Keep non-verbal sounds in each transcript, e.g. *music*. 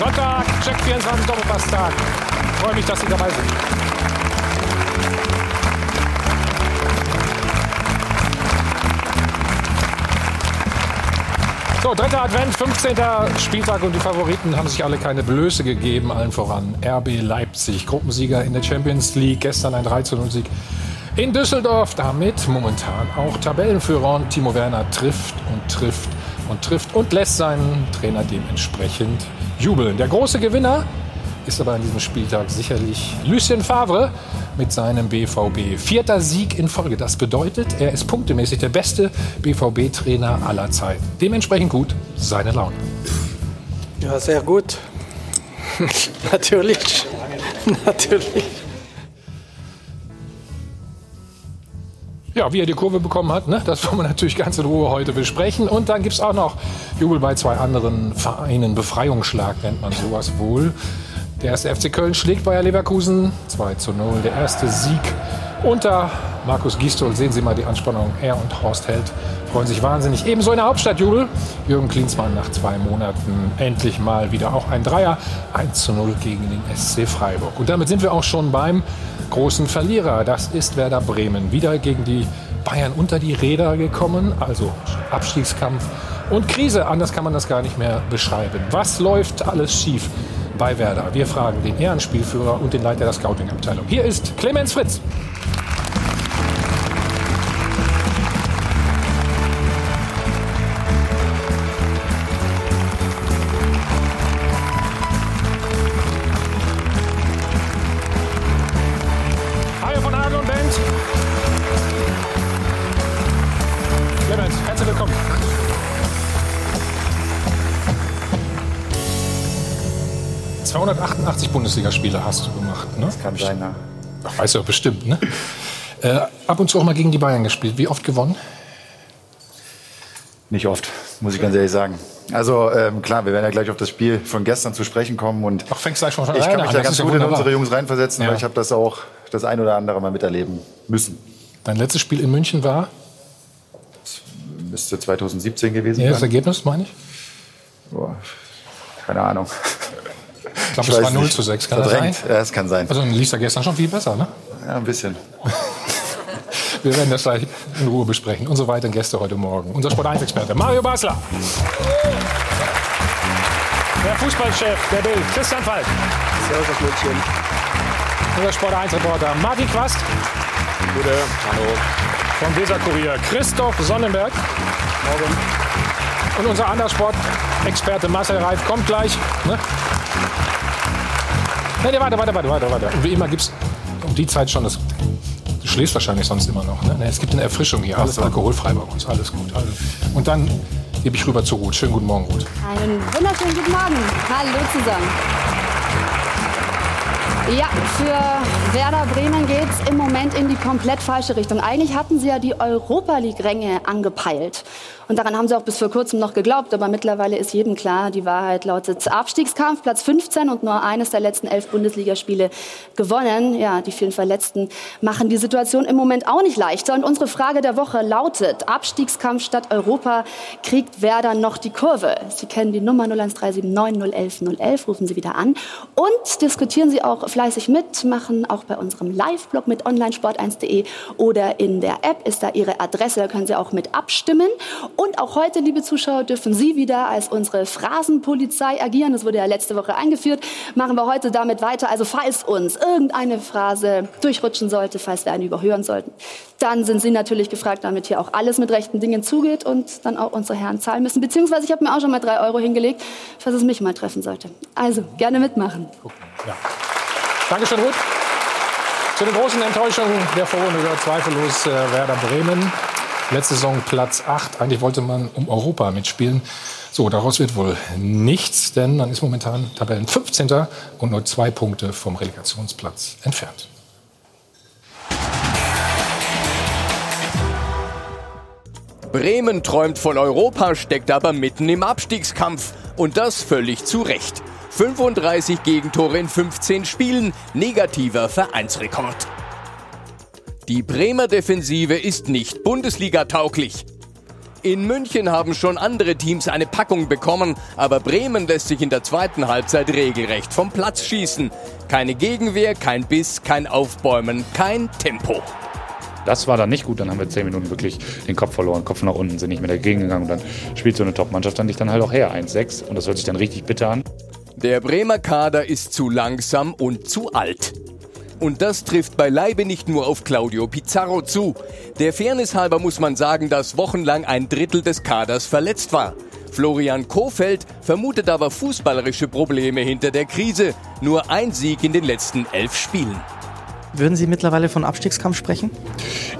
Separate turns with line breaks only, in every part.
Sonntag, Check 24 Doppelpasstag. Freue mich, dass Sie dabei sind. So, dritter Advent, 15. Spieltag und die Favoriten haben sich alle keine Blöße gegeben, allen voran RB Leipzig, Gruppensieger in der Champions League, gestern ein 3-0-Sieg in Düsseldorf, damit momentan auch Tabellenführer und Timo Werner trifft und trifft und trifft und lässt seinen Trainer dementsprechend jubeln. Der große Gewinner ist aber an diesem Spieltag sicherlich Lucien Favre mit seinem BVB. Vierter Sieg in Folge. Das bedeutet, er ist punktemäßig der beste BVB-Trainer aller Zeiten. Dementsprechend gut seine Laune.
Ja, sehr gut. *laughs* Natürlich. Natürlich.
Ja, wie er die Kurve bekommen hat, ne? das wollen wir natürlich ganz in Ruhe heute besprechen. Und dann gibt es auch noch Jubel bei zwei anderen Vereinen. Befreiungsschlag nennt man sowas wohl. Der erste FC Köln schlägt Bayer Leverkusen 2 zu 0. Der erste Sieg unter Markus Gistol. Sehen Sie mal die Anspannung. Er und Horst Held freuen sich wahnsinnig. Ebenso in der Hauptstadt Jubel. Jürgen Klinsmann nach zwei Monaten endlich mal wieder auch ein Dreier. 1 zu 0 gegen den SC Freiburg. Und damit sind wir auch schon beim großen Verlierer. Das ist Werder Bremen. Wieder gegen die Bayern unter die Räder gekommen. Also Abstiegskampf und Krise. Anders kann man das gar nicht mehr beschreiben. Was läuft alles schief? bei Werder. Wir fragen den Ehrenspielführer und den Leiter der Scouting-Abteilung. Hier ist Clemens Fritz. ...288 Bundesligaspiele hast du gemacht, ne?
Das kann sein, ja.
Ach, Weißt du doch bestimmt, ne? Äh, ab und zu auch mal gegen die Bayern gespielt. Wie oft gewonnen?
Nicht oft, muss ich ganz ehrlich sagen. Also ähm, klar, wir werden ja gleich auf das Spiel von gestern zu sprechen kommen und
Ach, fängst gleich schon von
ich kann mich
an.
da
Das
ganz gut in
wunderbar.
unsere Jungs reinversetzen,
Ja.
weil ich habe das auch das ein oder andere mal miterleben müssen.
Dein letztes Spiel in München war?
Müsste 2017 gewesen
Ja, das
sein.
Ergebnis, meine ich?
Boah, keine Ahnung.
Ich glaube, es war 0 zu 6. Kann das sein?
Verdrängt. Ja, es kann sein.
Also dann lief ja gestern schon viel besser, ne?
Ja, ein bisschen. *laughs*
Wir werden das gleich in Ruhe besprechen. Unsere weiteren Gäste heute Morgen. Unser Sport-1-Experte Mario Basler. Der Fußballchef der Bild, Christian Falk.
Servus aus München.
Unser Sport-1-Reporter Martin Quast. Gute. Hallo. Vom Weser-Kurier Christoph Sonnenberg. Morgen. Und unser anderer Sportexperte Marcel Reif kommt gleich. Ne? Nee, nee, warte, warte, warte, warte, warte. Wie immer gibt es um die Zeit schon das. Du schläfst wahrscheinlich sonst immer noch. Ne? Nee, es gibt eine Erfrischung hier. Alles alkoholfrei bei uns. Alles gut. Also. Und dann gebe ich rüber zu Ruth. Schönen guten Morgen, Ruth.
Einen wunderschönen guten Morgen. Hallo zusammen. Ja, für Werder Bremen geht es im Moment in die komplett falsche Richtung. Eigentlich hatten sie ja die Europa League-Ränge angepeilt. Und daran haben sie auch bis vor kurzem noch geglaubt. Aber mittlerweile ist jedem klar, die Wahrheit lautet Abstiegskampf, Platz 15 und nur eines der letzten elf Bundesligaspiele gewonnen. Ja, die vielen Verletzten machen die Situation im Moment auch nicht leichter. Und unsere Frage der Woche lautet, Abstiegskampf statt Europa, kriegt Werder noch die Kurve? Sie kennen die Nummer 01379 011 011, rufen Sie wieder an. Und diskutieren Sie auch fleißig mit, machen auch bei unserem Live-Blog mit onlinesport1.de oder in der App ist da Ihre Adresse, da können Sie auch mit abstimmen. Und auch heute, liebe Zuschauer, dürfen Sie wieder als unsere Phrasenpolizei agieren. Das wurde ja letzte Woche eingeführt. Machen wir heute damit weiter. Also falls uns irgendeine Phrase durchrutschen sollte, falls wir eine überhören sollten, dann sind Sie natürlich gefragt, damit hier auch alles mit rechten Dingen zugeht und dann auch unsere Herren zahlen müssen. Beziehungsweise ich habe mir auch schon mal drei Euro hingelegt, falls es mich mal treffen sollte. Also gerne mitmachen.
Ja. Dankeschön, Ruth. Zu den großen Enttäuschungen der Vorrunde gehört zweifellos äh, Werder Bremen. Letzte Saison Platz 8. Eigentlich wollte man um Europa mitspielen. So, daraus wird wohl nichts, denn man ist momentan Tabellen 15. und nur zwei Punkte vom Relegationsplatz entfernt.
Bremen träumt von Europa, steckt aber mitten im Abstiegskampf. Und das völlig zu Recht. 35 Gegentore in 15 Spielen, negativer Vereinsrekord. Die Bremer Defensive ist nicht Bundesliga-tauglich. In München haben schon andere Teams eine Packung bekommen, aber Bremen lässt sich in der zweiten Halbzeit regelrecht vom Platz schießen. Keine Gegenwehr, kein Biss, kein Aufbäumen, kein Tempo.
Das war dann nicht gut. Dann haben wir zehn Minuten wirklich den Kopf verloren, Kopf nach unten, sind nicht mehr dagegen gegangen. Und dann spielt so eine Top-Mannschaft dann dich dann halt auch her, 1-6. Und das hört sich dann richtig bitter an.
Der Bremer Kader ist zu langsam und zu alt. Und das trifft beileibe nicht nur auf Claudio Pizarro zu. Der Fairness halber muss man sagen, dass wochenlang ein Drittel des Kaders verletzt war. Florian Kofeld vermutet aber fußballerische Probleme hinter der Krise. Nur ein Sieg in den letzten elf Spielen.
Würden Sie mittlerweile von Abstiegskampf sprechen?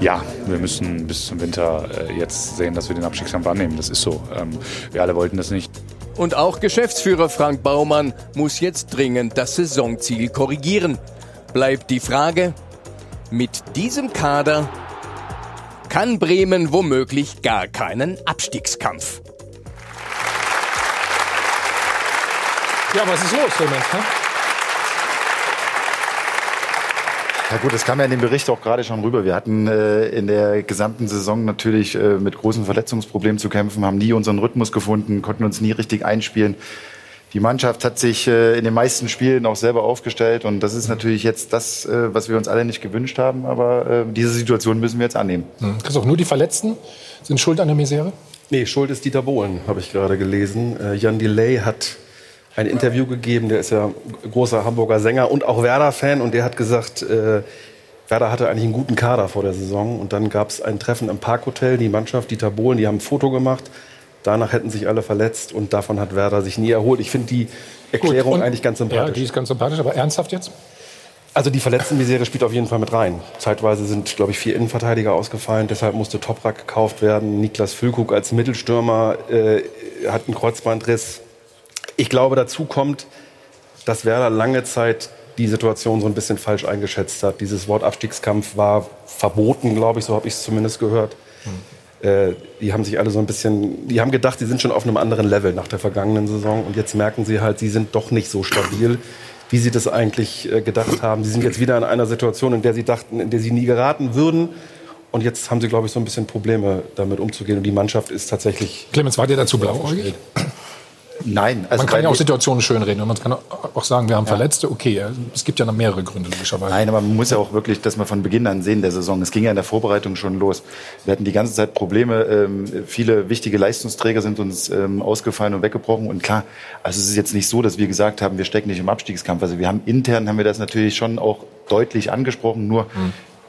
Ja, wir müssen bis zum Winter äh, jetzt sehen, dass wir den Abstiegskampf annehmen. Das ist so. Ähm, wir alle wollten das nicht.
Und auch Geschäftsführer Frank Baumann muss jetzt dringend das Saisonziel korrigieren. Bleibt die Frage, mit diesem Kader kann Bremen womöglich gar keinen Abstiegskampf.
Ja, was ist los, Clemens? Ne?
Ja gut, das kam ja in dem Bericht auch gerade schon rüber. Wir hatten äh, in der gesamten Saison natürlich äh, mit großen Verletzungsproblemen zu kämpfen, haben nie unseren Rhythmus gefunden, konnten uns nie richtig einspielen. Die Mannschaft hat sich äh, in den meisten Spielen auch selber aufgestellt und das ist natürlich jetzt das, äh, was wir uns alle nicht gewünscht haben, aber äh, diese Situation müssen wir jetzt annehmen.
Hm. Christoph, nur die Verletzten sind schuld an der Misere?
Nee, schuld ist Dieter Bohlen, habe ich gerade gelesen. Jan Delay hat ein Interview gegeben, der ist ja großer Hamburger Sänger und auch Werder-Fan und der hat gesagt, Werder hatte eigentlich einen guten Kader vor der Saison und dann gab es ein Treffen im Parkhotel, die Mannschaft, Dieter Bohlen, die haben ein Foto gemacht, danach hätten sich alle verletzt und davon hat Werder sich nie erholt. Ich finde die Erklärung
Gut,
eigentlich ganz sympathisch.
Ja, die ist ganz sympathisch, aber ernsthaft jetzt?
Also die Verletztenmisere spielt auf jeden Fall mit rein. Zeitweise sind, glaube ich, vier Innenverteidiger ausgefallen. Deshalb musste Toprak gekauft werden. Niklas Füllkrug als Mittelstürmer äh, hat einen Kreuzbandriss. Ich glaube, dazu kommt, dass Werder lange Zeit die Situation so ein bisschen falsch eingeschätzt hat. Dieses Wort Abstiegskampf war verboten, glaube ich, so habe ich es zumindest gehört. Äh, die haben sich alle so ein bisschen, die haben gedacht, sie sind schon auf einem anderen Level nach der vergangenen Saison und jetzt merken sie halt, sie sind doch nicht so stabil, wie sie das eigentlich äh, gedacht haben. Sie sind jetzt wieder in einer Situation, in der sie dachten, in der sie nie geraten würden. Und jetzt haben sie, glaube ich, so ein bisschen Probleme damit umzugehen. Und die Mannschaft ist tatsächlich.
Clemens, war dir dazu blauäugig?
Nein, also
Man kann ja auch Situationen schönreden und man kann auch sagen, wir haben Verletzte. Okay, es gibt ja noch mehrere Gründe, logischerweise.
Nein, aber man muss ja auch wirklich das mal von Beginn an sehen der Saison. Es ging ja in der Vorbereitung schon los. Wir hatten die ganze Zeit Probleme. Ähm, viele wichtige Leistungsträger sind uns ähm, ausgefallen und weggebrochen. Und klar, also es ist jetzt nicht so, dass wir gesagt haben, wir stecken nicht im Abstiegskampf. Also wir haben intern haben wir das natürlich schon auch deutlich angesprochen. Nur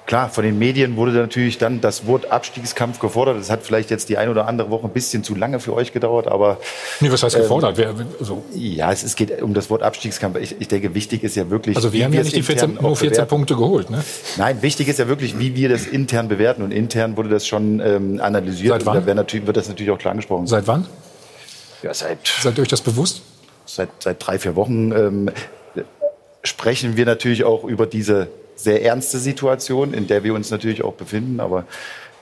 Klar, von den Medien wurde natürlich dann das Wort Abstiegskampf gefordert. Das hat vielleicht jetzt die eine oder andere Woche ein bisschen zu lange für euch gedauert, aber
Nee, was heißt gefordert? Wer, also,
ja, es, es geht um das Wort Abstiegskampf. Ich, ich denke, wichtig ist ja wirklich.
also wir haben ja nicht die 14,
intern
nur
auch
14
bewerten.
Punkte geholt. Ne?
Nein, wichtig ist ja wirklich, wie wir das intern bewerten. Und intern wurde das schon ähm, analysiert.
Seit wann?
Und da wird, natürlich, wird das natürlich auch klar angesprochen.
Seit wann?
ja, seit,
Seid ihr euch das bewusst?
seit, seit drei, vier Wochen ähm, sprechen wir natürlich auch über diese sehr ernste Situation, in der wir uns natürlich auch befinden. Aber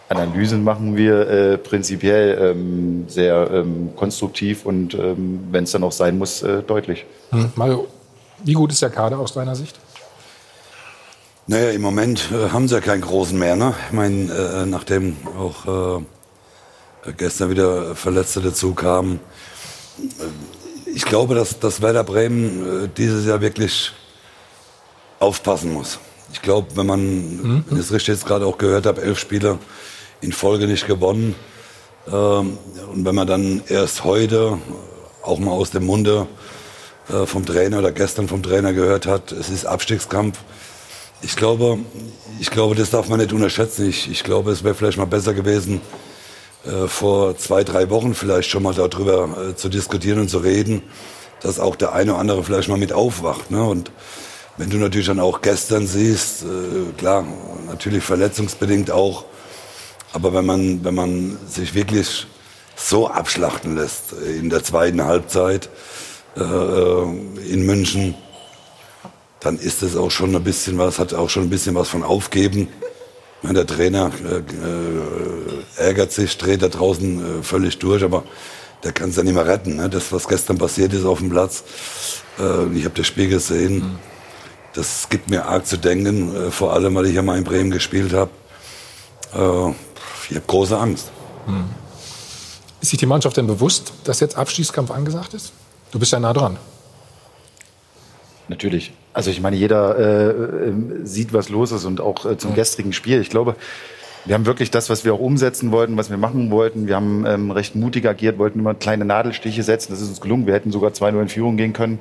Analysen machen wir äh, prinzipiell ähm, sehr ähm, konstruktiv und ähm, wenn es dann auch sein muss, äh, deutlich.
Hm. Mario, wie gut ist der Kader aus deiner Sicht?
Naja, im Moment äh, haben sie ja keinen großen mehr. Ne? Ich meine, äh, nachdem auch äh, gestern wieder Verletzte dazu kamen. Äh, ich glaube, dass, dass Werder Bremen äh, dieses Jahr wirklich aufpassen muss. Ich glaube, wenn man, wenn ich es richtig jetzt gerade auch gehört habe, elf Spiele in Folge nicht gewonnen. Ähm, und wenn man dann erst heute auch mal aus dem Munde äh, vom Trainer oder gestern vom Trainer gehört hat, es ist Abstiegskampf. Ich glaube, ich glaube, das darf man nicht unterschätzen. Ich, ich glaube, es wäre vielleicht mal besser gewesen, äh, vor zwei, drei Wochen vielleicht schon mal darüber äh, zu diskutieren und zu reden, dass auch der eine oder andere vielleicht mal mit aufwacht. Ne? Und wenn du natürlich dann auch gestern siehst, äh, klar, natürlich verletzungsbedingt auch, aber wenn man, wenn man sich wirklich so abschlachten lässt äh, in der zweiten Halbzeit äh, äh, in München, dann ist es auch schon ein bisschen was, hat auch schon ein bisschen was von Aufgeben. Meine, der Trainer äh, äh, ärgert sich, dreht da draußen völlig durch, aber der kann es ja nicht mehr retten. Ne? Das, was gestern passiert ist auf dem Platz, ich habe das Spiel gesehen, das gibt mir arg zu denken, äh, vor allem, weil ich ja mal in Bremen gespielt habe. Äh, ich habe große Angst.
Ist sich die Mannschaft denn bewusst, dass jetzt Abstiegskampf angesagt ist? Du bist ja nah dran.
Natürlich. Also ich meine, jeder äh, äh, sieht, was los ist und auch äh, zum gestrigen Spiel. Ich glaube, wir haben wirklich das, was wir auch umsetzen wollten, was wir machen wollten. Wir haben ähm, recht mutig agiert, wollten immer kleine Nadelstiche setzen. Das ist uns gelungen. Wir hätten sogar 2-0 in Führung gehen können,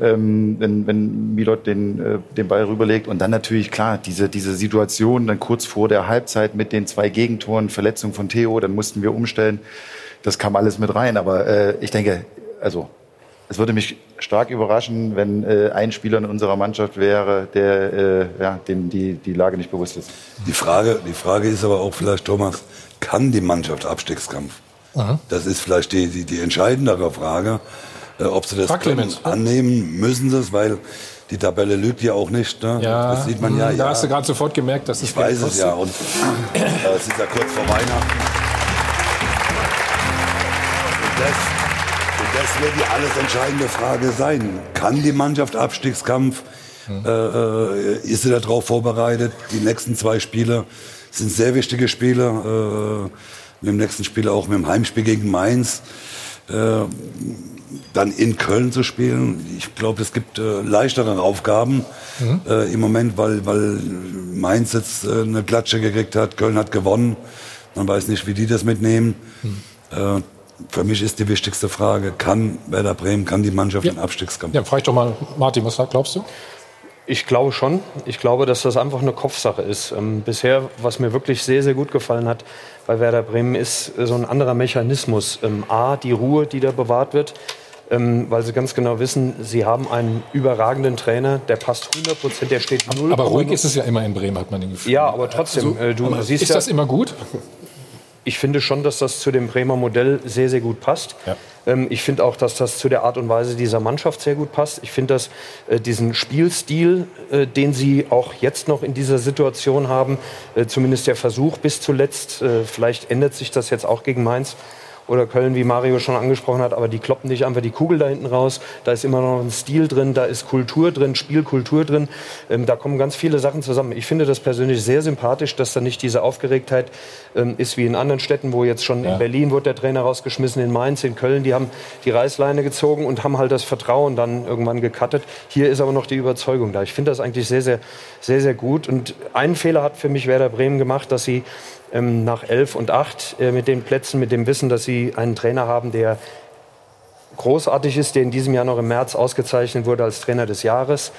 ähm, wenn, wenn Milot den, äh, den Ball rüberlegt. Und dann natürlich, klar, diese, diese Situation dann kurz vor der Halbzeit mit den zwei Gegentoren, Verletzung von Theo, dann mussten wir umstellen. Das kam alles mit rein. Aber äh, ich denke, also es würde mich stark überraschen, wenn äh, ein Spieler in unserer Mannschaft wäre, der äh, ja, dem die, die Lage nicht bewusst ist.
Die Frage, die Frage ist aber auch vielleicht, Thomas, kann die Mannschaft Abstiegskampf?
Aha.
Das ist vielleicht die, die, die entscheidendere Frage. Äh, ob sie das annehmen, müssen sie es, weil die Tabelle lügt ja auch nicht. Ne?
Ja,
das sieht man ja.
da
ja.
hast du gerade sofort gemerkt, dass es
Ich weiß es ja. Und äh, es ist ja kurz vor Weihnachten. Und das, und das wird die alles entscheidende Frage sein. Kann die Mannschaft Abstiegskampf? Äh, äh, ist sie darauf vorbereitet? Die nächsten zwei Spiele sind sehr wichtige Spiele. Äh, mit dem nächsten Spiel auch mit dem Heimspiel gegen Mainz. Äh, dann in Köln zu spielen. Ich glaube, es gibt äh, leichtere Aufgaben äh, im Moment, weil, weil Mainz jetzt äh, eine Klatsche gekriegt hat, Köln hat gewonnen. Man weiß nicht, wie die das mitnehmen. Äh, für mich ist die wichtigste Frage, kann Werder Bremen, kann die Mannschaft den Abstiegskampf?
Ja, frag ich doch mal, Martin, was glaubst du?
Ich glaube schon. Ich glaube, dass das einfach eine Kopfsache ist. Ähm, bisher, was mir wirklich sehr, sehr gut gefallen hat bei Werder Bremen, ist äh, so ein anderer Mechanismus. Ähm, A, die Ruhe, die da bewahrt wird, ähm, weil sie ganz genau wissen, sie haben einen überragenden Trainer, der passt 100 Prozent, der steht null.
Aber ruhig ist es ja immer in Bremen, hat man den Gefühl.
Ja, aber trotzdem,
Also,
äh, du
aber
siehst
ist
ja,
das immer gut?
Ich finde schon, dass das zu dem Bremer Modell sehr, sehr gut passt.
Ja.
Ähm, ich finde auch, dass das zu der Art und Weise dieser Mannschaft sehr gut passt. Ich finde, dass äh, diesen Spielstil, äh, den sie auch jetzt noch in dieser Situation haben, äh, zumindest der Versuch bis zuletzt, äh, vielleicht ändert sich das jetzt auch gegen Mainz, oder Köln, wie Mario schon angesprochen hat, aber die kloppen nicht einfach die Kugel da hinten raus. Da ist immer noch ein Stil drin, da ist Kultur drin, Spielkultur drin. Ähm, da kommen ganz viele Sachen zusammen. Ich finde das persönlich sehr sympathisch, dass da nicht diese Aufgeregtheit ähm, ist wie in anderen Städten, wo jetzt schon in Berlin wurde der Trainer rausgeschmissen, in Mainz, in Köln, die haben die Reißleine gezogen und haben halt das Vertrauen dann irgendwann gecuttet. Hier ist aber noch die Überzeugung da. Ich finde das eigentlich sehr, sehr, sehr, sehr gut. Und einen Fehler hat für mich Werder Bremen gemacht, dass sie ähm, nach 11 und 8 äh, mit den Plätzen, mit dem Wissen, dass sie einen Trainer haben, der großartig ist, der in diesem Jahr noch im März ausgezeichnet wurde als Trainer des Jahres.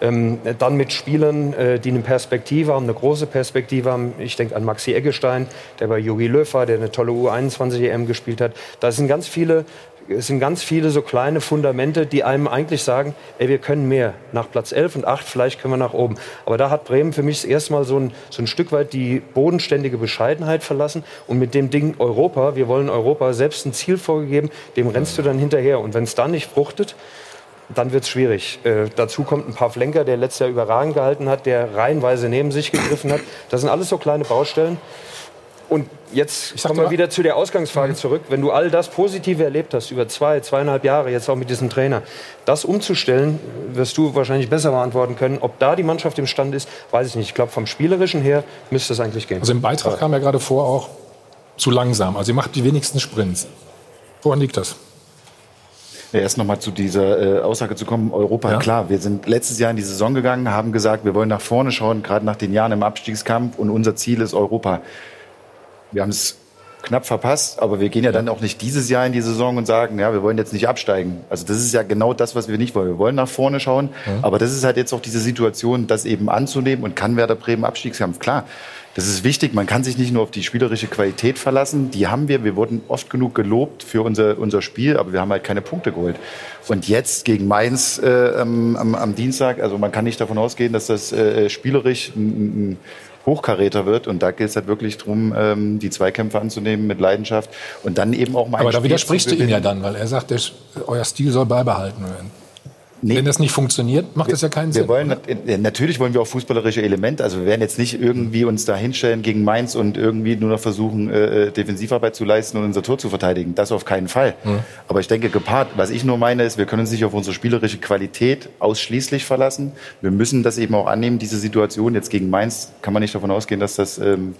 Ähm, dann mit Spielern, äh, die eine Perspektive haben, eine große Perspektive haben. Ich denke an Maxi Eggestein, der bei Jogi Löw der eine tolle U21-EM gespielt hat. Da sind ganz viele es sind ganz viele so kleine Fundamente, die einem eigentlich sagen, ey, wir können mehr. Nach Platz 11 und 8, vielleicht können wir nach oben. Aber da hat Bremen für mich erstmal so ein, so ein Stück weit die bodenständige Bescheidenheit verlassen. Und mit dem Ding Europa, wir wollen Europa, selbst ein Ziel vorgegeben, dem rennst du dann hinterher. Und wenn es dann nicht fruchtet, dann wird es schwierig. Äh, dazu kommt ein paar Flenker, der letztes Jahr überragend gehalten hat, der reihenweise neben sich gegriffen hat. Das sind alles so kleine Baustellen. Und jetzt
sag
kommen wir wieder zu der Ausgangsfrage
Mhm.
zurück. Wenn du all das Positive erlebt hast über zwei, zweieinhalb Jahre, jetzt auch mit diesem Trainer, das umzustellen, wirst du wahrscheinlich besser beantworten können. Ob da die Mannschaft imstande ist, weiß ich nicht. Ich glaube, vom Spielerischen her müsste es eigentlich gehen.
Also im Beitrag kam ja gerade vor, auch zu langsam. Also ihr macht die wenigsten Sprints. Woran liegt das?
Ja, erst noch mal zu dieser äh, Aussage zu kommen. Europa,
Ja.
klar, wir sind letztes Jahr in die Saison gegangen, haben gesagt, wir wollen nach vorne schauen, gerade nach den Jahren im Abstiegskampf und unser Ziel ist Europa. Wir haben es knapp verpasst, aber wir gehen ja dann auch nicht dieses Jahr in die Saison und sagen, ja, wir wollen jetzt nicht absteigen. Also das ist ja genau das, was wir nicht wollen. Wir wollen nach vorne schauen, aber das ist halt jetzt auch diese Situation, das eben anzunehmen und kann Werder Bremen Abstiegskampf. Klar, das ist wichtig. Man kann sich nicht nur auf die spielerische Qualität verlassen. Die haben wir. Wir wurden oft genug gelobt für unser, unser Spiel, aber wir haben halt keine Punkte geholt. Und jetzt gegen Mainz äh, am, am, am Dienstag, also man kann nicht davon ausgehen, dass das äh, spielerisch ein, ein Hochkaräter wird. Und da gilt es halt wirklich darum, ähm, die Zweikämpfe anzunehmen mit Leidenschaft und dann eben auch mal ein
Aber da widersprichst du ihm ja dann, weil er sagt, der, euer Stil soll beibehalten werden. Wenn das nicht funktioniert, macht das ja keinen
Wir
Sinn.
wollen, äh, natürlich wollen wir auch fußballerische Elemente. Also wir werden jetzt nicht irgendwie uns da hinstellen gegen Mainz und irgendwie nur noch versuchen, äh, Defensivarbeit zu leisten und unser Tor zu verteidigen. Das auf keinen Fall. Aber ich denke, gepaart, was ich nur meine, ist, wir können uns nicht auf unsere spielerische Qualität ausschließlich verlassen. Wir müssen das eben auch annehmen, diese Situation. Jetzt gegen Mainz kann man nicht davon ausgehen, dass das ähm,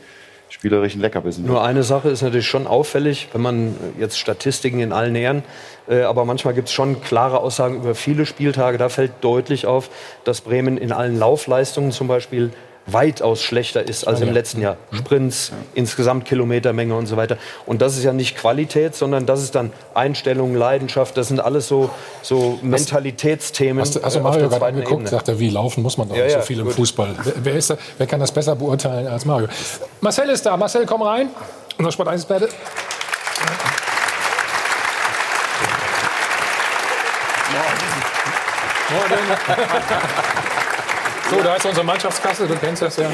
spielerischen Leckerbissen.
Nur eine Sache ist natürlich schon auffällig, wenn man jetzt Statistiken in allen nähern, äh, aber manchmal gibt es schon klare Aussagen über viele Spieltage. Da fällt deutlich auf, dass Bremen in allen Laufleistungen zum Beispiel weitaus schlechter ist als im letzten Jahr. Sprints, insgesamt Kilometermenge und so weiter. Und das ist ja nicht Qualität, sondern das ist dann Einstellung, Leidenschaft. Das sind alles so, so Mentalitätsthemen.
Hast du also
äh,
Mario
der
gerade angeguckt, sagt er, wie laufen muss man doch
Ja,
nicht so
ja,
viel im
gut.
Fußball. Wer, ist da, wer kann das besser beurteilen als Mario? Marcel ist da. Marcel, komm rein. Unser Sport 1 Experte. Morgen. *laughs* *laughs* So, da ist unsere Mannschaftskasse, du kennst das ja.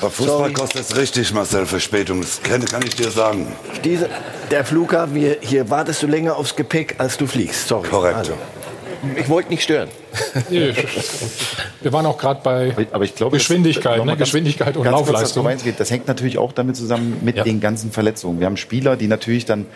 Bei Fußball kostet es richtig, Marcel, Verspätung. Das kann, kann ich dir sagen.
Diese, der Flughafen, hier, hier wartest du länger aufs Gepäck, als du fliegst. Sorry.
Korrekt.
Also, ich wollte nicht stören. *laughs*
Nee, Wir waren auch gerade bei
Aber ich glaube,
Geschwindigkeit,
das-
ne? Geschwindigkeit und
ganz kurz,
Laufleistung.
reingeht, Das hängt natürlich auch damit zusammen mit
Ja.
den ganzen Verletzungen. Wir haben Spieler, die natürlich dann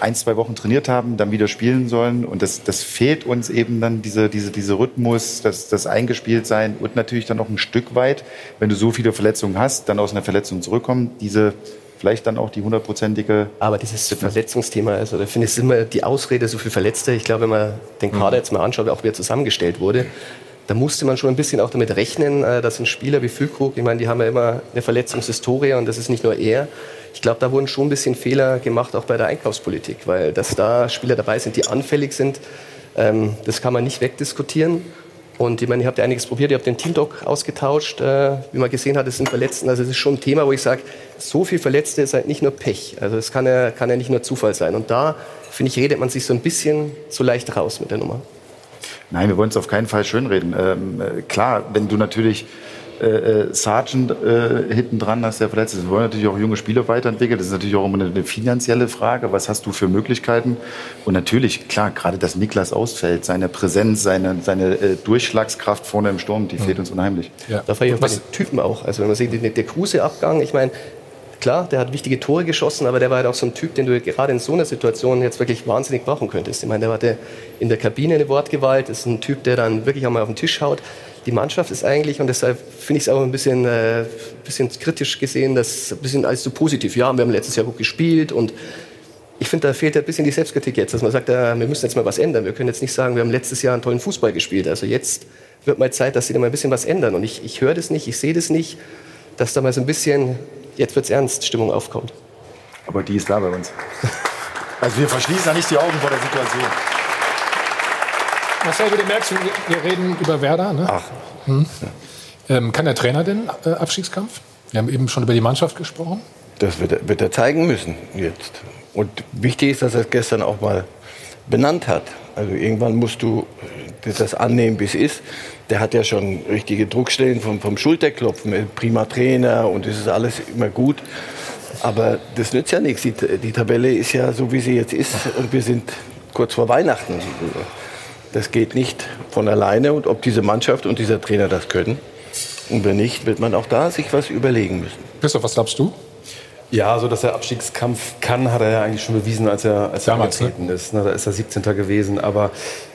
ein, zwei Wochen trainiert haben, dann wieder spielen sollen. Und das, das fehlt uns eben dann, diese, diese, diese Rhythmus, das, das Eingespieltsein und natürlich dann auch ein Stück weit, wenn du so viele Verletzungen hast, dann aus einer Verletzung zurückkommen, diese vielleicht dann auch die hundertprozentige
Aber dieses Verletzungsthema, also da finde ich immer die Ausrede, so viel Verletzte. Ich glaube, wenn man den Kader jetzt mal anschaut, auch wie er zusammengestellt wurde, da musste man schon ein bisschen auch damit rechnen, äh, dass ein Spieler wie Füllkrug, ich meine, die haben ja immer eine Verletzungshistorie und das ist nicht nur er. Ich glaube, da wurden schon ein bisschen Fehler gemacht, auch bei der Einkaufspolitik, weil dass da Spieler dabei sind, die anfällig sind, ähm, das kann man nicht wegdiskutieren. Und ich meine, ihr habt ja einiges probiert, ihr habt den Teamdoc ausgetauscht, äh, wie man gesehen hat, es sind Verletzten. Also es ist schon ein Thema, wo ich sage, so viel Verletzte ist halt nicht nur Pech. Also es kann ja, kann ja nicht nur Zufall sein. Und da, finde ich, redet man sich so ein bisschen zu leicht raus mit der Nummer.
Nein, wir wollen es auf keinen Fall schönreden. Ähm, äh, klar, wenn du natürlich äh, äh, Sargent äh, hinten dran hast, der verletzt ist, wir wollen natürlich auch junge Spieler weiterentwickeln. Das ist natürlich auch immer eine, eine finanzielle Frage. Was hast du für Möglichkeiten? Und natürlich, klar, gerade dass Niklas ausfällt, seine Präsenz, seine, seine äh, Durchschlagskraft vorne im Sturm, die fehlt uns unheimlich.
Da fahre ich auch bei den Typen auch. Also wenn man sieht, der, der Kruse-Abgang, ich meine, klar, der hat wichtige Tore geschossen, aber der war halt auch so ein Typ, den du gerade in so einer Situation jetzt wirklich wahnsinnig brauchen könntest. Ich meine, der hatte in der Kabine eine Wortgewalt, ist ein Typ, der dann wirklich einmal auf den Tisch haut. Die Mannschaft ist eigentlich, und deshalb finde ich es auch ein bisschen, äh, bisschen kritisch gesehen, dass ein bisschen alles so positiv. Ja, wir haben letztes Jahr gut gespielt und ich finde, da fehlt ein bisschen die Selbstkritik jetzt, dass man sagt, äh, wir müssen jetzt mal was ändern. Wir können jetzt nicht sagen, wir haben letztes Jahr einen tollen Fußball gespielt. Also jetzt wird mal Zeit, dass sie da mal ein bisschen was ändern. Und ich, ich höre das nicht, ich sehe das nicht, dass da mal so ein bisschen, jetzt wird's ernst, Stimmung aufkommt.
Aber die ist da bei uns. *laughs* Also wir verschließen ja nicht die Augen vor der Situation.
Marcel, wie du merkst, wir, reden über Werder. Ne? Ach. Hm. Ähm, kann der Trainer denn äh, Abstiegskampf? Wir haben eben schon über die Mannschaft gesprochen.
Das wird, er- wird er zeigen müssen jetzt. Und wichtig ist, dass er es gestern auch mal benannt hat. Also irgendwann musst du das annehmen, wie es ist. Der hat ja schon richtige Druckstellen vom, vom Schulterklopfen, äh, prima Trainer und es ist alles immer gut. Aber das nützt ja nichts. Die, die Tabelle ist ja so, wie sie jetzt ist und wir sind kurz vor Weihnachten. Das geht nicht von alleine und ob diese Mannschaft und dieser Trainer das können. Und wenn nicht, wird man auch da sich was überlegen müssen.
Christoph, was glaubst du?
Ja, so dass er Abstiegskampf kann, hat er ja eigentlich schon bewiesen, als er, als er
Damals, ne?
angetreten ist. Ne, da ist er 17. gewesen. Aber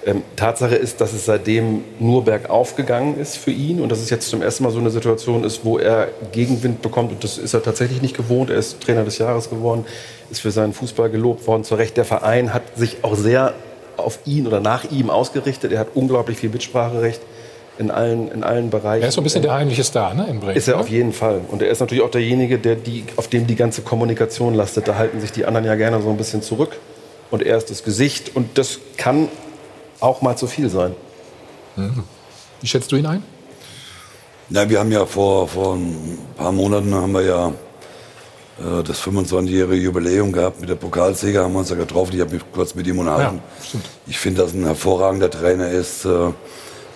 ähm, Tatsache ist, dass es seitdem nur bergauf gegangen ist für ihn und dass es jetzt zum ersten Mal so eine Situation ist, wo er Gegenwind bekommt. Und das ist er tatsächlich nicht gewohnt. Er ist Trainer des Jahres geworden, ist für seinen Fußball gelobt worden. Zu Recht, der Verein hat sich auch sehr auf ihn oder nach ihm ausgerichtet. Er hat unglaublich viel Mitspracherecht in allen, in allen Bereichen.
Er ist so ein bisschen der heimliche Star ne, in Bremen.
Ist er
ne?
auf jeden Fall. Und er ist natürlich auch derjenige, der die, auf dem die ganze Kommunikation lastet. Da halten sich die anderen ja gerne so ein bisschen zurück. Und er ist das Gesicht. Und das kann auch mal zu viel sein.
Wie schätzt du ihn ein?
Na, wir haben ja vor, vor ein paar Monaten haben wir ja äh, das 25-jährige Jubiläum gehabt mit der Pokalsieger, haben wir uns ja getroffen. Ich habe mich kurz mit ihm unterhalten.
Ja.
Ich finde, dass er ein hervorragender Trainer ist. Äh,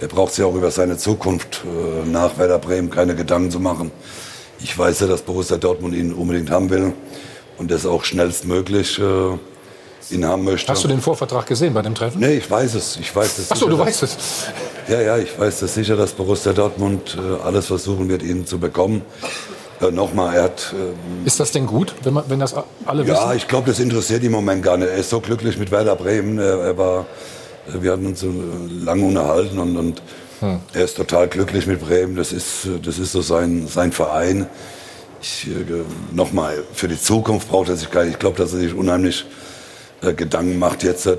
er braucht sich auch über seine Zukunft äh, nach Werder Bremen keine Gedanken zu machen. Ich weiß ja, dass Borussia Dortmund ihn unbedingt haben will und das auch schnellstmöglich äh, ihn haben möchte.
Hast du den Vorvertrag gesehen bei dem Treffen?
Nee, ich weiß es. Ich weiß es.
Ach so,
sicher,
du
dass-
weißt es.
ja, ja, ich weiß das sicher, dass Borussia Dortmund äh, alles versuchen wird, ihn zu bekommen. Äh, Nochmal, er hat. ähm,
Ist das denn gut, wenn, man, wenn das alle
ja,
wissen?
ich glaube, das interessiert ihn im Moment gar nicht. Er ist so glücklich mit Werder Bremen. Er, er war, äh, wir hatten uns so lange unterhalten und, und
Hm.
er ist total glücklich mit Bremen. Das ist, das ist so sein, sein Verein. ich, äh, nochmal, für die Zukunft braucht er sich gar nicht. Ich glaube, dass er sich unheimlich äh, Gedanken macht jetzt, äh,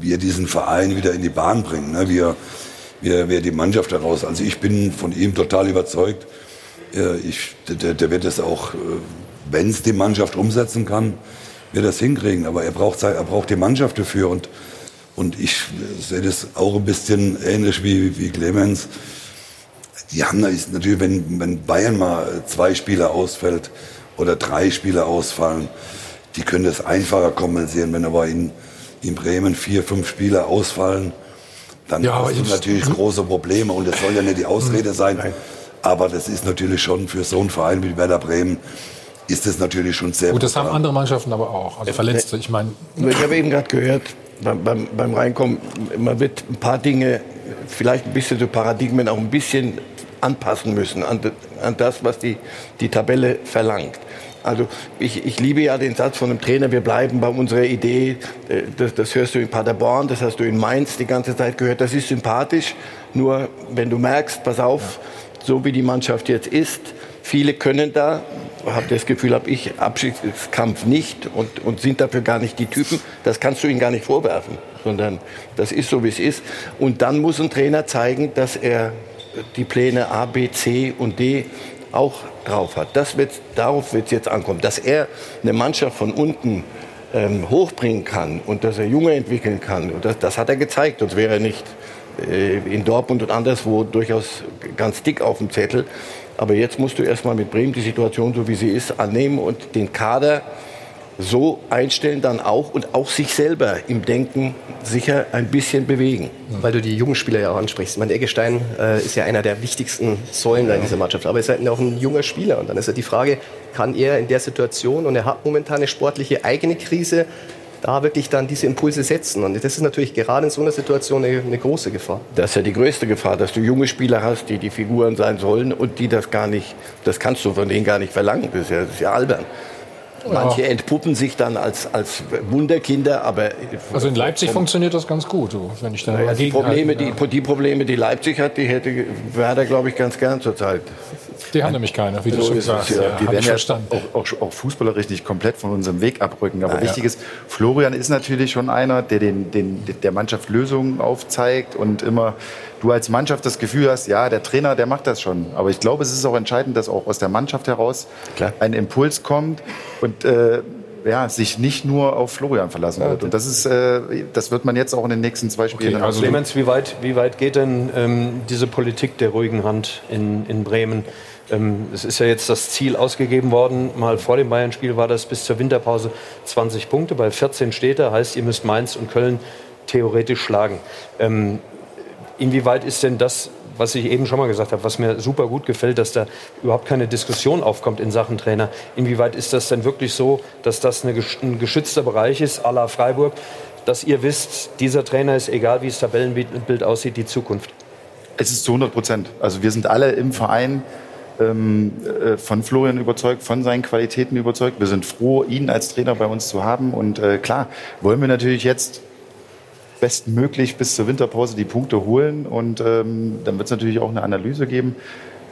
wie er diesen Verein wieder in die Bahn bringt, ne? wie, er, wie, er, wie er die Mannschaft daraus. Also ich bin von ihm total überzeugt. Äh, ich, der, der wird es auch, äh, wenn es die Mannschaft umsetzen kann, wird das hinkriegen. Aber er braucht, er braucht die Mannschaft dafür. Und, und ich sehe das auch ein bisschen ähnlich wie, wie Clemens. Die haben ist natürlich, wenn, wenn Bayern mal zwei Spieler ausfällt oder drei Spieler ausfallen, die können das einfacher kompensieren. Wenn aber in, in Bremen vier, fünf Spieler ausfallen, dann ja, hast du natürlich große Probleme. Und das soll ja nicht die Ausrede sein. Aber das ist natürlich schon für so einen Verein wie Werder Bremen ist das natürlich schon sehr
gut. Das haben andere Mannschaften aber auch. Also Verletzte, ich meine.
Ich habe eben gerade gehört, beim, beim, beim Reinkommen, man wird ein paar Dinge, vielleicht ein bisschen so Paradigmen auch ein bisschen anpassen müssen an, an das, was die, die Tabelle verlangt. Also ich, ich liebe ja den Satz von einem Trainer, wir bleiben bei unserer Idee, äh, das, das hörst du in Paderborn, das hast du in Mainz die ganze Zeit gehört, das ist sympathisch, nur wenn du merkst, pass auf, so wie die Mannschaft jetzt ist, viele können da, habe das Gefühl, habe ich, Abschiedskampf nicht und, und sind dafür gar nicht die Typen, das kannst du ihnen gar nicht vorwerfen, sondern das ist so, wie es ist. Und dann muss ein Trainer zeigen, dass er die Pläne A, B, C und D auch drauf hat. Das wird, darauf wird es jetzt ankommen. Dass er eine Mannschaft von unten ähm, hochbringen kann und dass er Junge entwickeln kann, das, das hat er gezeigt. Sonst wäre er nicht äh, in Dortmund und anderswo durchaus ganz dick auf dem Zettel. Aber jetzt musst du erstmal mit Bremen die Situation, so wie sie ist, annehmen und den Kader so einstellen dann auch und auch sich selber im Denken sicher ein bisschen bewegen.
Weil du die jungen Spieler ja auch ansprichst. Ich meine, Eggestein äh, ist ja einer der wichtigsten Säulen ja. in dieser Mannschaft, aber er ist halt auch ein junger Spieler. Und dann ist ja die Frage, kann er in der Situation, und er hat momentan eine sportliche eigene Krise, da wirklich dann diese Impulse setzen. Und das ist natürlich gerade in so einer Situation eine, eine, große Gefahr.
Das ist ja die größte Gefahr, dass du junge Spieler hast, die die Figuren sein sollen und die das gar nicht, das kannst du von denen gar nicht verlangen. Ja, das ist ja albern. Manche entpuppen sich dann als, als Wunderkinder, aber...
Also in Leipzig funktioniert das ganz gut, wenn ich da
naja, die Probleme, die, die Probleme, die Leipzig hat, die hätte Werder, glaube ich, ganz gern zurzeit.
Die haben nämlich keine, wie du schon sagst.
Ja, die werden ja auch, auch, auch, fußballerisch nicht komplett von unserem Weg abrücken. Aber ja, wichtig ist, Florian ist natürlich schon einer, der den, den, der Mannschaft Lösungen aufzeigt und immer du als Mannschaft das Gefühl hast, ja, der Trainer, der macht das schon. Aber ich glaube, es ist auch entscheidend, dass auch aus der Mannschaft heraus Klar. ein Impuls kommt und äh, ja, sich nicht nur auf Florian verlassen wird. Und das ist, äh, das wird man jetzt auch in den nächsten zwei Spielen.
Okay, also Clemens, wie weit, wie weit geht denn ähm, diese Politik der ruhigen Hand in, in Bremen? Ähm, es ist ja jetzt das Ziel ausgegeben worden. Mal vor dem Bayern-Spiel war das bis zur Winterpause 20 Punkte. Bei 14 steht er, heißt, ihr müsst Mainz und Köln theoretisch schlagen. Ähm, Inwieweit ist denn das, was ich eben schon mal gesagt habe, was mir super gut gefällt, dass da überhaupt keine Diskussion aufkommt in Sachen Trainer. Inwieweit ist das denn wirklich so, dass das ein geschützter Bereich ist, à la Freiburg, dass ihr wisst, dieser Trainer ist, egal wie das Tabellenbild aussieht, die Zukunft?
Es ist zu 100 Prozent. Also wir sind alle im Verein ähm, äh, von Florian überzeugt, von seinen Qualitäten überzeugt. Wir sind froh, ihn als Trainer bei uns zu haben. Und äh, klar, wollen wir natürlich jetzt bestmöglich bis zur Winterpause die Punkte holen. Und ähm, dann wird es natürlich auch eine Analyse geben.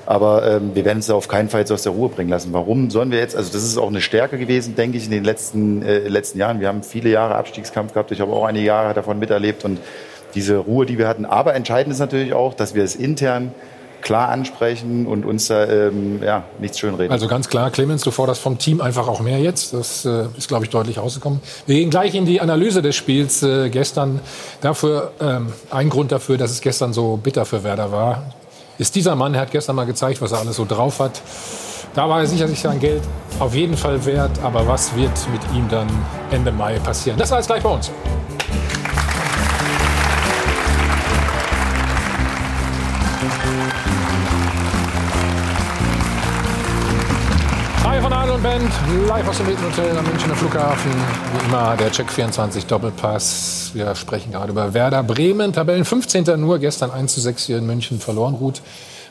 Aber ähm, wir werden es auf keinen Fall jetzt aus der Ruhe bringen lassen. Warum sollen wir jetzt, also das ist auch eine Stärke gewesen, denke ich, in den letzten, äh, letzten Jahren. Wir haben viele Jahre Abstiegskampf gehabt. Ich habe auch einige Jahre davon miterlebt und diese Ruhe, die wir hatten. Aber entscheidend ist natürlich auch, dass wir es intern klar ansprechen und uns da ähm, ja, nichts schönreden.
Also ganz klar, Clemens, du forderst vom Team einfach auch mehr jetzt. Das äh, ist, glaube ich, deutlich rausgekommen. Wir gehen gleich in die Analyse des Spiels äh, gestern. Dafür, ähm, ein Grund dafür, dass es gestern so bitter für Werder war, ist dieser Mann, er hat gestern mal gezeigt, was er alles so drauf hat. Da war er sicher sich sein Geld auf jeden Fall wert. Aber was wird mit ihm dann Ende Mai passieren? Das alles gleich bei uns. Band, live aus dem Hilton Hotel am Münchner Flughafen. Wie immer der Check 24 Doppelpass. Wir sprechen gerade über Werder Bremen. Tabellen 15. nur, gestern 1 zu 6 hier in München verloren. Gut,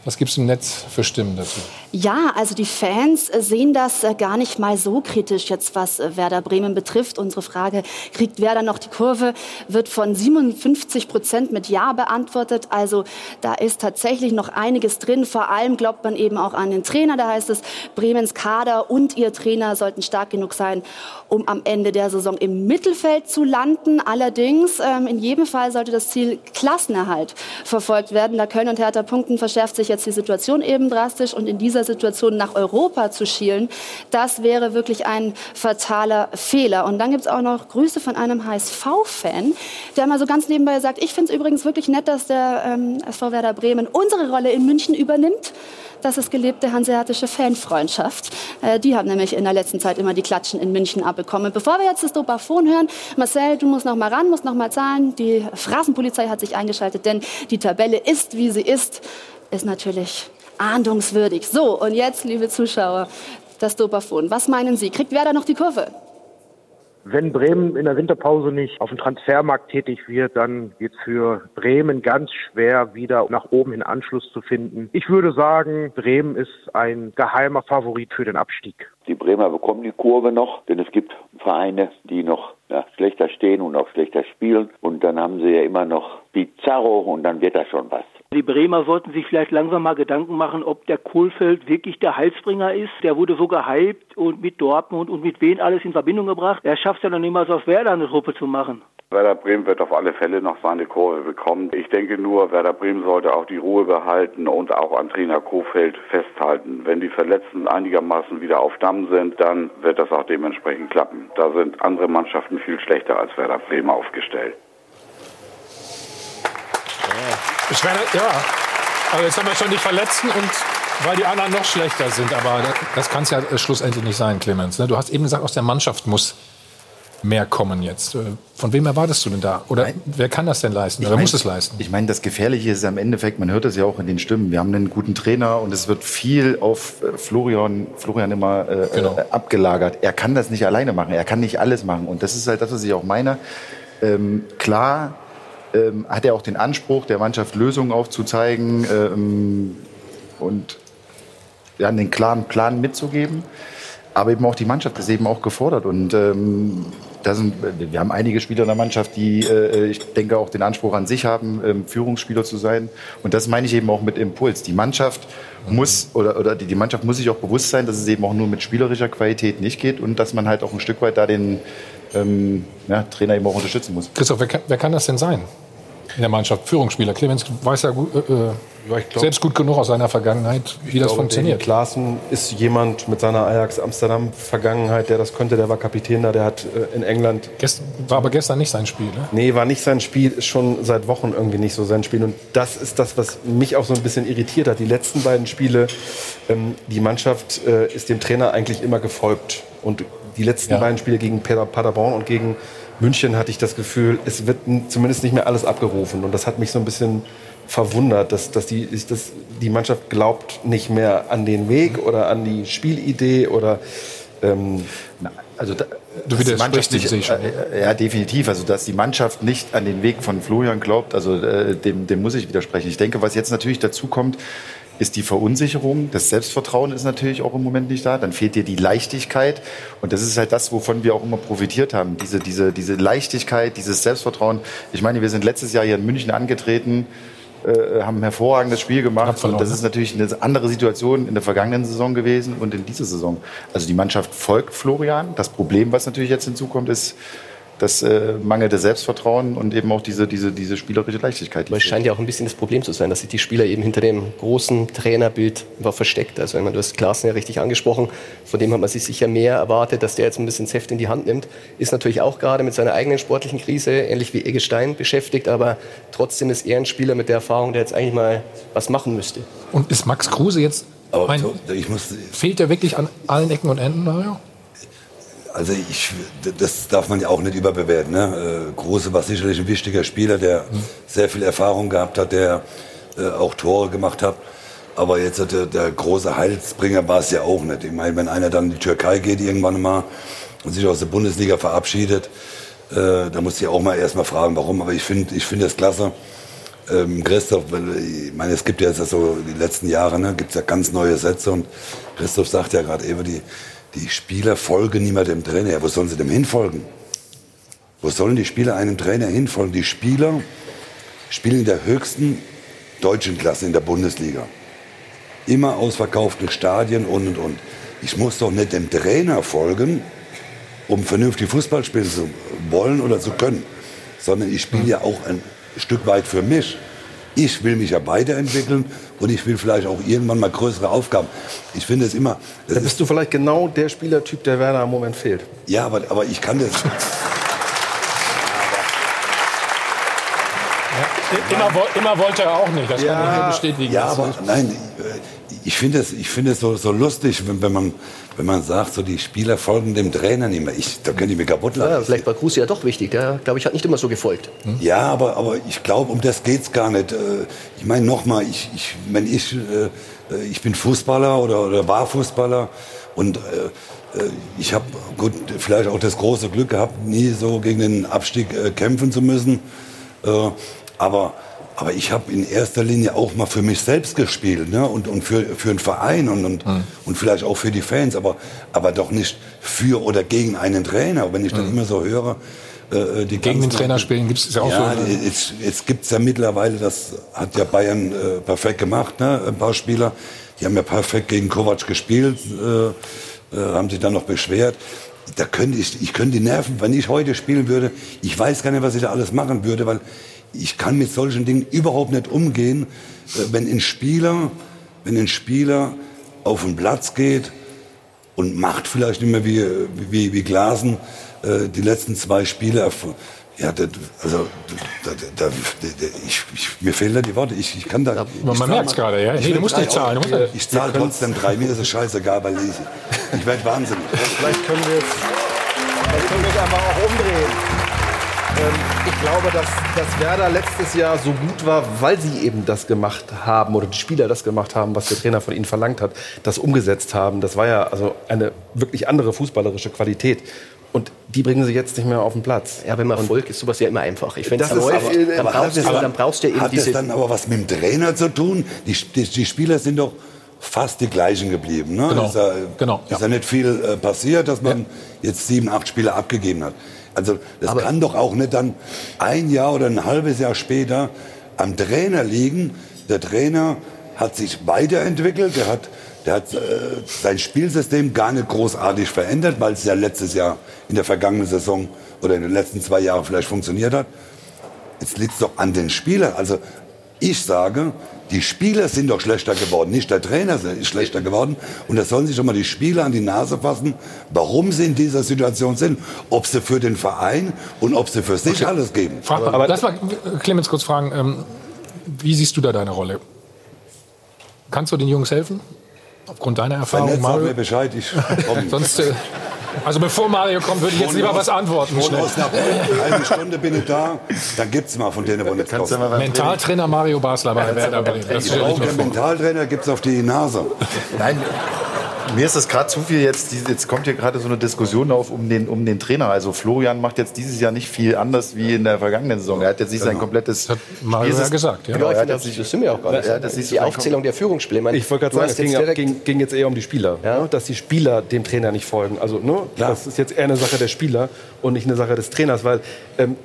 Was gibt es im Netz für Stimmen dazu?
Ja, also die Fans sehen das äh, gar nicht mal so kritisch jetzt, was äh, Werder Bremen betrifft. Unsere Frage, kriegt Werder noch die Kurve, wird von 57 Prozent mit Ja beantwortet. Also da ist tatsächlich noch einiges drin. Vor allem glaubt man eben auch an den Trainer. Da heißt es, Bremens Kader und ihr Trainer sollten stark genug sein, um am Ende der Saison im Mittelfeld zu landen. Allerdings, ähm, in jedem Fall sollte das Ziel Klassenerhalt verfolgt werden. Da Köln und Hertha punkten, verschärft sich jetzt die Situation eben drastisch. Und in dieser Situation nach Europa zu schielen, das wäre wirklich ein fataler Fehler. Und dann gibt es auch noch Grüße von einem HSV-Fan, der mal so ganz nebenbei sagt, ich finde es übrigens wirklich nett, dass der ähm, SV Werder Bremen unsere Rolle in München übernimmt. Das ist gelebte hanseatische Fanfreundschaft. Äh, die haben nämlich in der letzten Zeit immer die Klatschen in München abbekommen. Bevor wir jetzt das Dopafon hören, Marcel, du musst noch mal ran, musst noch mal zahlen. Die Phrasenpolizei hat sich eingeschaltet, denn die Tabelle ist, wie sie ist, ist natürlich ahndungswürdig. So, und jetzt, liebe Zuschauer, das Dopafon. Was meinen Sie? Kriegt Werder noch die Kurve?
Wenn Bremen in der Winterpause nicht auf dem Transfermarkt tätig wird, dann wird es für Bremen ganz schwer, wieder nach oben in Anschluss zu finden. Ich würde sagen, Bremen ist ein geheimer Favorit für den Abstieg.
Die Bremer bekommen die Kurve noch, denn es gibt Vereine, die noch ja, schlechter stehen und auch schlechter spielen. Und dann haben sie ja immer noch Pizarro und dann wird das schon was.
Die Bremer sollten sich vielleicht langsam mal Gedanken machen, ob der Kohlfeld wirklich der Heilsbringer ist. Der wurde so gehypt und mit Dortmund und mit wen alles in Verbindung gebracht. Er schafft es ja noch niemals aus Werder eine Truppe zu machen.
Werder Bremen wird auf alle Fälle noch seine Kurve bekommen. Ich denke nur, Werder Bremen sollte auch die Ruhe behalten und auch an Trainer Kofeld festhalten. Wenn die Verletzten einigermaßen wieder auf Damm sind, dann wird das auch dementsprechend klappen. Da sind andere Mannschaften viel schlechter als Werder Bremen aufgestellt.
Ich meine, ja. Aber jetzt haben wir schon die Verletzten und weil die anderen noch schlechter sind. Aber das kann es ja schlussendlich nicht sein, Clemens. Ne? Du hast eben gesagt, aus der Mannschaft muss mehr kommen jetzt. Äh, von wem erwartest du denn da? Oder Nein. wer kann das denn leisten? Wer muss es leisten?
Ich meine, das Gefährliche ist am Endeffekt, man hört das ja auch in den Stimmen, wir haben einen guten Trainer und es wird viel auf äh, Florian, Florian immer äh, genau. äh, abgelagert. Er kann das nicht alleine machen, er kann nicht alles machen. Und das ist halt das, was ich auch meine. Ähm, klar ähm, hat er auch den Anspruch, der Mannschaft Lösungen aufzuzeigen ähm, und ja, einen klaren Plan mitzugeben. Aber eben auch die Mannschaft ist eben auch gefordert. Und ähm, da sind, wir haben einige Spieler in der Mannschaft, die, äh, ich denke, auch den Anspruch an sich haben, ähm, Führungsspieler zu sein. Und das meine ich eben auch mit Impuls. Die Mannschaft muss oder, oder die, die Mannschaft muss sich auch bewusst sein, dass es eben auch nur mit spielerischer Qualität nicht geht und dass man halt auch ein Stück weit da den ähm, ja, Trainer eben auch unterstützen muss.
Christoph, wer kann, wer kann das denn sein? in der Mannschaft, Führungsspieler. Clemens weiß ja gut, äh, äh glaub, selbst gut genug aus seiner Vergangenheit, wie das glaube, funktioniert.
Klaassen ist jemand mit seiner Ajax Amsterdam Vergangenheit, der das könnte. Der war Kapitän da, der hat äh, in England.
Gest, war aber gestern nicht sein Spiel, ne?
Nee, war nicht sein Spiel, ist schon seit Wochen irgendwie nicht so sein Spiel. Und das ist das, was mich auch so ein bisschen irritiert hat. Die letzten beiden Spiele, ähm, die Mannschaft äh, ist dem Trainer eigentlich immer gefolgt. Und die letzten ja. beiden Spiele gegen Paderborn und gegen München hatte ich das Gefühl, es wird zumindest nicht mehr alles abgerufen. Und das hat mich so ein bisschen verwundert, dass, dass, die, dass die Mannschaft glaubt nicht mehr an den Weg oder an die Spielidee oder ähm,
also da, du widersprichst dich nicht, äh, ja definitiv also dass die Mannschaft nicht an den Weg von Florian glaubt also äh, dem, dem muss ich widersprechen ich denke was jetzt natürlich dazu kommt ist die Verunsicherung. Das Selbstvertrauen ist natürlich auch im Moment nicht da. Dann fehlt dir die Leichtigkeit. Und das ist halt das, wovon wir auch immer profitiert haben. Diese, diese, diese Leichtigkeit, dieses Selbstvertrauen. Ich meine, wir sind letztes Jahr hier in München angetreten, äh, haben ein hervorragendes Spiel gemacht. Und das ist natürlich eine andere Situation in der vergangenen Saison gewesen und in dieser Saison. Also die Mannschaft folgt Florian. Das Problem, was natürlich jetzt hinzukommt, ist, das äh, mangelnde Selbstvertrauen und eben auch diese, diese, diese spielerische Leichtigkeit.
Aber es scheint ja auch ein bisschen das Problem zu sein, dass sich die Spieler eben hinter dem großen Trainerbild war versteckt. Also, meine, du hast Klaassen ja richtig angesprochen, von dem hat man sich sicher mehr erwartet, dass der jetzt ein bisschen das Heft in die Hand nimmt. Ist natürlich auch gerade mit seiner eigenen sportlichen Krise, ähnlich wie Eggestein, beschäftigt, aber trotzdem ist er ein Spieler mit der Erfahrung, der jetzt eigentlich mal was machen müsste.
Und ist Max Kruse jetzt, mein, fehlt er wirklich an allen Ecken und Enden, Mario?
Also ich, das darf man ja auch nicht überbewerten. Ne? Äh, Große war sicherlich ein wichtiger Spieler, der mhm. sehr viel Erfahrung gehabt hat, der äh, auch Tore gemacht hat. Aber jetzt der, der große Heilsbringer war es ja auch nicht. Ich meine, wenn einer dann in die Türkei geht irgendwann mal und sich aus der Bundesliga verabschiedet, äh, da muss ich auch mal erstmal fragen, warum. Aber ich finde ich finde das klasse, ähm, Christoph, ich meine, es gibt ja jetzt so die letzten Jahre, ne, gibt es ja ganz neue Sätze und Christoph sagt ja gerade eben, die, die Spieler folgen nicht dem Trainer. Wo sollen sie dem hinfolgen? Wo sollen die Spieler einem Trainer hinfolgen? Die Spieler spielen in der höchsten deutschen Klasse in der Bundesliga. Immer ausverkaufte Stadien und und und. Ich muss doch nicht dem Trainer folgen, um vernünftig Fußball spielen zu wollen oder zu können, sondern ich spiele ja auch ein Stück weit für mich. Ich will mich ja weiterentwickeln und ich will vielleicht auch irgendwann mal größere Aufgaben. Ich finde es immer.
Da bist du vielleicht genau der Spielertyp, der Werder im Moment fehlt.
Ja, aber, aber ich kann das.
Immer, immer wollte er auch nicht. Das kann ich bestätigen.
Ja, aber nein, ich finde es, ich finde es so, so lustig, wenn, wenn, man, wenn man sagt, so die Spieler folgen dem Trainer nicht mehr. Ich, da könnte ich mir kaputt lachen.
Ja, vielleicht war Kruse ja doch wichtig. Der, glaube ich, hat nicht immer so gefolgt.
Ja, aber, aber ich glaube, um das geht's gar nicht. Äh, Ich meine, nochmal, ich, ich, wenn ich, äh, ich bin Fußballer oder, oder war Fußballer und äh, ich habe gut vielleicht auch das große Glück gehabt, nie so gegen den Abstieg kämpfen zu müssen. Aber aber ich habe in erster Linie auch mal für mich selbst gespielt ne? und, und für, für einen Verein und, und, und vielleicht auch für die Fans, aber, aber doch nicht für oder gegen einen Trainer. Wenn ich dann immer so höre, äh, die
Gegen den Trainer spielen gibt es ja auch
ja,
so.
jetzt, jetzt gibt es ja mittlerweile, das hat ja Bayern äh, perfekt gemacht, ne? ein paar Spieler. Die haben ja perfekt gegen Kovac gespielt, äh, äh, haben sich dann noch beschwert. Da könnte ich, ich könnte die Nerven, wenn ich heute spielen würde, ich weiß gar nicht, was ich da alles machen würde, weil ich kann mit solchen Dingen überhaupt nicht umgehen, äh, wenn ein Spieler, wenn ein Spieler auf den Platz geht und macht vielleicht nicht mehr wie, wie, wie Glasen äh, die letzten zwei Spiele. Ja, das, also da, da, da, ich, ich, mir fehlen da die Worte. Ich, ich kann da.
man
ich zahl-
merkt's gerade, ja.
Ich
Nee, du musst nicht zahlen, musst-
Ich zahle trotzdem drei. Mir ist es scheißegal, weil ich, ich werde wahnsinnig.
Vielleicht können wir es vielleicht können wir es einfach auch umdrehen. Ähm, ich glaube, dass, dass Werder letztes Jahr so gut war, weil sie eben das gemacht haben oder die Spieler das gemacht haben, was der Trainer von ihnen verlangt hat, das umgesetzt haben. Das war ja also eine wirklich andere fußballerische Qualität. Und die bringen sie jetzt nicht mehr auf den Platz.
Ja, beim Erfolg ist sowas ja immer einfach. Ich, wenn es
Das aber-
dann, brauchst
hat
du, dann brauchst du ja eben
Hat es
diese...
dann aber was mit dem Trainer zu tun? Die, die, die Spieler sind doch fast die gleichen geblieben. Ne?
Genau.
Ist, ja,
Genau,
ist ja nicht viel äh, passiert, dass man jetzt sieben, acht Spiele abgegeben hat. Also das kann doch auch nicht dann ein Jahr oder ein halbes Jahr später am Trainer liegen. Der Trainer hat sich weiterentwickelt, der hat, der hat äh, sein Spielsystem gar nicht großartig verändert, weil es ja letztes Jahr in der vergangenen Saison oder in den letzten zwei Jahren vielleicht funktioniert hat. Jetzt liegt es doch an den Spielern. Also ich sage, die Spieler sind doch schlechter geworden, nicht der Trainer ist schlechter geworden. Und da sollen sich doch mal die Spieler an die Nase fassen, warum sie in dieser Situation sind. Ob sie für den Verein und ob sie für sich alles geben.
Frag mal, lass mal Clemens kurz fragen, ähm, wie siehst du da deine Rolle? Kannst du den Jungs helfen? Aufgrund deiner Erfahrung, Mario?
mir Bescheid. Ich. *laughs*
Sonst, äh, also bevor Mario kommt, würde ich jetzt lieber was antworten. Schnell.
aus nach einer halben Stunde bin ich da, dann gibt's mal von denen, wo nichts
beim
Mentaltrainer Mario Basler bei Werder Bremen. Das
Ich
stelle ich
brauche
mir vor.
Mentaltrainer, gibt's auf die Nase.
Nein, mir ist das gerade zu viel jetzt. Jetzt kommt hier gerade so eine Diskussion auf um den, um den Trainer. Also Florian macht jetzt dieses Jahr nicht viel anders wie in der vergangenen Saison. Er hat jetzt nicht sein komplettes
Mario ja gesagt, ja.
Genau,
Ja, ich
er hat
finde, das, das sind wir auch gar nicht.
Ja, das ist
die
so
Aufzählung der Führungsspiele. meine,
Ich wollte gerade sagen, es ging, ja,
direkt-
ging, ging jetzt eher um die Spieler. Ne? Dass die Spieler dem Trainer nicht folgen. Also ne? das ist jetzt eher eine Sache der Spieler und nicht eine Sache des Trainers. Weil ähm,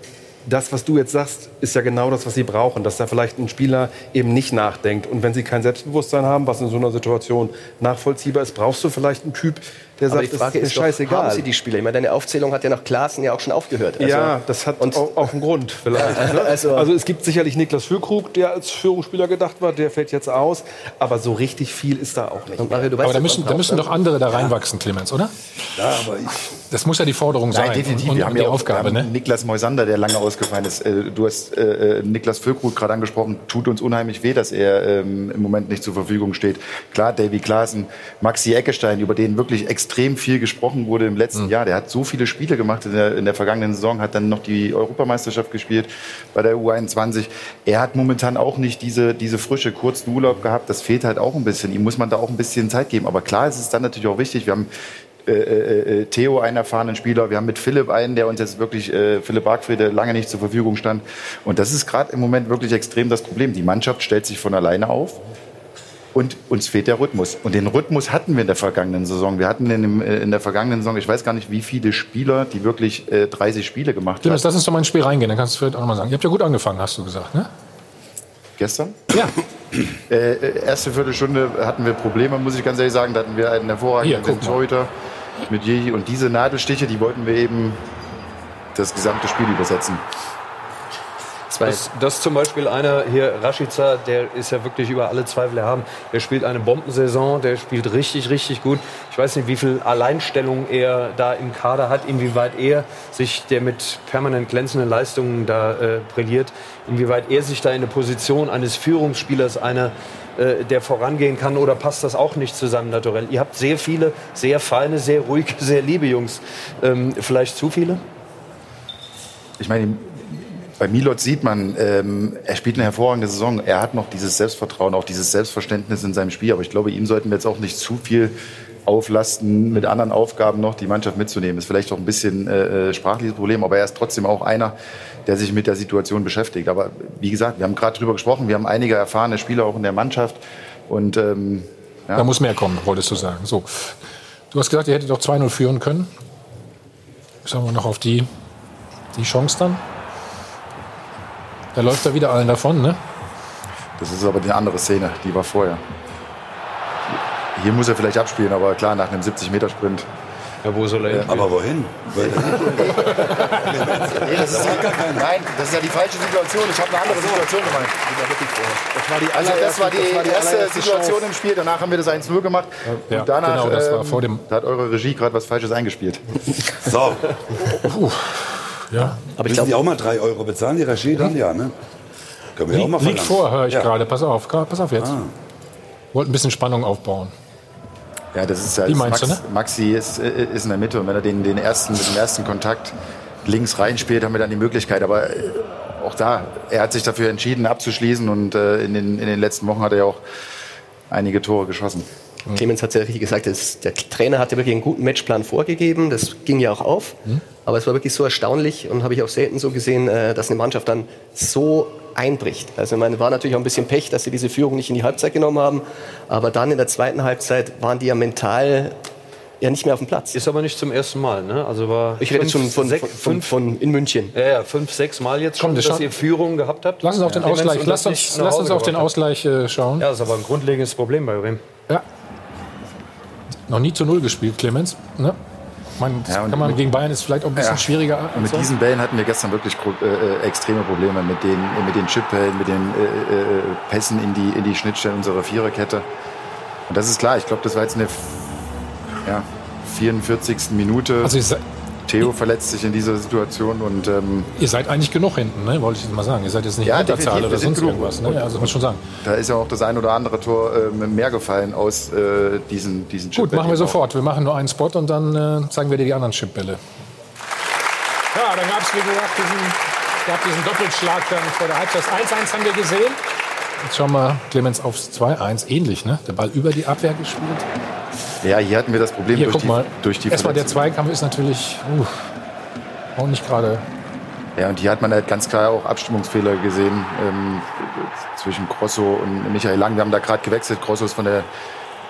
das, was du jetzt sagst, ist ja genau das, was sie brauchen. Dass da vielleicht ein Spieler eben nicht nachdenkt. Und wenn sie kein Selbstbewusstsein haben, was in so einer Situation nachvollziehbar ist, brauchst du vielleicht einen Typ, der
Aber
sagt,
die Frage ist
ist
doch,
scheißegal.
haben sie die Spieler? Ich meine, deine Aufzählung hat ja nach Klaassen ja auch schon aufgehört. Also-
ja, das hat auch, auch einen Grund vielleicht.
Ja, *laughs*
ne?
also-
also, es gibt sicherlich Niklas Füllkrug, der als Führungsspieler gedacht war, der fällt jetzt aus. Aber so richtig viel ist da auch nicht.
Mario, du weißt
Aber da müssen, da müssen doch andere da reinwachsen, Clemens, oder?
Ja, aber ich,
Das muss ja die Forderung sein.
Nein, definitiv.
Und,
wir haben
die
ja auch
Aufgabe,
wir haben
ne?
Niklas Moisander, der lange ausgefallen ist. Äh, Du hast äh, äh, Niklas Füllkrug gerade angesprochen. Tut uns unheimlich weh, dass er ähm, im Moment nicht zur Verfügung steht. Klar, Davy Klaassen, Maxi Eckestein, über den wirklich extrem viel gesprochen wurde im letzten Jahr. Der hat so viele Spiele gemacht in der, in der vergangenen Saison, hat dann noch die Europameisterschaft gespielt bei der U21. Er hat momentan auch nicht diese, diese frische, kurzen Urlaub gehabt. Das fehlt halt auch ein bisschen. Ihm muss man da auch ein bisschen Zeit geben. Aber klar ist es dann natürlich auch wichtig. Wir haben äh, äh, Theo einen erfahrenen Spieler, wir haben mit Philipp einen, der uns jetzt wirklich, äh, Philipp Bargfriede, lange nicht zur Verfügung stand. Und das ist gerade im Moment wirklich extrem das Problem. Die Mannschaft stellt sich von alleine auf. Und uns fehlt der Rhythmus. Und den Rhythmus hatten wir in der vergangenen Saison. Wir hatten in, dem, äh, in der vergangenen Saison, ich weiß gar nicht, wie viele Spieler, die wirklich äh, 30 Spiele gemacht haben.
Lass uns doch mal ins Spiel reingehen, dann kannst du vielleicht auch noch mal sagen. Ihr habt ja gut angefangen, hast du gesagt, ne?
Gestern?
Ja.
Äh, äh, erste Viertelstunde hatten wir Probleme, muss ich ganz ehrlich sagen. Da hatten wir einen hervorragenden. Torhüter mit Jehi. Und diese Nadelstiche, die wollten wir eben das gesamte Spiel übersetzen.
Das, das zum Beispiel einer hier, Rashica, der ist ja wirklich über alle Zweifel erhaben. Der spielt eine Bombensaison, der spielt richtig, richtig gut. Ich weiß nicht, wie viel Alleinstellung er da im Kader hat, inwieweit er sich, der mit permanent glänzenden Leistungen da äh, brilliert, inwieweit er sich da in eine Position eines Führungsspielers, einer, äh, der vorangehen kann, oder passt das auch nicht zusammen naturell? Ihr habt sehr viele, sehr feine, sehr ruhige, sehr liebe Jungs. Ähm, vielleicht zu viele?
Ich meine, bei Milot sieht man, ähm, er spielt eine hervorragende Saison. Er hat noch dieses Selbstvertrauen, auch dieses Selbstverständnis in seinem Spiel. Aber ich glaube, ihm sollten wir jetzt auch nicht zu viel auflasten, mit anderen Aufgaben noch die Mannschaft mitzunehmen. Ist vielleicht auch ein bisschen äh, äh, sprachliches Problem, aber er ist trotzdem auch einer, der sich mit der Situation beschäftigt. Aber wie gesagt, wir haben gerade drüber gesprochen, wir haben einige erfahrene Spieler auch in der Mannschaft. Und ähm, ja.
Da muss mehr kommen, wolltest du sagen. So. Du hast gesagt, ihr hättet doch 2-0 führen können. Schauen wir noch auf die, die Chance dann. Da läuft er wieder allen davon, ne?
Das ist aber eine andere Szene, die war vorher. Hier muss er vielleicht abspielen, aber klar, nach einem 70-Meter-Sprint.
Ja, wo soll er
Aber wohin? *laughs*
Nee, das ist nein, das ist ja die falsche Situation. Ich habe eine andere Situation gemeint.
Das war die
Also das war die,
das war die
erste Situation
Chance.
im Spiel. Danach haben wir das 1-0 gemacht.
Ja,
und danach
genau, das war
ähm,
vor dem-
da hat eure Regie gerade was Falsches eingespielt.
So. *laughs*
Ja.
Aber ich glaube, die auch mal drei Euro bezahlen, die Regie dann ja, ne? Können wir auch mal
Liegt
verlangen.
vor, höre ich
Ja.
gerade. Pass auf, pass auf jetzt.
Ah.
Wollt ein bisschen Spannung aufbauen.
Ja, das ist ja
Wie meinst du,
Max,
ne?
Maxi ist, äh, ist in der Mitte und wenn er den, den ersten, mit dem ersten Kontakt links reinspielt, haben wir dann die Möglichkeit. Aber äh, auch da, er hat sich dafür entschieden abzuschließen und äh, in, den, in den letzten Wochen hat er ja auch einige Tore geschossen.
Clemens hat es ja richtig gesagt, das, der Trainer hatte wirklich einen guten Matchplan vorgegeben. Das ging ja auch auf. Aber es war wirklich so erstaunlich und habe ich auch selten so gesehen, äh, dass eine Mannschaft dann so einbricht. Also ich meine, war natürlich auch ein bisschen Pech, dass sie diese Führung nicht in die Halbzeit genommen haben. Aber dann in der zweiten Halbzeit waren die ja mental ja nicht mehr auf dem Platz.
Ist aber nicht zum ersten Mal, ne? Also war
Ich rede jetzt schon von,
sechs,
von, von, von in München.
Ja, ja, fünf, sechs Mal jetzt schon,
Komm, das
dass ihr Führung gehabt habt.
Lass uns auf den Ausgleich, lass uns, lass uns auf den Ausgleich äh, schauen.
Ja, das ist aber ein grundlegendes Problem bei Bremen.
Ja. Noch nie zu Null gespielt, Clemens. Ne? Man,
Ja,
kann man
mit-
gegen Bayern ist vielleicht auch ein bisschen
Ja.
schwieriger.
Und mit diesen Bällen hatten wir gestern wirklich äh, äh, extreme Probleme mit den, äh, mit den Chipbällen, mit den äh, äh, Pässen in die, in die Schnittstellen unserer Viererkette. Und das ist klar, ich glaube, das war jetzt eine ja, 44. Minute.
Also se
Theo verletzt sich in dieser Situation und ähm,
ihr seid eigentlich genug hinten, ne? wollte ich mal sagen. Ihr seid jetzt nicht
Ja,
Unterzahl
definitiv,
oder sonst
genug.
irgendwas. Ne? Also muss schon sagen.
da ist ja auch das ein oder andere Tor äh, mehr gefallen aus äh, diesen, diesen
Gut,
Chipbällen
machen wir
auch.
sofort. Wir machen nur einen Spot und dann äh, zeigen wir dir die anderen Chipbälle. Ja, dann gab es, wie gesagt, diesen, gab diesen Doppelschlag dann vor der Halbzeit. 1-1 haben wir gesehen. Jetzt schauen wir Clemens aufs 2-1. Ähnlich, ne? Der Ball über die Abwehr gespielt.
Ja, hier hatten wir das Problem
Hier,
durch,
guck
die,
mal.
durch die
Erstmal der. Zweikampf ist natürlich uh, auch nicht gerade.
Ja, und hier hat man halt ganz klar auch Abstimmungsfehler gesehen ähm, zwischen Grosso und Michael Lang. Wir haben da gerade gewechselt. Grosso ist von der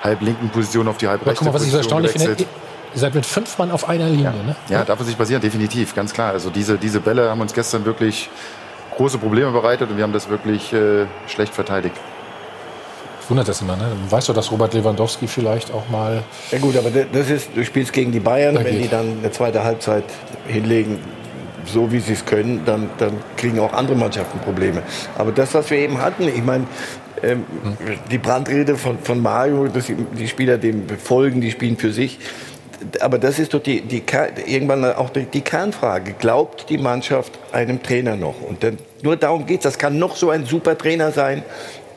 halblinken Position auf die halbrechte
guck mal, was ich so
Position
erstaunlich finde. Ihr seid mit fünf Mann auf einer Linie, ne?
Ja, darf es nicht passieren, definitiv, ganz klar. Also diese, diese Bälle haben uns gestern wirklich große Probleme bereitet und wir haben das wirklich äh, schlecht verteidigt.
Wundert das immer, ne? Weißt du, dass Robert Lewandowski vielleicht auch mal.
Ja gut, aber das ist, du spielst gegen die Bayern, wenn
geht.
die dann eine zweite Halbzeit hinlegen, so wie sie es können, dann, dann kriegen auch andere Mannschaften Probleme. Aber das, was wir eben hatten, ich meine, ähm, die Brandrede von, von Mario, dass die, Spieler dem folgen, die spielen für sich. Aber das ist doch die, die, irgendwann auch die, Kernfrage. Glaubt die Mannschaft einem Trainer noch? Und dann, nur darum geht's. Das kann noch so ein super Trainer sein.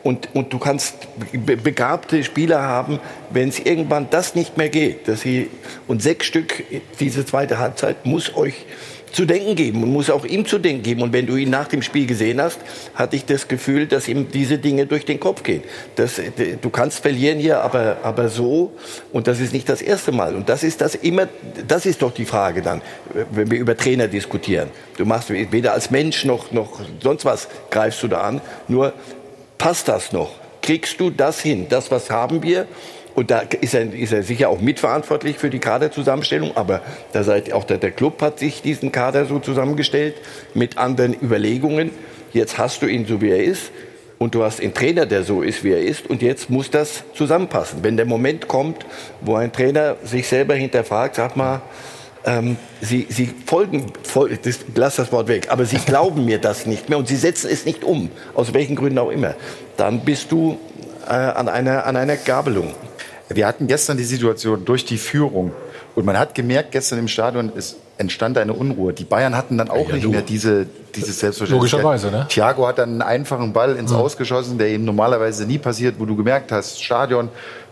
Und, und du kannst be- begabte Spieler haben, wenn es irgendwann das nicht mehr geht. Dass sie, und sechs Stück, diese zweite Halbzeit muss euch zu denken geben und muss auch ihm zu denken geben. Und wenn du ihn nach dem Spiel gesehen hast, hatte ich das Gefühl, dass ihm diese Dinge durch den Kopf gehen. Das, du kannst verlieren hier, aber, aber so. Und das ist nicht das erste Mal. Und das ist das immer, das ist doch die Frage dann, wenn wir über Trainer diskutieren. Du machst weder als Mensch noch, noch sonst was greifst du da an. Nur passt das noch? Kriegst du das hin? Das, was haben wir? Und da ist er, ist er sicher auch mitverantwortlich für die Kaderzusammenstellung. Aber da seid auch der, der Club hat sich diesen Kader so zusammengestellt mit anderen Überlegungen. Jetzt hast du ihn so, wie er ist. Und du hast einen Trainer, der so ist, wie er ist. Und jetzt muss das zusammenpassen. Wenn der Moment kommt, wo ein Trainer sich selber hinterfragt, sag mal, ähm, sie, sie folgen, fol das, lass das Wort weg, aber sie glauben mir das nicht mehr und sie setzen es nicht um, aus welchen Gründen auch immer, dann bist du äh, an, einer, an einer Gabelung.
Wir hatten gestern die Situation durch die Führung. Und man hat gemerkt, gestern im Stadion es entstand eine Unruhe. Die Bayern hatten dann auch ja, nicht mehr diese, dieses Selbstverständnis.
Logischerweise, ne?
Thiago hat dann einen einfachen Ball ins mhm. Ausgeschossen, der eben normalerweise nie passiert, wo du gemerkt hast, Stadion,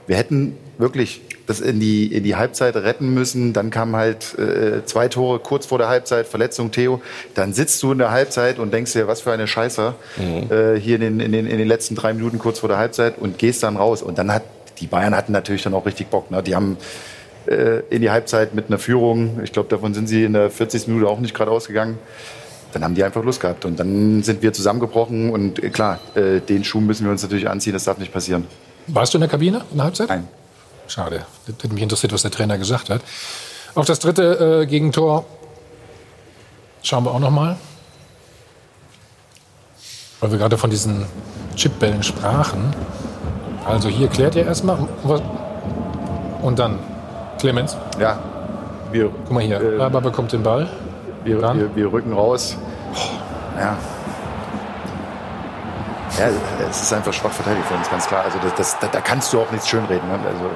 wir hätten wirklich das in die, in die Halbzeit retten müssen. Dann kamen halt äh, zwei Tore kurz vor der Halbzeit, Verletzung Theo. Dann sitzt du in der Halbzeit und denkst dir, was für eine Scheiße, mhm. äh, hier in den, in, den, in den letzten drei Minuten kurz vor der Halbzeit und gehst dann raus. Und dann hat die Bayern hatten natürlich dann auch richtig Bock. Ne? Die haben äh, in die Halbzeit mit einer Führung, ich glaube, davon sind sie in der 40. Minute auch nicht gerade ausgegangen. Dann haben die einfach Lust gehabt. Und dann sind wir zusammengebrochen. Und äh, klar, äh, den Schuh müssen wir uns natürlich anziehen. Das darf nicht passieren.
Warst du in der Kabine in der Halbzeit?
Nein.
Schade. Das hätte mich interessiert, was der Trainer gesagt hat. Auf das dritte äh, Gegentor schauen wir auch noch mal. Weil wir gerade von diesen Chipbällen sprachen. Also hier klärt ihr erstmal. Und dann Clemens.
Ja.
Wir, Guck mal hier, äh, Alaba bekommt den Ball.
Wir, wir, wir, rücken raus. Ja. Ja, es ist einfach schwach verteidigt von uns, ganz klar. Also das, das, da, da, kannst du auch nichts schönreden. Ne? Also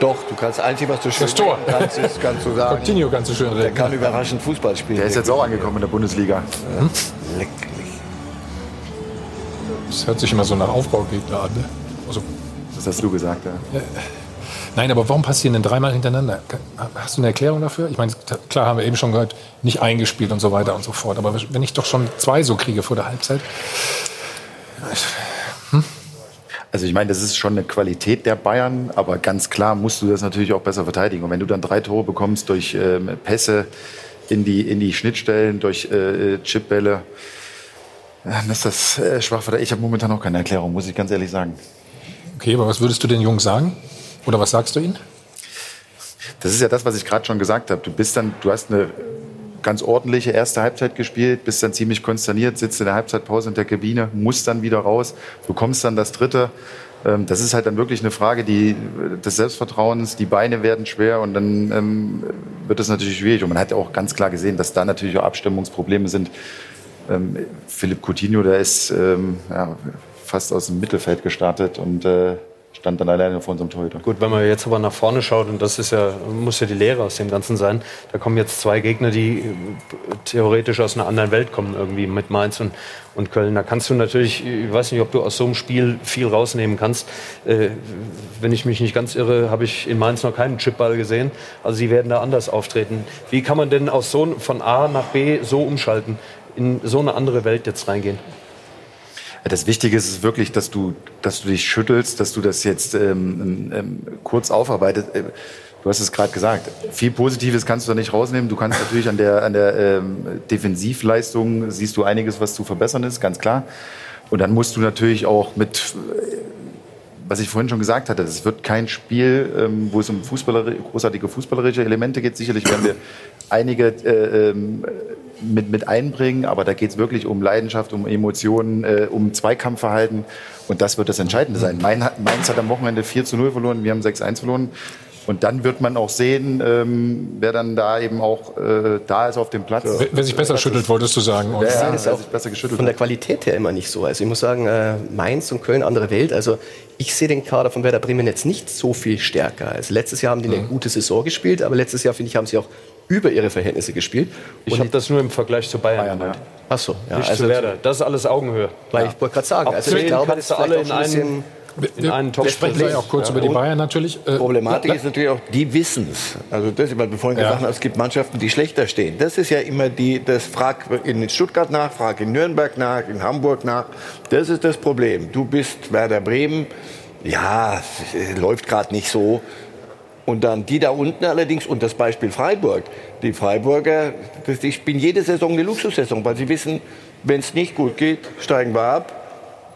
doch, du kannst einzig, was du schön
das Tor.
kannst, ist, kannst du sagen.
Coutinho kannst du schön reden.
Der kann überraschend Fußball spielen.
Der ist jetzt auch angekommen in der Bundesliga.
Hm? Lecklich.
Das hört sich immer so nach Aufbaugegner an. Ne?
Also, das hast du gesagt, ja.
Nein, aber warum passieren denn dreimal hintereinander? Hast du eine Erklärung dafür? Ich meine, klar haben wir eben schon gehört, nicht eingespielt und so weiter und so fort. Aber wenn ich doch schon zwei so kriege vor der Halbzeit.
Hm? Also ich meine, das ist schon eine Qualität der Bayern, aber ganz klar musst du das natürlich auch besser verteidigen. Und wenn du dann drei Tore bekommst durch ähm, Pässe in die, in die Schnittstellen, durch äh, Chipbälle, dann ist das äh, schwach verteidigt. Ich habe momentan noch keine Erklärung, muss ich ganz ehrlich sagen.
Okay, aber was würdest du den Jungs sagen? Oder was sagst du ihnen?
Das ist ja das, was ich gerade schon gesagt habe. Du bist dann, du hast eine ganz ordentliche erste Halbzeit gespielt, bist dann ziemlich konsterniert, sitzt in der Halbzeitpause in der Kabine, musst dann wieder raus, bekommst dann das dritte. Ähm, das ist halt dann wirklich eine Frage die, des Selbstvertrauens. Die Beine werden schwer und dann ähm, wird es natürlich schwierig. Und man hat auch ganz klar gesehen, dass da natürlich auch Abstimmungsprobleme sind. Ähm, Philipp Coutinho, der ist ähm, ja, fast aus dem Mittelfeld gestartet und äh, stand dann alleine vor unserem Torhüter.
Gut, wenn man jetzt aber nach vorne schaut, und das ist ja, muss ja die Lehre aus dem Ganzen sein, da kommen jetzt zwei Gegner, die äh, theoretisch aus einer anderen Welt kommen, irgendwie mit Mainz und, und Köln. Da kannst du natürlich, ich weiß nicht, ob du aus so einem Spiel viel rausnehmen kannst. Äh, wenn ich mich nicht ganz irre, habe ich in Mainz noch keinen Chipball gesehen. Also sie werden da anders auftreten. Wie kann man denn aus so, von A nach B so umschalten, in so eine andere Welt jetzt reingehen?
Das Wichtige ist wirklich, dass du, dass du dich schüttelst, dass du das jetzt ähm, ähm, kurz aufarbeitest. Äh, du hast es gerade gesagt. Viel Positives kannst du da nicht rausnehmen. Du kannst natürlich an der, an der ähm, Defensivleistung siehst du einiges, was zu verbessern ist, ganz klar. Und dann musst du natürlich auch mit, was ich vorhin schon gesagt hatte, es wird kein Spiel, ähm, wo es um Fußballer, großartige fußballerische Elemente geht. Sicherlich werden wir einige äh, ähm, mit, mit einbringen, aber da geht es wirklich um Leidenschaft, um Emotionen, äh, um Zweikampfverhalten und das wird das Entscheidende sein. Mainz hat am Wochenende 4 zu 0 verloren, wir haben 6-1 verloren. Und dann wird man auch sehen, ähm, wer dann da eben auch äh, da ist auf dem Platz.
Wer, wer sich besser schüttelt, wolltest du sagen.
Und ja, ist auch besser geschüttelt von der Qualität her immer nicht so. Also ich muss sagen, äh, Mainz und Köln, andere Welt. Also ich sehe den Kader von Werder Bremen jetzt nicht so viel stärker. Also letztes Jahr haben die eine mhm. gute Saison gespielt, aber letztes Jahr, finde ich, haben sie auch über ihre Verhältnisse gespielt.
Ich habe das nur im Vergleich zu Bayern. Bayern ja.
Ach so,
ja, Nicht also zu Werder. Das ist alles Augenhöhe.
Weil ja. ich wollte gerade sagen,
also ich glaube, das ist alle in einen in einen top
Wir sprechen gleich auch kurz
Ja.
über die Bayern natürlich. Äh,
Problematik
la-
ist natürlich auch, die wissen es. Also das, weil wir vorhin
Ja.
gesagt haben, es gibt Mannschaften, die schlechter stehen. Das ist ja immer die, das frag in Stuttgart nach, frag in Nürnberg nach, in Hamburg nach. Das ist das Problem. Du bist Werder Bremen, ja, es läuft gerade nicht so. Und dann die da unten allerdings, und das Beispiel Freiburg. Die Freiburger, das, ich bin jede Saison eine Luxussaison, weil sie wissen, wenn es nicht gut geht, steigen wir ab.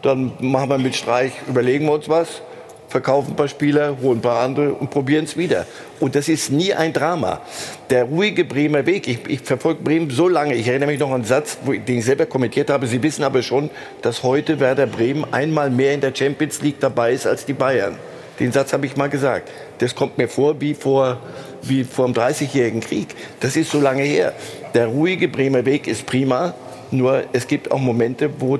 Dann machen wir mit Streich, überlegen wir uns was, verkaufen ein paar Spieler, holen ein paar andere und probieren es wieder. Und das ist nie ein Drama. Der ruhige Bremer Weg, ich, ich verfolge Bremen so lange, ich erinnere mich noch an einen Satz, den ich selber kommentiert habe. Sie wissen aber schon, dass heute Werder Bremen einmal mehr in der Champions League dabei ist als die Bayern. Den Satz habe ich mal gesagt. Das kommt mir vor wie vor, wie vor dem 30-jährigen Krieg. Das ist so lange her. Der ruhige Bremer Weg ist prima, nur es gibt auch Momente, wo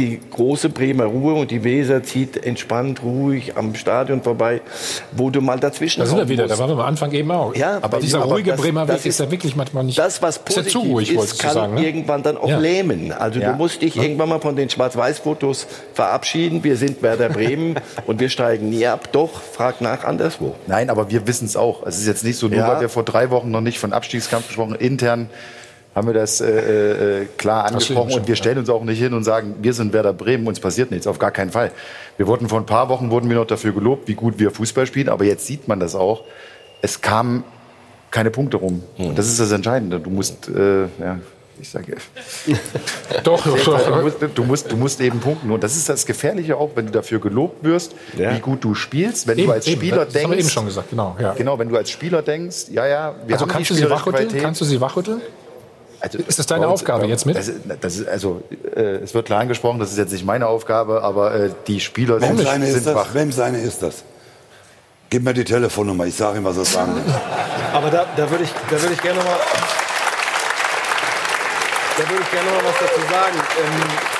die große Bremer Ruhe und die Weser zieht entspannt, ruhig am Stadion vorbei, wo du mal dazwischen
Da sind wir wieder,
musst.
da waren wir am Anfang eben auch.
Ja,
aber dieser
aber
ruhige
das-
Bremer Weg ist ja wirklich manchmal nicht.
Das, was
ist ja
positiv
zu ruhig,
ist, kann
sagen. Ne?
irgendwann dann auch
Ja.
lähmen. Also
Ja.
du musst dich irgendwann mal von den Schwarz-Weiß-Fotos verabschieden. Wir sind Werder Bremen *laughs* und wir steigen nie ab. Doch, frag nach anderswo.
Nein, aber wir wissen es auch. Es ist jetzt nicht so, nur
Ja.
weil wir vor drei Wochen noch nicht von Abstiegskampf gesprochen. Intern haben wir das äh, äh, klar angesprochen
eben
und wir stellen uns auch nicht hin und sagen, wir sind Werder Bremen, uns passiert nichts. Auf gar keinen Fall. Wir wurden vor ein paar Wochen wurden wir noch dafür gelobt, wie gut wir Fußball spielen, aber jetzt sieht man das auch. Es kamen keine Punkte rum. Und das ist das Entscheidende. Du musst, äh, ja, ich sage, *laughs*
Doch, *laughs* doch,
du musst, du, musst, du musst eben punkten. Und das ist das Gefährliche auch, wenn du dafür gelobt wirst,
Ja.
wie gut du spielst. Wenn
Eben,
du als
eben,
Spieler
das
denkst.
haben wir eben schon gesagt, genau. Ja.
Genau, wenn du als Spieler denkst, ja, ja, wir
Also
haben
kannst
die
du sie wachrütteln? Kannst du sie wachrütteln?
Also,
Ist das deine
uns,
Aufgabe jetzt mit?
Das das ist, also, äh, es wird klar angesprochen, das ist jetzt nicht meine Aufgabe, aber äh, die Spieler
Wem
sind,
seine
sind
ist das?
wach.
Wem seine ist das? Gib mir die Telefonnummer, ich sage ihm, was er sagen will. *laughs*
Aber da, da würde ich, da würde ich gerne noch mal, da würde ich gerne noch mal was dazu sagen. Ähm,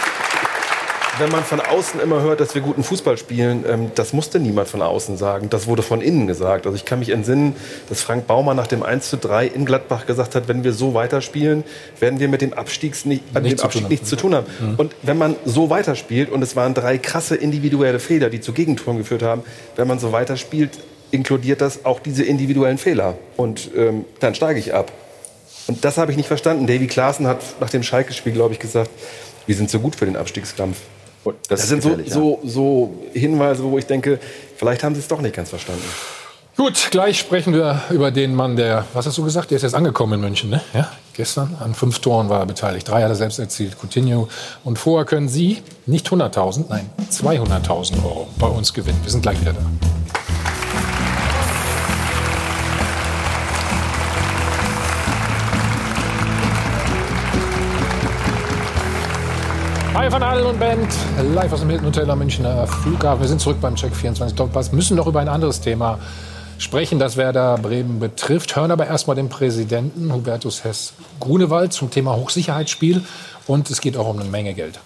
wenn man von außen immer hört, dass wir guten Fußball spielen, ähm, das musste niemand von außen sagen. Das wurde von innen gesagt. Also ich kann mich entsinnen, dass Frank Baumann nach dem 1 zu 3 in Gladbach gesagt hat, wenn wir so weiterspielen, werden wir mit dem, Abstiegs nicht, äh,
Nichts
dem Abstieg nichts zu tun haben. Und wenn man so weiterspielt, und es waren drei krasse individuelle Fehler, die zu Gegentoren geführt haben, wenn man so weiterspielt, inkludiert das auch diese individuellen Fehler. Und ähm, dann steige ich ab. Und das habe ich nicht verstanden. Davy Klaassen hat nach dem Schalke-Spiel, glaube ich, gesagt, wir sind so gut für den Abstiegskampf.
Das,
Das,
ist
sind so, so, so Hinweise, wo ich denke, vielleicht haben sie es doch nicht ganz verstanden.
Gut, gleich sprechen wir über den Mann, der, was hast du gesagt, der ist jetzt angekommen in München, ne? Ja, gestern an fünf Toren war er beteiligt. Drei hat er selbst erzielt, Coutinho. Und vorher können Sie nicht 100.000, nein, 200.000 Euro bei uns gewinnen. Wir sind gleich wieder da. Hi von Adel und Band, live aus dem Hilton Hotel am Münchner Flughafen. Wir sind zurück beim Check 24 Doppelpass, müssen noch über ein anderes Thema sprechen, das Werder Bremen betrifft. Hören aber erstmal den Präsidenten Hubertus Hess-Grunewald zum Thema Hochsicherheitsspiel und es geht auch um eine Menge Geld.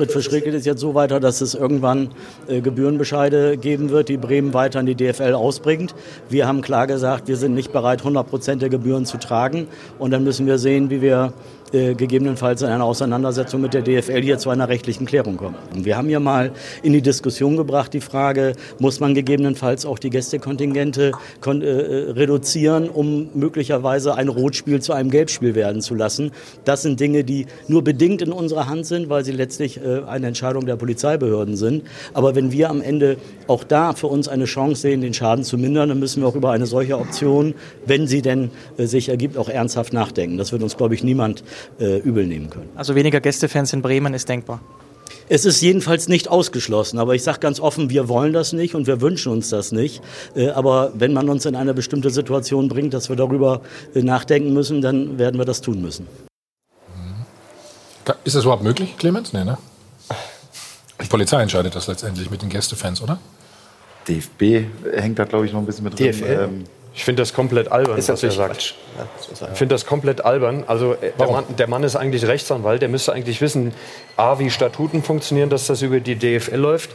Schritt für Schritt geht es jetzt so weiter, dass es irgendwann äh, Gebührenbescheide geben wird, die Bremen weiter an die DFL ausbringt. Wir haben klar gesagt, wir sind nicht bereit, 100 Prozent der Gebühren zu tragen. Und dann müssen wir sehen, wie wir äh, gegebenenfalls in einer Auseinandersetzung mit der DFL hier zu einer rechtlichen Klärung kommen. Wir haben ja mal in die Diskussion gebracht die Frage, muss man gegebenenfalls auch die Gästekontingente kon äh, äh, reduzieren, um möglicherweise ein Rotspiel zu einem Gelbspiel werden zu lassen. Das sind Dinge, die nur bedingt in unserer Hand sind, weil sie letztlich äh, eine Entscheidung der Polizeibehörden sind. Aber wenn wir am Ende auch da für uns eine Chance sehen, den Schaden zu mindern, dann müssen wir auch über eine solche Option, wenn sie denn äh, sich ergibt, auch ernsthaft nachdenken. Das wird uns, glaube ich, niemand äh, übel nehmen können.
Also weniger Gästefans in Bremen ist denkbar.
Es ist jedenfalls nicht ausgeschlossen, aber ich sage ganz offen, wir wollen das nicht und wir wünschen uns das nicht. Äh, Aber wenn man uns in eine bestimmte Situation bringt, dass wir darüber äh, nachdenken müssen, dann werden wir das tun müssen.
Ist das überhaupt möglich, Clemens? Nee, ne? Die Polizei entscheidet das letztendlich mit den Gästefans, oder?
DFB hängt da, glaube ich, noch ein bisschen mit drin.
DFL?
Ähm,
Ich finde das komplett albern,
Ist
was er sagt.
Quatsch.
Ich finde das komplett albern. Also äh, der Mann, der Mann ist eigentlich Rechtsanwalt. Der müsste eigentlich wissen, a, wie Statuten funktionieren, dass das über die DFL läuft.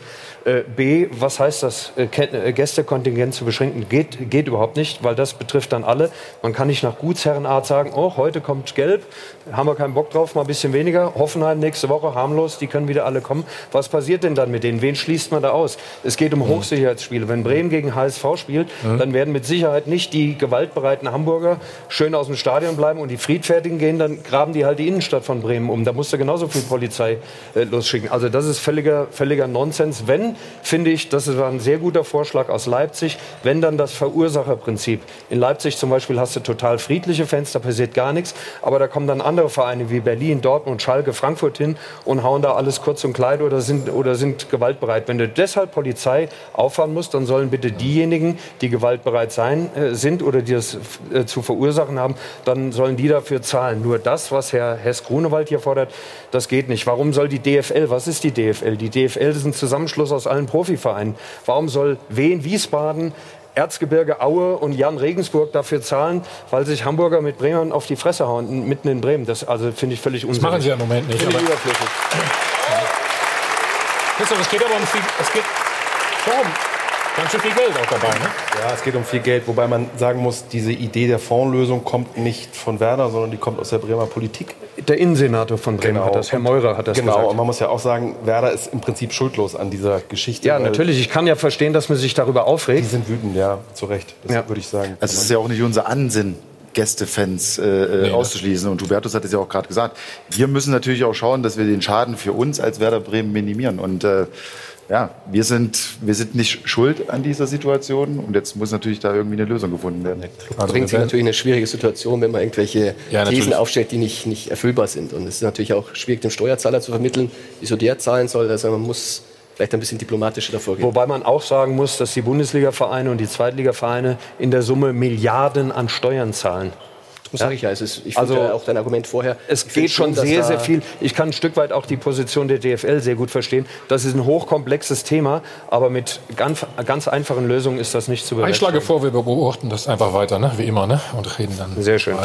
B, was heißt das, äh, äh, Gästekontingent zu beschränken? Geht, geht überhaupt nicht, weil das betrifft dann alle. Man kann nicht nach Gutsherrenart sagen, oh, heute kommt Gelb, haben wir keinen Bock drauf, mal ein bisschen weniger. Hoffenheim nächste Woche, harmlos, die können wieder alle kommen. Was passiert denn dann mit denen? Wen schließt man da aus? Es geht um Hochsicherheitsspiele. Wenn Bremen gegen HSV spielt, dann werden mit Sicherheit nicht die gewaltbereiten Hamburger schön aus dem Stadion bleiben und die Friedfertigen gehen, dann graben die halt die Innenstadt von Bremen um. Da musst du genauso viel Polizei äh, losschicken. Also das ist völliger, völliger Nonsens. Wenn, finde ich, das war ein sehr guter Vorschlag aus Leipzig, wenn dann das Verursacherprinzip. In Leipzig zum Beispiel hast du total friedliche Fans, da passiert gar nichts, aber da kommen dann andere Vereine wie Berlin, Dortmund, Schalke, Frankfurt hin und hauen da alles kurz und kleid oder sind, oder sind gewaltbereit. Wenn du deshalb Polizei auffahren musst, dann sollen bitte diejenigen, die gewaltbereit sein, äh, sind oder die das äh, zu verursachen haben, dann sollen die dafür zahlen. Nur das, was Herr Hess-Grunewald hier fordert, das geht nicht. Warum soll die DFL, was ist die DFL? Die DFL ist ein Zusammenschluss aus allen Profivereinen. Warum soll Wien, Wiesbaden, Erzgebirge Aue und Jan Regensburg dafür zahlen, weil sich Hamburger mit Bremern auf die Fresse hauen, mitten in Bremen. Das also finde ich völlig
Das
unsinnig.
machen sie ja im Moment nicht.
Finde ich
Aber
überflüssig.
Christoph, es geht aber um viel, es geht darum, ganz schön viel Geld auch dabei. Ne?
Ja, es geht um viel Geld, wobei man sagen muss, diese Idee der Fondslösung kommt nicht von Werder, sondern die kommt aus der Bremer Politik.
Der Innensenator von Bremen hat das, Herr Meurer hat das
genau.
gesagt.
und man muss ja auch sagen, Werder ist im Prinzip schuldlos an dieser Geschichte.
Ja, natürlich. Ich kann ja verstehen, dass man sich darüber aufregt.
Die sind wütend, ja, zu Recht. Das würde ich sagen.
Also es ist ja auch nicht unser Ansinn, Gästefans äh, äh, auszuschließen. Und Hubertus hat es ja auch gerade gesagt. Wir müssen natürlich auch schauen, dass wir den Schaden für uns als Werder Bremen minimieren. Und äh, ja, wir sind, wir sind nicht schuld an dieser Situation. Und jetzt muss natürlich da irgendwie eine Lösung gefunden werden.
Also bringt sich natürlich in eine schwierige Situation, wenn man irgendwelche
Ja,
Thesen
natürlich.
aufstellt, die nicht, nicht erfüllbar sind. Und es ist natürlich auch schwierig, dem Steuerzahler zu vermitteln, wieso der zahlen soll. Also man muss vielleicht ein bisschen diplomatischer davor gehen.
Wobei man auch sagen muss, dass die Bundesliga-Vereine und die Zweitliga-Vereine in der Summe Milliarden an Steuern zahlen.
Das sage ich ja. Es ist, ich
Also,
finde ja auch dein Argument vorher.
Es geht schon sehr, sehr viel. Ich kann ein Stück weit auch die Position der DFL sehr gut verstehen. Das ist ein hochkomplexes Thema, aber mit ganz, ganz einfachen Lösungen ist das nicht zu
Ich schlage vor, wir beobachten das einfach weiter, ne? wie immer, ne? und reden dann,
Sehr schön.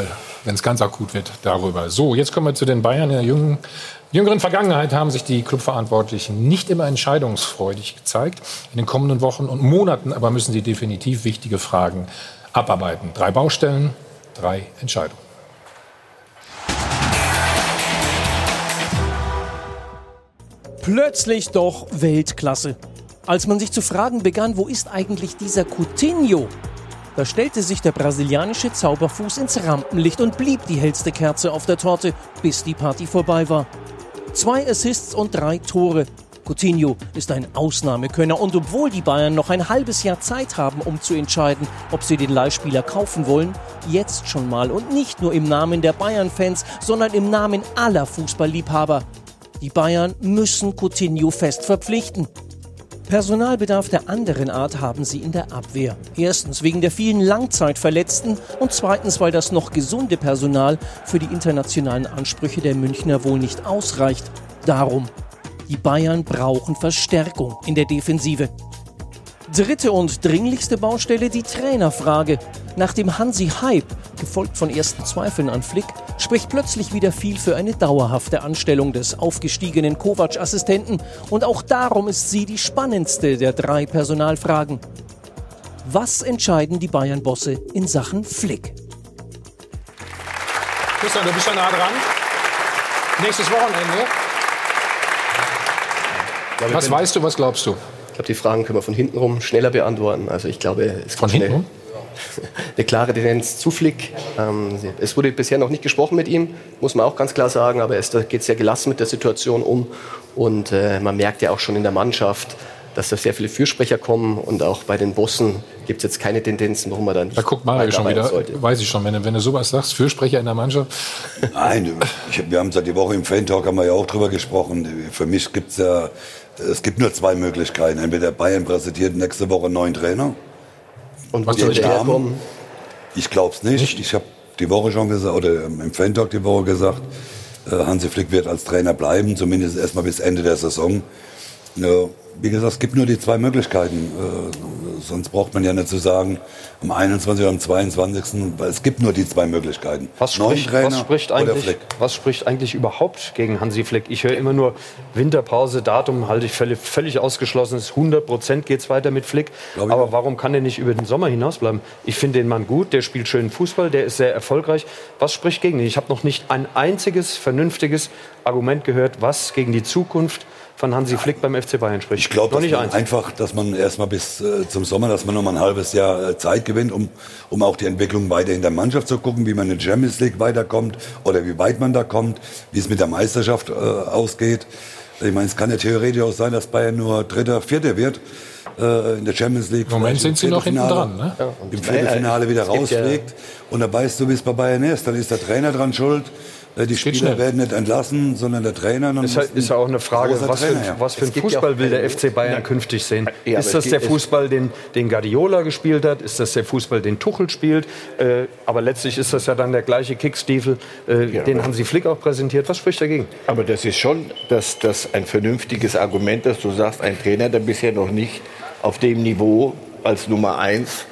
wenn es ganz akut wird, darüber. So, jetzt kommen wir zu den Bayern. In der jüngeren, jüngeren Vergangenheit haben sich die Clubverantwortlichen nicht immer entscheidungsfreudig gezeigt. In den kommenden Wochen und Monaten aber müssen sie definitiv wichtige Fragen abarbeiten. Drei Baustellen, drei Entscheidungen.
Plötzlich doch Weltklasse. Als man sich zu fragen begann, wo ist eigentlich dieser Coutinho? Da stellte sich der brasilianische Zauberfuß ins Rampenlicht und blieb die hellste Kerze auf der Torte, bis die Party vorbei war. Zwei Assists und drei Tore. Coutinho ist ein Ausnahmekönner und obwohl die Bayern noch ein halbes Jahr Zeit haben, um zu entscheiden, ob sie den Leihspieler kaufen wollen, jetzt schon mal und nicht nur im Namen der Bayern-Fans, sondern im Namen aller Fußballliebhaber. Die Bayern müssen Coutinho fest verpflichten. Personalbedarf der anderen Art haben sie in der Abwehr. Erstens wegen der vielen Langzeitverletzten und zweitens, weil das noch gesunde Personal für die internationalen Ansprüche der Münchner wohl nicht ausreicht. Darum, die Bayern brauchen Verstärkung in der Defensive. Dritte und dringlichste Baustelle die Trainerfrage. Nach dem Hansi-Hype, gefolgt von ersten Zweifeln an Flick, spricht plötzlich wieder viel für eine dauerhafte Anstellung des aufgestiegenen Kovac-Assistenten und auch darum ist sie die spannendste der drei Personalfragen. Was entscheiden die Bayern-Bosse in Sachen Flick?
Christian, du bist ja nah dran. Nächstes Wochenende.
Glaube,
Was weißt du, was glaubst du?
Ich glaube, die Fragen können wir von hinten rum schneller beantworten. Also ich glaube, es
Von hinten
eine,
rum?
eine klare Tendenz zu Flick. Ähm, es wurde bisher noch nicht gesprochen mit ihm, muss man auch ganz klar sagen, aber es geht sehr gelassen mit der Situation um. Und äh, man merkt ja auch schon in der Mannschaft, dass da sehr viele Fürsprecher kommen und auch bei den Bossen gibt es jetzt keine Tendenzen, warum man da nicht
Da guckt Mario schon wieder.
sollte.
Weiß ich schon, wenn, du- wenn du sowas sagst, Fürsprecher in der Mannschaft.
Nein, ich, wir haben seit die Woche im Fan-Talk haben wir ja auch drüber gesprochen. Für mich gibt es ja, es gibt nur zwei Möglichkeiten. Entweder Bayern präsentiert nächste Woche einen neuen Trainer.
Und
was
wo die herkommen?
Ich glaube es nicht. Ich habe die Woche schon gesagt, oder im Fan-Talk die Woche gesagt, äh, Hansi Flick wird als Trainer bleiben, zumindest erstmal bis Ende der Saison. Wie gesagt, es gibt nur die zwei Möglichkeiten. Äh, sonst braucht man ja nicht zu sagen, am 21. oder am 22. Weil es gibt nur die zwei Möglichkeiten.
Was spricht, was, spricht eigentlich, was spricht eigentlich überhaupt gegen Hansi Flick? Ich höre immer nur Winterpause, Datum halte ich völlig, völlig ausgeschlossen. Es ist 100 Prozent geht es weiter mit Flick. Aber warum kann er nicht über den Sommer hinausbleiben? Ich finde den Mann gut, der spielt schönen Fußball, der ist sehr erfolgreich. Was spricht gegen ihn? Ich habe noch nicht ein einziges vernünftiges Argument gehört, was gegen die Zukunft von Hansi Flick beim FC Bayern spricht.
Ich glaube
nicht eins.
einfach, dass man erstmal bis äh, zum Sommer, dass man noch mal ein halbes Jahr äh, Zeit gewinnt, um, um auch die Entwicklung weiter in der Mannschaft zu gucken, wie man in der Champions League weiterkommt oder wie weit man da kommt, wie es mit der Meisterschaft äh, ausgeht. Ich meine, es kann ja theoretisch auch sein, dass Bayern nur Dritter, Vierter wird äh, in der Champions League.
Im Moment sind sie noch hinten
Viertelfinale-
dran, ne? Ja,
Im Viertelfinale wieder
gibt ja-
rausfliegt. Und da weißt du, wie es bei Bayern ist. Dann ist der Trainer dran schuld. Äh, Die Spieler werden nicht entlassen, sondern der Trainer. Dann
Ist ja, ist ja auch eine Frage, was für,
Trainer
was für
Es
ein
gibt ja
Fußball will der FC Bayern
Ja.
künftig sehen?
Ja,
ist das der Fußball, den, den Guardiola gespielt hat? Ist das der Fußball, den Tuchel spielt? Äh, aber letztlich ist das ja dann der gleiche Kickstiefel, äh, den Hansi Flick auch präsentiert. Was spricht dagegen?
Aber das ist schon das, das ein vernünftiges Argument, dass du sagst, ein Trainer, der bisher noch nicht auf dem Niveau als Nummer eins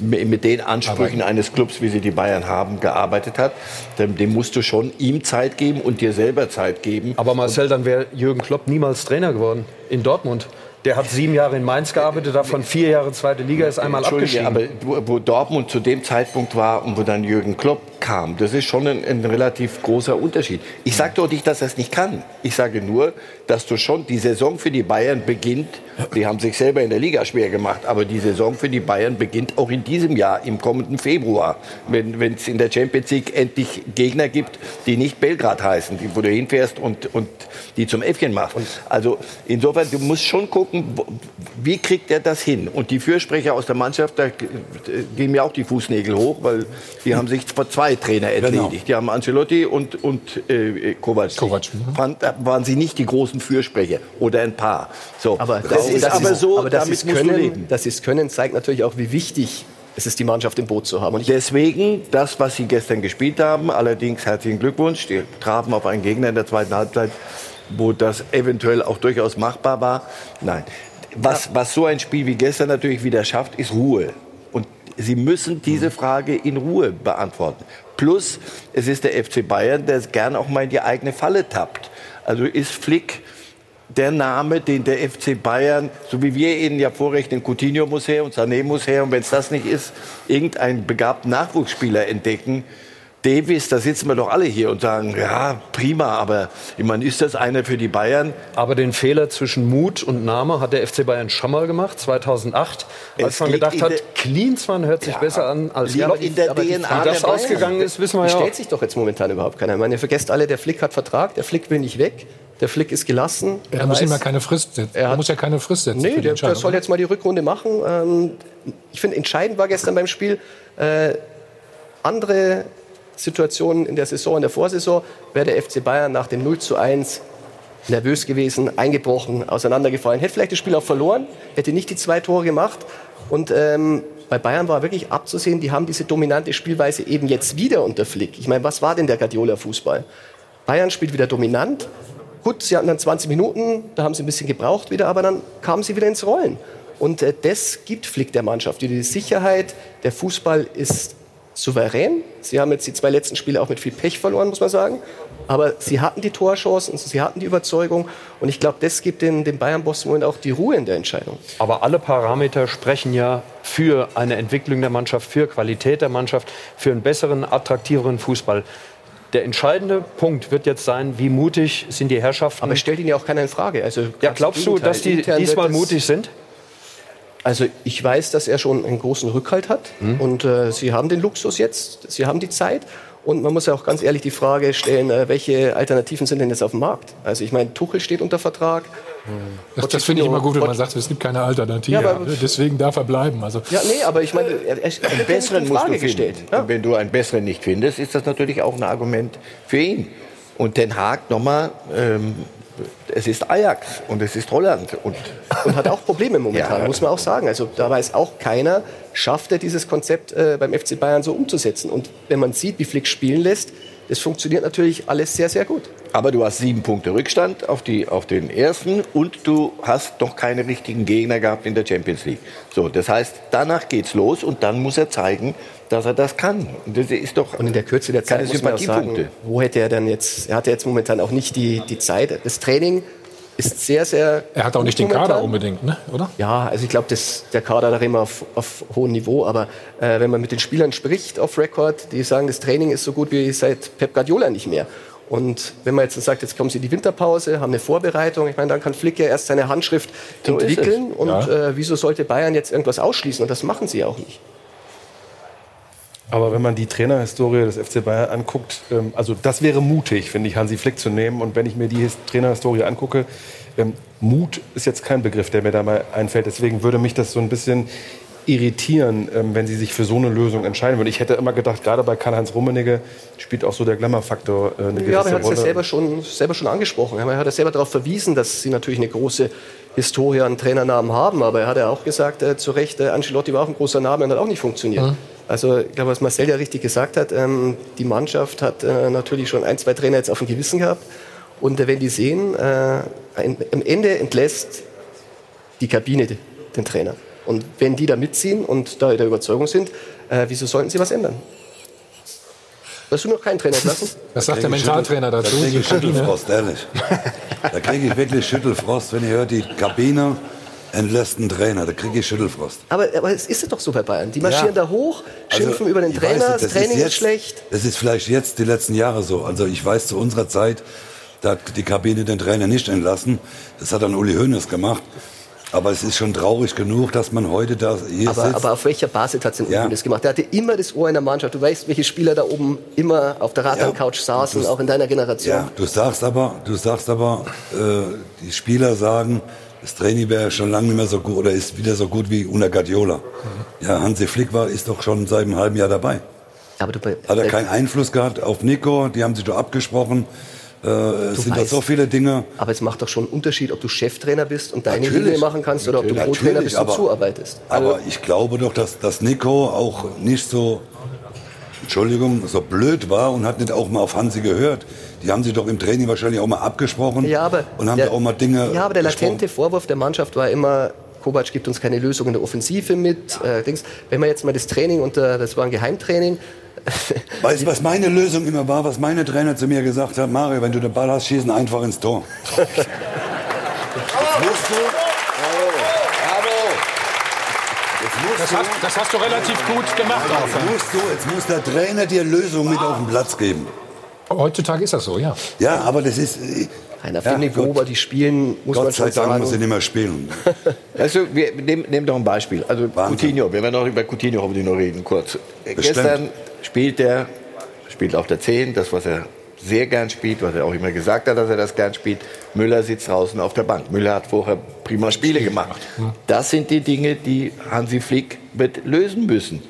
mit den Ansprüchen eines Clubs, wie sie die Bayern haben, gearbeitet hat, dem, dem musst du schon ihm Zeit geben und dir selber Zeit geben.
Aber Marcel, dann wäre Jürgen Klopp niemals Trainer geworden in Dortmund. Der hat sieben Jahre in Mainz gearbeitet, davon vier Jahre zweite Liga, ist einmal abgestiegen.
aber wo, wo Dortmund zu dem Zeitpunkt war und wo dann Jürgen Klopp kam, das ist schon ein, ein relativ großer Unterschied. Ich sage doch nicht, dass er es nicht kann. Ich sage nur, dass du schon die Saison für die Bayern beginnt. Die haben sich selber in der Liga schwer gemacht, aber die Saison für die Bayern beginnt auch in diesem Jahr, im kommenden Februar, wenn es in der Champions League endlich Gegner gibt, die nicht Belgrad heißen, die, wo du hinfährst und, und die zum Äffchen machst. Also insofern, du musst schon gucken, wo- wie kriegt er das hin? Und die Fürsprecher aus der Mannschaft, da gehen mir auch die Fußnägel hoch, weil die haben sich vor zwei Trainer entledigt. Die haben Ancelotti und, und äh, Kovac. Fand, da waren sie nicht die großen Fürsprecher oder ein paar. So,
Aber
das,
das
ist aber so,
aber
damit musst du
können,
leben.
sie es können, zeigt natürlich auch, wie wichtig es ist, die Mannschaft im Boot zu haben.
Deswegen das, was sie gestern gespielt haben, allerdings herzlichen Glückwunsch. Die trafen auf einen Gegner in der zweiten Halbzeit, wo das eventuell auch durchaus machbar war. Nein. Was, was so ein Spiel wie gestern natürlich wieder schafft, ist Ruhe. Und sie müssen diese Frage in Ruhe beantworten. Plus, es ist der FC Bayern, der gern auch mal in die eigene Falle tappt. Also ist Flick der Name, den der FC Bayern, so wie wir ihn ja vorrechnen, Coutinho muss her und Sané muss her und wenn es das nicht ist, irgendeinen begabten Nachwuchsspieler entdecken. Davis, da sitzen wir doch alle hier und sagen, ja, prima, aber ich meine, ist das einer für die Bayern?
Aber den Fehler zwischen Mut und Name hat der FC Bayern schon mal gemacht, 2008, als
Es
man gedacht hat, Klinsmann hört sich besser an als
Ja, aber
Klopp.
in der
Aber
DNA
Wie das
der Bayern.
ausgegangen ist, wissen wir ja
stellt sich doch jetzt momentan überhaupt keiner. Ich meine, ihr vergesst alle, der Flick hat Vertrag, der Flick will nicht weg, der Flick ist gelassen.
Er muss ihm ja keine Frist setzen. Er muss ja keine Frist setzen.
Nee, der, der soll jetzt mal die Rückrunde machen. Ähm, ich finde, entscheidend war gestern beim Spiel, äh, andere Situationen in der Saison, in der Vorsaison, wäre der FC Bayern nach dem 0 zu 1 nervös gewesen, eingebrochen, auseinandergefallen. Hätte vielleicht das Spiel auch verloren, hätte nicht die zwei Tore gemacht. Und ähm, bei Bayern war wirklich abzusehen, die haben diese dominante Spielweise eben jetzt wieder unter Flick. Ich meine, was war denn der Guardiola-Fußball? Bayern spielt wieder dominant. Gut, sie hatten dann 20 Minuten, da haben sie ein bisschen gebraucht wieder, aber dann kamen sie wieder ins Rollen. Und äh, das gibt Flick der Mannschaft. Die Sicherheit, der Fußball ist souverän. Sie haben jetzt die zwei letzten Spiele auch mit viel Pech verloren, muss man sagen. Aber sie hatten die Torchancen, sie hatten die Überzeugung. Und ich glaube, das gibt den, den Bayern-Boss im Moment auch die Ruhe in der Entscheidung.
Aber alle Parameter sprechen ja für eine Entwicklung der Mannschaft, für Qualität der Mannschaft, für einen besseren, attraktiveren Fußball. Der entscheidende Punkt wird jetzt sein, wie mutig sind die Herrschaften.
Aber stellt ihn ja auch keiner in Frage. Also
ja, glaubst du, dass die diesmal
es-
mutig sind?
Also ich weiß, dass er schon einen großen Rückhalt hat
Mhm.
und äh, sie haben den Luxus jetzt, sie haben die Zeit und man muss ja auch ganz ehrlich die Frage stellen, äh, welche Alternativen sind denn jetzt auf dem Markt? Also ich meine, Tuchel steht unter Vertrag.
Das, das finde ich immer gut, wenn man sagt, es gibt keine Alternative.
Ja, aber-
Deswegen darf er bleiben. Also,
Ja, nee, aber ich meine, er, er, er
Einen besseren
in
musst du
Frage
finden.
gestellt.
Und wenn du einen besseren nicht findest, ist das natürlich auch ein Argument für ihn. Und Den Haag nochmal, ähm, es ist Ajax und es ist Holland. Und,
Und hat auch Probleme momentan, *laughs*
Ja.
muss man auch sagen. Also da weiß auch keiner, schafft er dieses Konzept äh, beim FC Bayern so umzusetzen. Und wenn man sieht, wie Flick spielen lässt, Das funktioniert natürlich alles sehr, sehr gut.
Aber du hast sieben Punkte Rückstand auf, die, auf den ersten und du hast noch keine richtigen Gegner gehabt in der Champions League. So, das heißt, danach geht's los und dann muss er zeigen, dass er das kann. Und das ist doch
und in der Kürze der Zeit muss man auch sagen, wo hätte er denn jetzt? Er hat ja jetzt momentan auch nicht die, die Zeit. Das Training ist sehr, sehr.
Er hat auch nicht den
momentan.
Kader unbedingt, ne? oder?
Ja, also ich glaube, der Kader da immer auf, auf hohem Niveau. Aber äh, wenn man mit den Spielern spricht auf Record, die sagen, das Training ist so gut wie seit Pep Guardiola nicht mehr. Und wenn man jetzt sagt, jetzt kommen sie in die Winterpause, haben eine Vorbereitung, ich meine, dann kann Flick ja erst seine Handschrift
So
entwickeln. Und
Ja.
äh, wieso sollte Bayern jetzt irgendwas ausschließen? Und das machen sie auch nicht.
Aber wenn man die Trainerhistorie des FC Bayern anguckt, ähm, also das wäre mutig, finde ich, Hansi Flick zu nehmen. Und wenn ich mir die His- Trainerhistorie angucke, ähm, Mut ist jetzt kein Begriff, der mir da mal einfällt. Deswegen würde mich das so ein bisschen irritieren, ähm, wenn sie sich für so eine Lösung entscheiden würden. Ich hätte immer gedacht, gerade bei Karl-Heinz Rummenigge spielt auch so der Glamour-Faktor äh, eine gewisse
Ja, aber er hat es ja
Rolle.
selber schon, selber schon angesprochen. Er hat ja selber darauf verwiesen, dass sie natürlich eine große Historie an Trainernamen haben. Aber er hat ja auch gesagt, äh, zu Recht, äh, Ancelotti war auch ein großer Name und hat auch nicht funktioniert.
Mhm.
Also ich glaube, was Marcel ja richtig gesagt hat, ähm, die Mannschaft hat äh, natürlich schon ein, zwei Trainer jetzt auf dem Gewissen gehabt. Und äh, wenn die sehen, äh, ein, am Ende entlässt die Kabine de- den Trainer. Und wenn die da mitziehen und da der Überzeugung sind, äh, wieso sollten sie was ändern? Hast du noch keinen Trainer entlassen? *laughs*
Was sagt der Mentaltrainer dazu?
Da kriege ich? Schüttelfrost, ehrlich. Da kriege ich wirklich Schüttelfrost, wenn ich höre, die Kabine entlässt einen Trainer. Da kriege ich Schüttelfrost.
Aber, aber es ist doch so bei Bayern. Die marschieren
Ja.
da hoch, schimpfen
Also,
über den Trainer,
weiß,
das,
das
Training ist,
jetzt,
schlecht.
Das ist vielleicht jetzt die letzten Jahre so. Also ich weiß, zu unserer Zeit, da hat die Kabine den Trainer nicht entlassen. Das hat dann Uli Hoeneß gemacht. Aber es ist schon traurig genug, dass man heute da hier
Aber,
sitzt.
aber auf welcher Basis hat denn
Ja.
Das gemacht? Der hatte immer das Ohr in der Mannschaft. Du weißt, welche Spieler da oben immer auf der Radcouch saßen,
das-
auch in deiner Generation.
Ja, du sagst aber, du sagst aber, äh, die Spieler sagen, das Training wäre schon lange nicht mehr so gut oder ist wieder so gut wie unter Guardiola. Ja, Hansi Flick war, ist doch schon seit einem halben Jahr dabei.
Aber du,
Hat er keinen Einfluss gehabt auf Nico? Die haben sich doch abgesprochen. Äh, es sind doch
weißt-
so viele Dinge.
Aber es macht doch schon einen Unterschied, ob du Cheftrainer bist und deine
Natürlich.
Dinge machen kannst oder ob du Co-Trainer bist und
aber-
zuarbeitest.
Aber ich glaube doch, dass, dass Nico auch nicht so, Entschuldigung, so blöd war und hat nicht auch mal auf Hansi gehört. Die haben sich doch im Training wahrscheinlich auch mal abgesprochen
Ja, aber
und haben
der-
da auch mal Dinge.
Ja, aber der
besprochen.
latente Vorwurf der Mannschaft war immer, Kovac gibt uns keine Lösung in der Offensive mit. Äh, Dings. Wenn man jetzt mal das Training unter, das war ein Geheimtraining, *laughs*
Weißt du, was meine Lösung immer war, was meine Trainer zu mir gesagt haben? Mario, wenn du den Ball hast, schießen einfach ins Tor. *laughs* Jetzt musst du.
Das hast, das hast du relativ gut gemacht auch.
Jetzt musst, du, jetzt muss der Trainer dir Lösungen mit auf den Platz geben.
Heutzutage ist das so, ja.
Ja, aber das ist.
Auf
Ja, Gott.
wo die spielen, muss
Gott
man
sei Dank
sagen.
muss er nicht mehr spielen. *laughs*
Also, wir nehmen, nehmen doch ein Beispiel. Also Coutinho, wenn wir noch über Coutinho haben, die noch reden, kurz. Äh,
Bestimmt.
Gestern spielt er, spielt auf der 10, das, was er sehr gern spielt, was er auch immer gesagt hat, dass er das gern spielt. Müller sitzt draußen auf der Bank. Müller hat vorher prima Spiele gemacht. Das sind die Dinge, die Hansi Flick wird lösen müssen.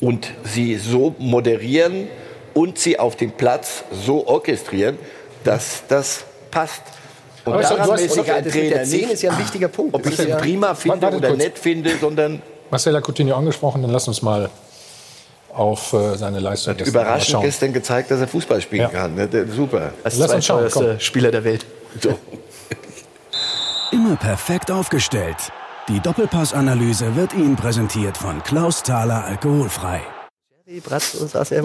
Und sie so moderieren und sie auf dem Platz so orchestrieren, dass das passt. Und
Aber
daran
du hast-
messe ich
das
einen
mit der
Trainer
10
nicht,
ist ja ein wichtiger Punkt.
ob
Das
ich
ist
ihn
ja-
prima finde oder
kurz.
nett finde, sondern
Marcel hat Coutinho angesprochen, dann lass uns mal auf äh, seine Leistung gestern
überraschend
schauen.
gestern gezeigt, dass er Fußball spielen kann. Ne? Super.
Als
Lass uns schauen, komm.
Spieler der Welt.
So. *laughs*
Immer perfekt aufgestellt. Die Doppelpassanalyse wird Ihnen präsentiert von Klaus Thaler Alkoholfrei.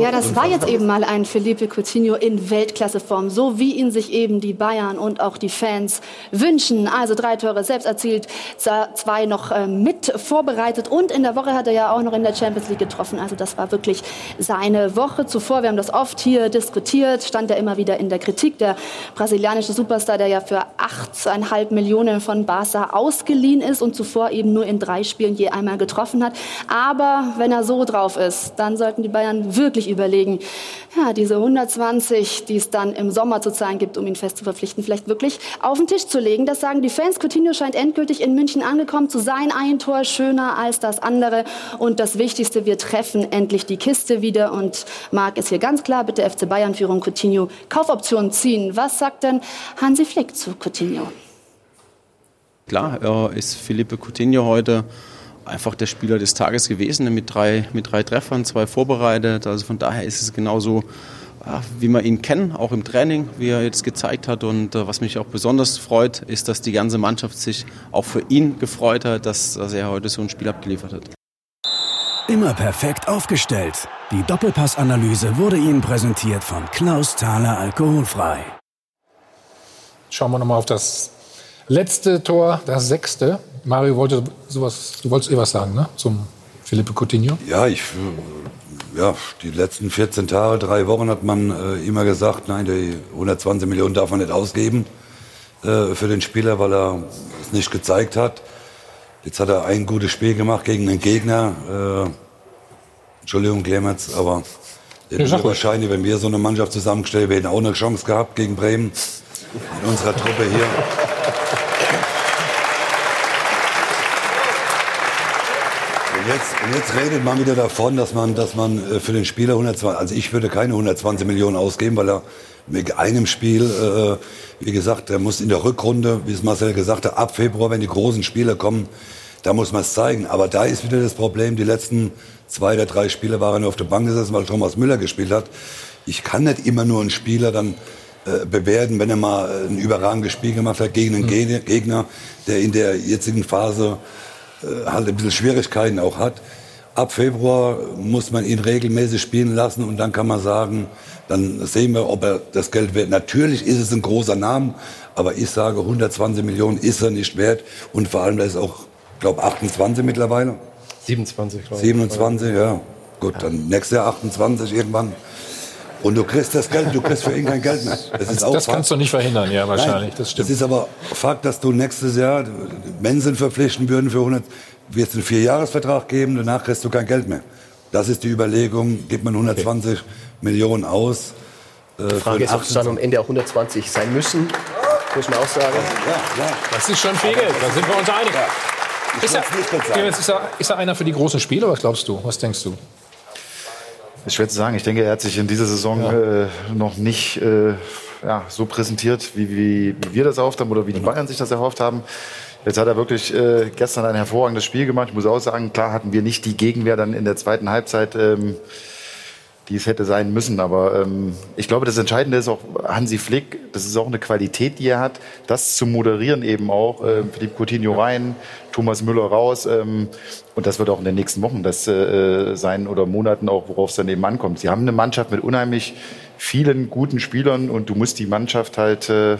Ja, das war jetzt eben mal ein Felipe Coutinho in Weltklasseform, so wie ihn sich eben die Bayern und auch die Fans wünschen. Also drei Tore selbst erzielt, zwei noch äh, mit vorbereitet und in der Woche hat er ja auch noch in der Champions League getroffen. Also das war wirklich seine Woche zuvor. Wir haben das oft hier diskutiert, stand er immer wieder in der Kritik. Der brasilianische Superstar, der ja für 8,5 Millionen von Barca ausgeliehen ist und zuvor eben nur in drei Spielen je einmal getroffen hat. Aber wenn er so drauf ist, dann sollten die Bayern wirklich überlegen, ja, diese 120, die es dann im Sommer zu zahlen gibt, um ihn fest zu verpflichten, vielleicht wirklich auf den Tisch zu legen. Das sagen die Fans. Coutinho scheint endgültig in München angekommen zu sein. Ein Tor schöner als das andere. Und das Wichtigste, wir treffen endlich die Kiste wieder. Und Marc ist hier ganz klar, bitte FC Bayern-Führung Coutinho Kaufoption ziehen. Was sagt denn Hansi Flick zu Coutinho?
Klar, ist Felipe Coutinho heute einfach der Spieler des Tages gewesen, mit drei, mit drei Treffern, zwei vorbereitet. Also von daher ist es genauso wie wir ihn kennen, auch im Training, wie er jetzt gezeigt hat. Und äh, was mich auch besonders freut, ist, dass die ganze Mannschaft sich auch für ihn gefreut hat, dass, dass er heute so ein Spiel abgeliefert hat.
Immer perfekt aufgestellt. Die Doppelpassanalyse wurde Ihnen präsentiert von Klaus Thaler Alkoholfrei.
Schauen wir nochmal auf das letzte Tor, das sechste. Mario wollte sowas, du wolltest eh was sagen, ne? Zum Felipe Coutinho.
Ja, ich, ja, die letzten 14 Tage, drei Wochen hat man äh, immer gesagt, nein, die 120 Millionen darf man nicht ausgeben äh, für den Spieler, weil er es nicht gezeigt hat. Jetzt hat er ein gutes Spiel gemacht gegen den Gegner. Äh, Entschuldigung, Clemens, aber ja, wahrscheinlich, wenn wir so eine Mannschaft zusammengestellt hätten, auch eine Chance gehabt gegen Bremen in unserer Truppe hier. Jetzt, jetzt redet man wieder davon, dass man, dass man äh, für den Spieler 120, also ich würde keine 120 Millionen ausgeben, weil er mit einem Spiel, äh, wie gesagt, er muss in der Rückrunde, wie es Marcel gesagt hat, ab Februar, wenn die großen Spiele kommen, da muss man es zeigen. Aber da ist wieder das Problem, die letzten zwei oder drei Spiele waren er auf der Bank gesessen, weil Thomas Müller gespielt hat. Ich kann nicht immer nur einen Spieler dann äh, bewerten, wenn er mal ein überragendes Spiel gemacht hat gegen einen mhm. Gegner, der in der jetzigen Phase äh, halt ein bisschen Schwierigkeiten auch hat. Ab Februar muss man ihn regelmäßig spielen lassen und dann kann man sagen, dann sehen wir, ob er das Geld wert. Natürlich ist es ein großer Name, aber ich sage, 120 Millionen ist er nicht wert und vor allem, da ist auch, glaube 28 mittlerweile.
27, glaube
ich. 27, ja. Gut, dann nächstes Jahr 28 irgendwann. Und du kriegst das Geld, du kriegst für ihn kein Geld mehr.
Das, ist auch das kannst du nicht verhindern, ja, wahrscheinlich.
Nein,
das stimmt.
Es ist aber Fakt, dass du nächstes Jahr Mensen verpflichten würden für 100, wird es einen Vierjahresvertrag geben, danach kriegst du kein Geld mehr. Das ist die Überlegung, gibt man 120 okay. Millionen aus.
Äh, die Frage ist, ob es dann am Ende auch 120 sein müssen, muss man auch sagen.
Ja, ja. Das ist schon viel Geld, da sind wir uns einig. Ja. Ist er, ist, er, ist er einer für die großen Spiele, was glaubst du? Was denkst du?
Ist schwer zu sagen. Ich denke, er hat sich in dieser Saison ja. äh, noch nicht äh, ja, so präsentiert, wie, wie, wie, wir das erhofft haben oder wie die Bayern sich das erhofft haben. Jetzt hat er wirklich äh, gestern ein hervorragendes Spiel gemacht. Ich muss auch sagen, klar hatten wir nicht die Gegenwehr dann in der zweiten Halbzeit. Ähm, die es hätte sein müssen. Aber ähm, ich glaube, das Entscheidende ist auch Hansi Flick, das ist auch eine Qualität, die er hat, das zu moderieren eben auch. Äh, Philipp Coutinho rein, Thomas Müller raus. Ähm, und das wird auch in den nächsten Wochen das äh, sein oder Monaten auch, worauf es dann eben ankommt. Sie haben eine Mannschaft mit unheimlich vielen guten Spielern und du musst die Mannschaft halt äh,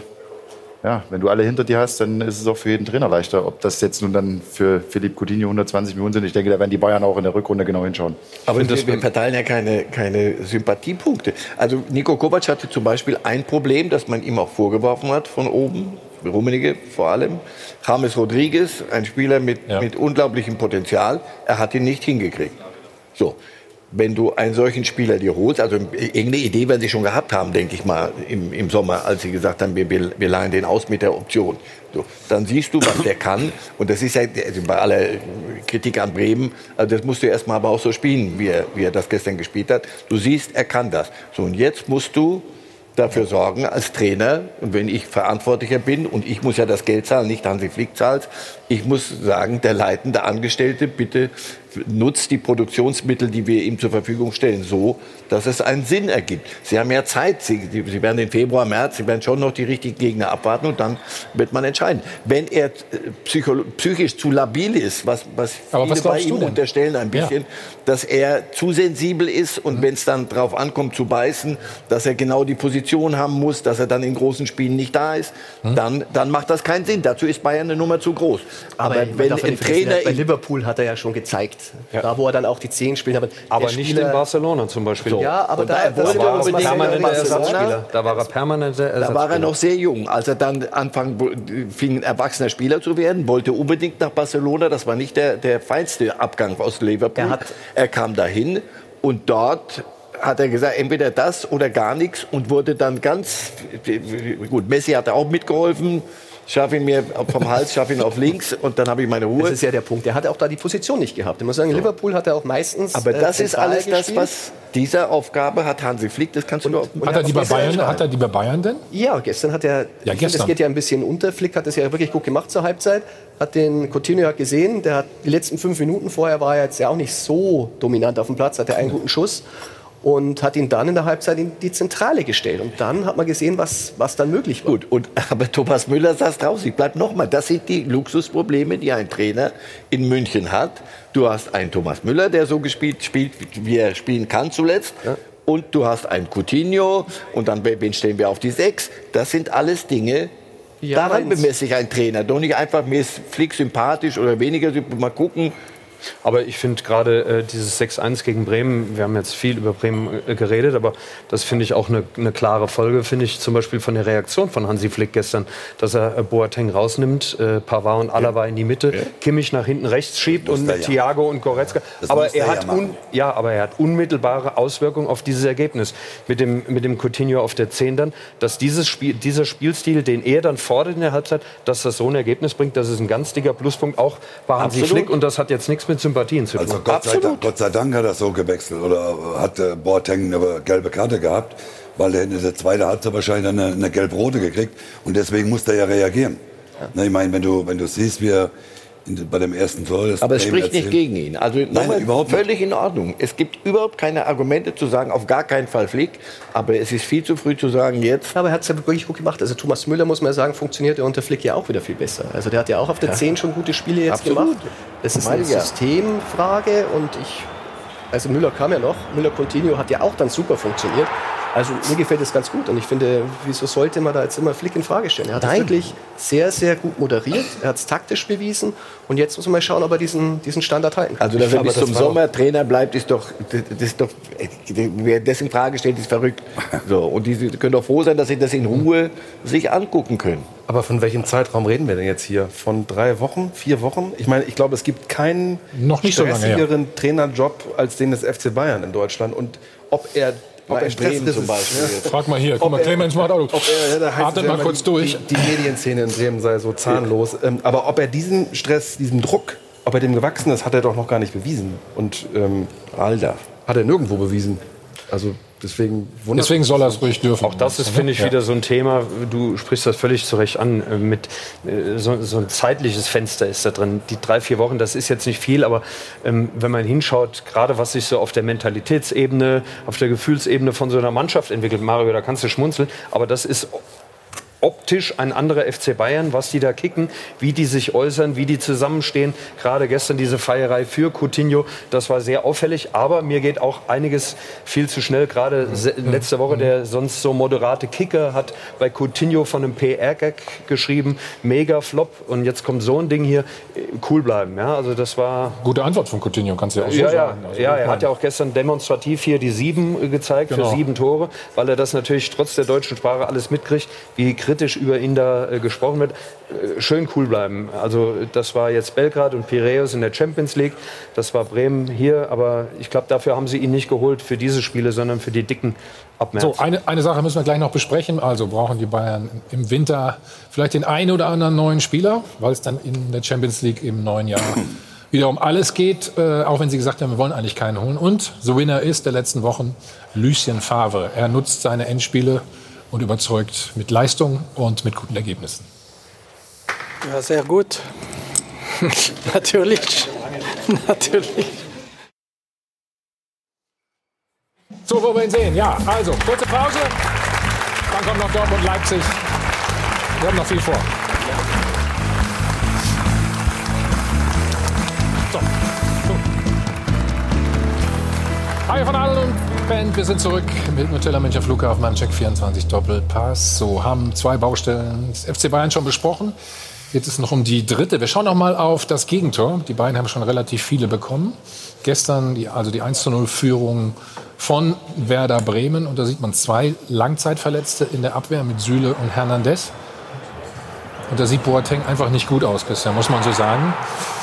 ja, wenn du alle hinter dir hast, dann ist es auch für jeden Trainer leichter. Ob das jetzt nun dann für Philipp Coutinho 120 Millionen sind, ich denke, da werden die Bayern auch in der Rückrunde genau hinschauen.
Aber wir, wir verteilen ja keine, keine Sympathiepunkte. Also Nico Kovac hatte zum Beispiel ein Problem, das man ihm auch vorgeworfen hat von oben, Rummenigge vor allem. James Rodriguez, ein Spieler mit, ja. mit unglaublichem Potenzial, er hat ihn nicht hingekriegt. So, wenn du einen solchen Spieler dir holst, also irgendeine Idee werden sie schon gehabt haben, denke ich mal, im, im Sommer, als sie gesagt haben, wir, wir leihen den aus mit der Option. So, dann siehst du, was der kann. Und das ist ja also bei aller Kritik an Bremen, also das musst du erstmal aber auch so spielen, wie er, wie er das gestern gespielt hat. Du siehst, er kann das. So, und jetzt musst du dafür sorgen als Trainer, wenn ich Verantwortlicher bin, und ich muss ja das Geld zahlen, nicht Hansi Flick zahlt, ich muss sagen, der leitende Angestellte, bitte nutzt die Produktionsmittel, die wir ihm zur Verfügung stellen, so, dass es einen Sinn ergibt. Sie haben ja Zeit. Sie, Sie werden im Februar, März, Sie werden schon noch die richtigen Gegner abwarten und dann wird man entscheiden. Wenn er äh, psychisch zu labil ist, was, was
Aber viele was
bei ihm unterstellen ein bisschen,
ja.
dass er zu sensibel ist und mhm. wenn es dann darauf ankommt zu beißen, dass er genau die Position haben muss, dass er dann in großen Spielen nicht da ist, mhm. dann, dann macht das keinen Sinn. Dazu ist Bayern eine Nummer zu groß.
Aber, Aber wenn ein Trainer bei Liverpool hat er ja schon gezeigt, ja. da wo er dann auch die Zehn spielt.
Aber, aber nicht in Barcelona zum Beispiel. So.
Ja, aber da,
da,
wollte
er unbedingt permanenter Ersatzspieler. Da war er permanenter
Ersatzspieler. Da war er noch sehr jung, als er dann anfang fing, erwachsener Spieler zu werden, wollte unbedingt nach Barcelona. Das war nicht der, der feinste Abgang aus Liverpool. Er, hat, er kam dahin und dort hat er gesagt, entweder das oder gar nichts und wurde dann ganz gut. Messi hat auch mitgeholfen schaffe ihn mir vom Hals, schaffe ihn auf links und dann habe ich meine Ruhe.
Das ist ja der Punkt. Er hat auch da die Position nicht gehabt. Ich muss sagen, so. Liverpool hat er auch meistens.
Aber das äh, ist alles das, was diese Aufgabe hat Hansi Flick. Das kannst du
und, und hat, er die bei Bayern, hat er die bei Bayern denn?
Ja, gestern hat er.
Ja, gestern.
Das geht ja ein bisschen unter. Flick hat das ja wirklich gut gemacht zur Halbzeit. Hat den Coutinho ja gesehen. Der hat die letzten fünf Minuten vorher war er jetzt ja auch nicht so dominant auf dem Platz. Hatte einen guten Schuss. Und hat ihn dann in der Halbzeit in die Zentrale gestellt. Und dann hat man gesehen, was, was dann möglich war.
Gut, und, *laughs* aber Thomas Müller saß draußen. Ich bleib noch mal. Das sind die Luxusprobleme, die ein Trainer in München hat. Du hast einen Thomas Müller, der so gespielt spielt, wie er spielen kann zuletzt. Ja. Und du hast einen Coutinho. Und dann, wen stellen wir auf die Sechs? Das sind alles Dinge, ja, Daran bemesse ich einen Trainer. Doch nicht einfach, mir ist Flick sympathisch oder weniger. Mal gucken,
aber ich finde gerade äh, dieses 6-1 gegen Bremen, wir haben jetzt viel über Bremen äh, geredet, aber das finde ich auch eine ne klare Folge, finde ich zum Beispiel von der Reaktion von Hansi Flick gestern, dass er äh, Boateng rausnimmt, äh, Pavard und Alaba ja. in die Mitte, ja. Kimmich nach hinten rechts schiebt und mit Thiago und Goretzka. aber er, hat un, ja, aber er hat unmittelbare Auswirkungen auf dieses Ergebnis. Mit dem, mit dem Coutinho auf der 10 dann, dass dieses Spiel, dieser Spielstil, den er dann fordert in der Halbzeit, dass das so ein Ergebnis bringt, das ist ein ganz dicker Pluspunkt auch bei Hansi Absolut. Flick und das hat jetzt nichts mit Sympathien zu tun.
Also Gott sei, Dank, Gott sei, Dank, hat er so gewechselt oder hat äh, Boateng eine gelbe Karte gehabt, weil er in der zweiten Halbzeit wahrscheinlich eine, eine gelb-rote gekriegt und deswegen musste er ja reagieren. Ja. Na, ich meine, wenn du, wenn du siehst, wie er bei dem ersten Tor.
Aber es spricht nicht gegen ihn. Also Nein, überhaupt völlig in Ordnung. Es gibt überhaupt keine Argumente zu sagen, auf gar keinen Fall Flick. Aber es ist viel zu früh zu sagen, jetzt.
Aber er hat es ja wirklich gut gemacht. Also Thomas Müller, muss man ja sagen, funktioniert ja unter Flick ja auch wieder viel besser. Also der hat ja auch auf der ja. 10 schon gute Spiele jetzt Absolut. gemacht. Das ist eine Systemfrage und ich also Müller kam ja noch, Müller Continuo hat ja auch dann super funktioniert. Also mir gefällt es ganz gut und ich finde, wieso sollte man da jetzt immer Flick in Frage stellen? Er hat es wirklich sehr, sehr gut moderiert, er hat es taktisch bewiesen und jetzt muss man mal schauen, ob er diesen, diesen Standard halten kann.
Also dass er bis zum Sommer Trainer bleibt, ist doch, das ist doch, wer das in Frage stellt, ist verrückt. So, und die können doch froh sein, dass sie das in Ruhe sich angucken können.
Aber von welchem Zeitraum reden wir denn jetzt hier? Von drei Wochen, vier Wochen? Ich meine, ich glaube, es gibt keinen
noch nicht stressigeren so lange,
ja. Trainerjob als den des FC Bayern in Deutschland. Und ob er
ob er Bremen zum Beispiel.
Ja. Frag mal hier, guck mal, Clemens macht auch. Ob
er, ja, Atmet mal kurz durch. Die, die, Medienszene in Bremen sei so zahnlos. Ähm, aber ob er diesen Stress, diesen Druck, ob er dem gewachsen ist, hat er doch noch gar nicht bewiesen. Und ähm, Alter, hat er nirgendwo bewiesen. Also Deswegen,
Deswegen soll er es ruhig dürfen.
Auch das ist, finde ich, ja. wieder so ein Thema. Du sprichst das völlig zu Recht an. Äh, mit äh, so, so, ein zeitliches Fenster ist da drin. Die drei, vier Wochen, das ist jetzt nicht viel, aber ähm, wenn man hinschaut, gerade was sich so auf der Mentalitätsebene, auf der Gefühlsebene von so einer Mannschaft entwickelt, Mario, da kannst du schmunzeln, aber das ist optisch ein anderer FC Bayern, was die da kicken, wie die sich äußern, wie die zusammenstehen. Gerade gestern diese Feierei für Coutinho, das war sehr auffällig. Aber mir geht auch einiges viel zu schnell. Gerade letzte Woche der sonst so moderate Kicker hat bei Coutinho von einem PR-Gag geschrieben, mega Flop. Und jetzt kommt so ein Ding hier, cool bleiben. Ja, also das war
gute Antwort von Coutinho, kannst du ja auch so
ja,
sagen.
Also ja, er hat ja auch gestern demonstrativ hier die sieben gezeigt genau. für sieben Tore, weil er das natürlich trotz der deutschen Sprache alles mitkriegt, wie kritisch über ihn da äh, gesprochen wird. Äh, schön cool bleiben. Also das war jetzt Belgrad und Piraeus in der Champions League. Das war Bremen hier. Aber ich glaube, dafür haben sie ihn nicht geholt für diese Spiele, sondern für die dicken ab März.
So, eine, eine Sache müssen wir gleich noch besprechen. Also brauchen die Bayern im Winter vielleicht den einen oder anderen neuen Spieler, weil es dann in der Champions League im neuen Jahr *clears throat* wieder um alles geht, äh, auch wenn sie gesagt haben, wir wollen eigentlich keinen holen. Und so Winner ist der letzten Wochen Lucien Favre. Er nutzt seine Endspiele und überzeugt mit Leistung und mit guten Ergebnissen.
Ja, sehr gut. *laughs* Natürlich. Natürlich.
So, wo wir ihn sehen. Ja, also, kurze Pause. Dann kommt noch Dortmund Leipzig. Wir haben noch viel vor. So. Hi von und Band, wir sind zurück mit Nutella München Flughafen beim Check 24 Doppelpass. So, haben zwei Baustellen des FC Bayern schon besprochen. Jetzt ist noch um die dritte. Wir schauen noch mal auf das Gegentor. Die beiden haben schon relativ viele bekommen. Gestern die, also die 1 0 Führung von Werder Bremen. Und da sieht man zwei Langzeitverletzte in der Abwehr mit Süle und Hernandez. Und da sieht Boateng einfach nicht gut aus, Christian, muss man so sagen.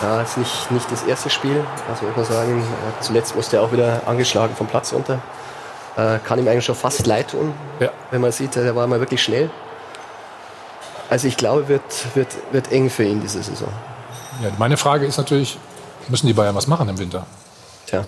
Ja, ist nicht, nicht das erste Spiel. Also muss sagen, zuletzt musste er auch wieder angeschlagen vom Platz unter. Äh, kann ihm eigentlich schon fast leid tun, ja. wenn man sieht, der war mal wirklich schnell. Also ich glaube, wird, wird, wird eng für ihn diese Saison.
Ja, meine Frage ist natürlich, müssen die Bayern was machen im Winter?
Tja,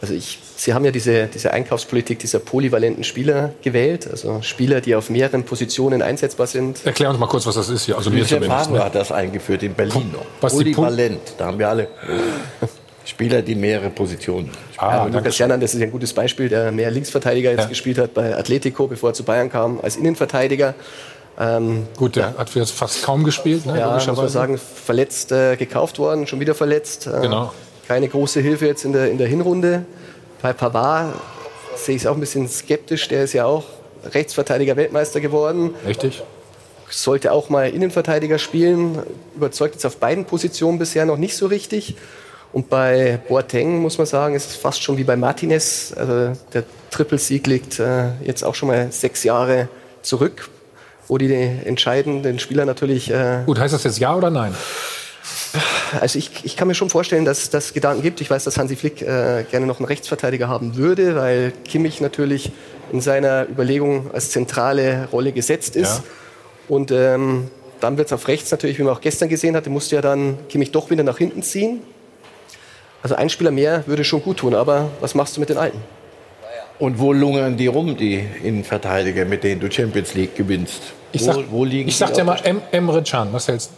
also ich, Sie haben ja diese, diese Einkaufspolitik dieser polyvalenten Spieler gewählt, also Spieler, die auf mehreren Positionen einsetzbar sind.
Erklär uns mal kurz, was das ist hier.
Also mir zumindest. Ne? hat das eingeführt in Berlin.
Was Polyvalent, da haben wir alle. *laughs*
Spieler, die mehrere Positionen
Ah, ja, Lukas Janan, das ist ein gutes Beispiel, der mehr Linksverteidiger jetzt ja. gespielt hat bei Atletico, bevor er zu Bayern kam, als Innenverteidiger.
Ähm, Gut, der hat jetzt fast kaum gespielt, ne,
ja, muss man sagen, verletzt äh, gekauft worden, schon wieder verletzt. Äh,
genau.
Keine große Hilfe jetzt in der, in der Hinrunde. Bei Pavard sehe ich es auch ein bisschen skeptisch, der ist ja auch Rechtsverteidiger Weltmeister geworden.
Richtig.
Sollte auch mal Innenverteidiger spielen, überzeugt jetzt auf beiden Positionen bisher noch nicht so richtig. Und bei Boateng muss man sagen, ist es fast schon wie bei Martinez. Also der Trippelsieg liegt äh, jetzt auch schon mal sechs Jahre zurück, wo die entscheidenden Spieler natürlich. Äh
Gut, heißt das jetzt ja oder nein?
Also ich, ich kann mir schon vorstellen, dass das Gedanken gibt. Ich weiß, dass Hansi Flick äh, gerne noch einen Rechtsverteidiger haben würde, weil Kimmich natürlich in seiner Überlegung als zentrale Rolle gesetzt ist. Ja. Und ähm, dann wird es auf rechts natürlich, wie man auch gestern gesehen hatte, musste ja dann Kimmich doch wieder nach hinten ziehen. Also ein Spieler mehr würde schon gut tun, aber was machst du mit den Alten?
Und wo lungern die rum, die Innenverteidiger, mit denen du Champions League gewinnst?
Ich sag, wo, wo liegen ich sag dir mal em Emre Can, was hältst,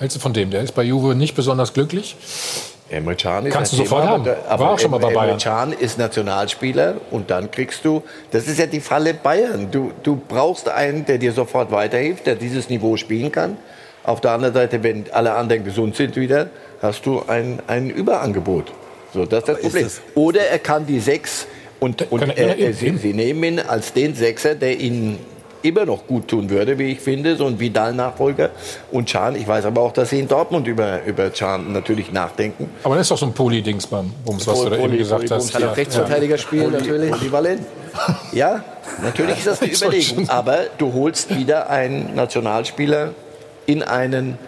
hältst, du von dem? Der ist bei Juve nicht besonders glücklich.
Emre Can ist
Kannst du sofort haben. Aber War auch schon mal bei Bayern.
Emre Can ist Nationalspieler und dann kriegst du, das ist ja die Falle Bayern. Du, du brauchst einen, der dir sofort weiterhilft, der dieses Niveau spielen kann. Auf der anderen Seite, wenn alle anderen gesund sind wieder, hast du ein, ein Überangebot. So, das ist das Problem. Ist das Oder er kann die sechs und, und er, er, sie, sie, nehmen ihn als den Sechser, der ihnen immer noch gut tun würde, wie ich finde, so ein Vidal-Nachfolger. Und Can, ich weiß aber auch, dass sie in Dortmund über, über Can natürlich nachdenken.
Aber das ist doch so ein Poli-Dings beim Bums, was Poli, du da eben gesagt hast.
Kann auch Rechtsverteidiger spielen, Poli, natürlich.
Polyvalent. Ja, natürlich ist das eine *laughs* Überlegung. Aber du holst wieder einen Nationalspieler in einen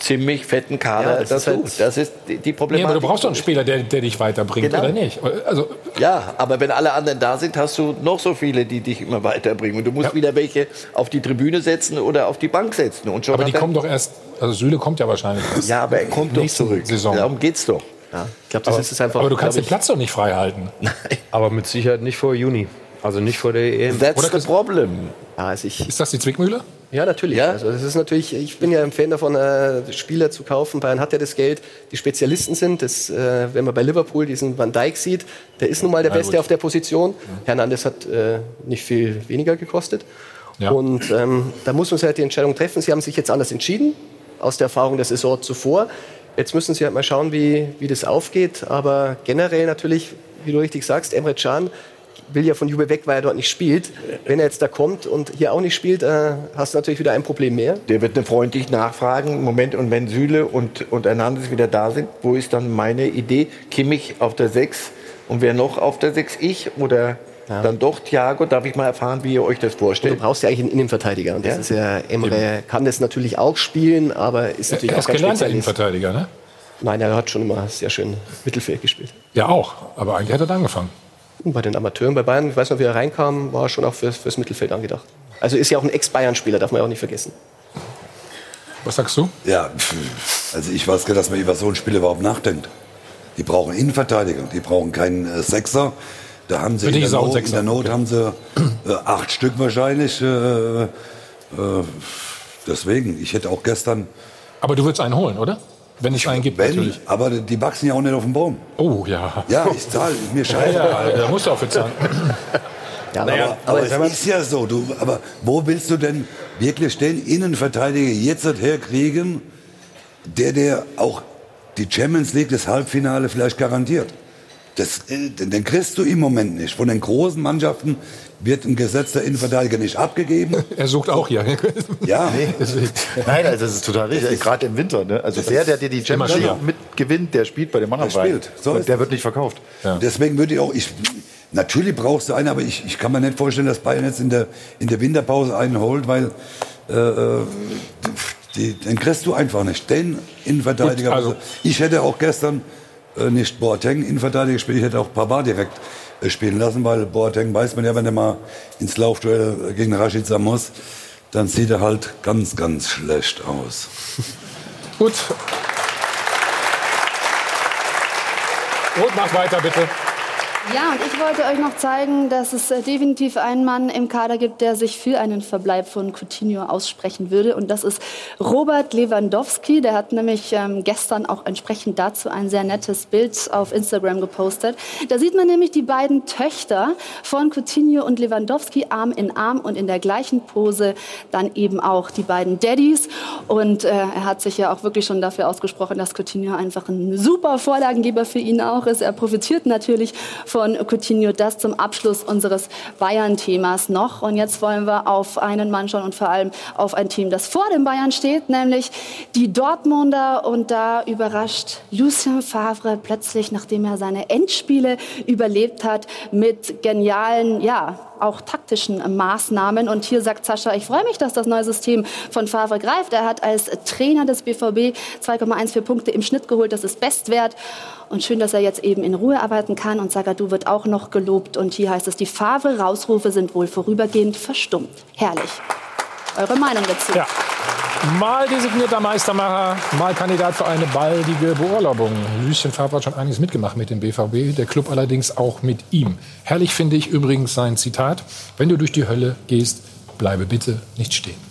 ziemlich fetten Kader ja, das dazu. Ist das ist die Problematik.
Ja, aber du brauchst doch einen Spieler, der, der dich weiterbringt, genau. oder nicht?
Also ja, aber wenn alle anderen da sind, hast du noch so viele, die dich immer weiterbringen. Und du musst ja. wieder welche auf die Tribüne setzen oder auf die Bank setzen. Und
schon aber die kommen doch erst, also Süle kommt ja wahrscheinlich erst.
Ja, aber er kommt doch zurück.
Saison.
Darum geht's doch.
Ja, ich glaube, das
aber,
ist es einfach.
Aber du kannst den Platz doch nicht frei halten. *laughs*
Nein. Aber mit Sicherheit nicht vor Juni. Also nicht vor der EM.
That's Oder the problem.
Ja, also ich, ist das die Zwickmühle?
Ja, natürlich. Ja? Also das ist natürlich, ich bin ja ein Fan davon, äh, Spieler zu kaufen. Bayern hat ja das Geld, die Spezialisten sind. Das, äh, wenn man bei Liverpool diesen Van Dijk sieht, der ist nun mal der ja, Beste gut. auf der Position. Ja. Hernandez hat äh, nicht viel weniger gekostet. Ja. Und ähm, da muss man sich halt die Entscheidung treffen. Sie haben sich jetzt anders entschieden, aus der Erfahrung der Saison zuvor. Jetzt müssen Sie halt mal schauen, wie, wie das aufgeht. Aber generell natürlich, wie du richtig sagst, Emre Can will ja von Juve weg, weil er dort nicht spielt. Wenn er jetzt da kommt und hier auch nicht spielt, äh, hast du natürlich wieder ein Problem mehr.
Der wird freundlich nachfragen. Moment, und wenn Süle und, und Hernandez wieder da sind, wo ist dann meine Idee? Kimmich auf der 6 und wer noch auf der 6? Ich oder ja. dann doch Thiago? Darf ich mal erfahren, wie ihr euch das vorstellt?
Und du brauchst ja eigentlich einen Innenverteidiger. Und das ja? ist ja, Emre Eben. kann das natürlich auch spielen, aber ist natürlich
er ist
auch kein
gelernter Innenverteidiger, ne?
Nein, er hat schon immer sehr schön Mittelfeld gespielt.
Ja, auch. Aber eigentlich hat er da angefangen.
Bei den Amateuren bei Bayern, ich weiß noch, wie er reinkam, war er schon auch fürs, fürs Mittelfeld angedacht. Also ist ja auch ein Ex-Bayern-Spieler, darf man ja auch nicht vergessen.
Was sagst du?
Ja, also ich weiß gar nicht, dass man über so einen Spieler überhaupt nachdenkt. Die brauchen Innenverteidiger, die brauchen keinen äh, Sechser. Da haben sie in der, Not, in der, Not, haben sie äh, acht Stück wahrscheinlich. Äh, äh, deswegen, ich hätte auch gestern.
Aber du würdest einen holen, oder? Wenn es einen gibt, Wenn, natürlich.
Aber die wachsen ja auch nicht auf dem Baum.
Oh, ja.
Ja, ich zahle, mir scheiße. *laughs*
Ja, ja, da musst du auch für zahlen. *laughs*
Ja, naja, aber, aber, es ist ja so. Du, aber wo willst du denn wirklich den Innenverteidiger jetzt herkriegen, der der auch die Champions League, das Halbfinale vielleicht garantiert? Das, äh, den kriegst du im Moment nicht. Von den großen Mannschaften wird ein gesetzter Innenverteidiger nicht abgegeben. *laughs*
Er sucht auch hier.
Ja. *laughs* Nee.
Nein, also das ist total richtig. Gerade im Winter. Ne? Also der, der dir die Champions League mitgewinnt, der spielt bei dem anderen der spielt. So und der wird nicht verkauft.
Ja. Deswegen würde ich auch, ich, natürlich brauchst du einen, aber ich, ich kann mir nicht vorstellen, dass Bayern jetzt in der, in der Winterpause einen holt, weil äh, äh die, den kriegst du einfach nicht. Den Innenverteidiger. Gut, also. Ich hätte auch gestern nicht Boateng Innenverteidiger gespielt, ich hätte auch Pavard direkt äh, spielen lassen, weil Boateng weiß man ja, wenn er mal ins Laufduell gegen Rashica muss, dann sieht er halt ganz, ganz schlecht aus. *laughs*
Gut. Rot, mach weiter, bitte.
Ja, und ich wollte euch noch zeigen, dass es äh, definitiv einen Mann im Kader gibt, der sich für einen Verbleib von Coutinho aussprechen würde. Und das ist Robert Lewandowski. Der hat nämlich ähm, gestern auch entsprechend dazu ein sehr nettes Bild auf Instagram gepostet. Da sieht man nämlich die beiden Töchter von Coutinho und Lewandowski Arm in Arm und in der gleichen Pose dann eben auch die beiden Daddies. Und äh, er hat sich ja auch wirklich schon dafür ausgesprochen, dass Coutinho einfach ein super Vorlagengeber für ihn auch ist. Er profitiert natürlich von von Coutinho. Das zum Abschluss unseres Bayern-Themas noch. Und jetzt wollen wir auf einen Mann schauen und vor allem auf ein Team, das vor dem Bayern steht, nämlich die Dortmunder. Und da überrascht Lucien Favre plötzlich, nachdem er seine Endspiele überlebt hat, mit genialen, ja, auch taktischen Maßnahmen. Und hier sagt Sascha, ich freue mich, dass das neue System von Favre greift. Er hat als Trainer des BVB 2,14 Punkte im Schnitt geholt. Das ist Bestwert. Und schön, dass er jetzt eben in Ruhe arbeiten kann. Und Sagadu wird auch noch gelobt. Und hier heißt es, die Favre-Rausrufe sind wohl vorübergehend verstummt. Herrlich. Eure Meinung dazu?
Ja. Mal designierter Meistermacher, mal Kandidat für eine baldige Beurlaubung. Lucien Favre hat schon einiges mitgemacht mit dem BVB, der Club allerdings auch mit ihm. Herrlich finde ich übrigens sein Zitat, wenn du durch die Hölle gehst, bleibe bitte nicht stehen.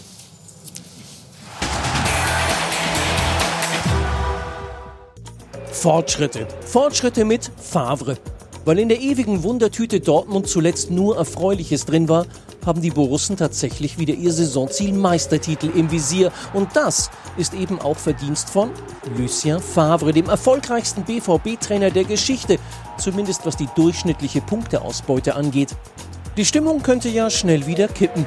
Fortschritte. Fortschritte mit Favre. Weil in der ewigen Wundertüte Dortmund zuletzt nur Erfreuliches drin war, haben die Borussen tatsächlich wieder ihr Saisonziel Meistertitel im Visier. Und das ist eben auch Verdienst von Lucien Favre, dem erfolgreichsten BVB-Trainer der Geschichte, zumindest was die durchschnittliche Punkteausbeute angeht. Die Stimmung könnte ja schnell wieder kippen,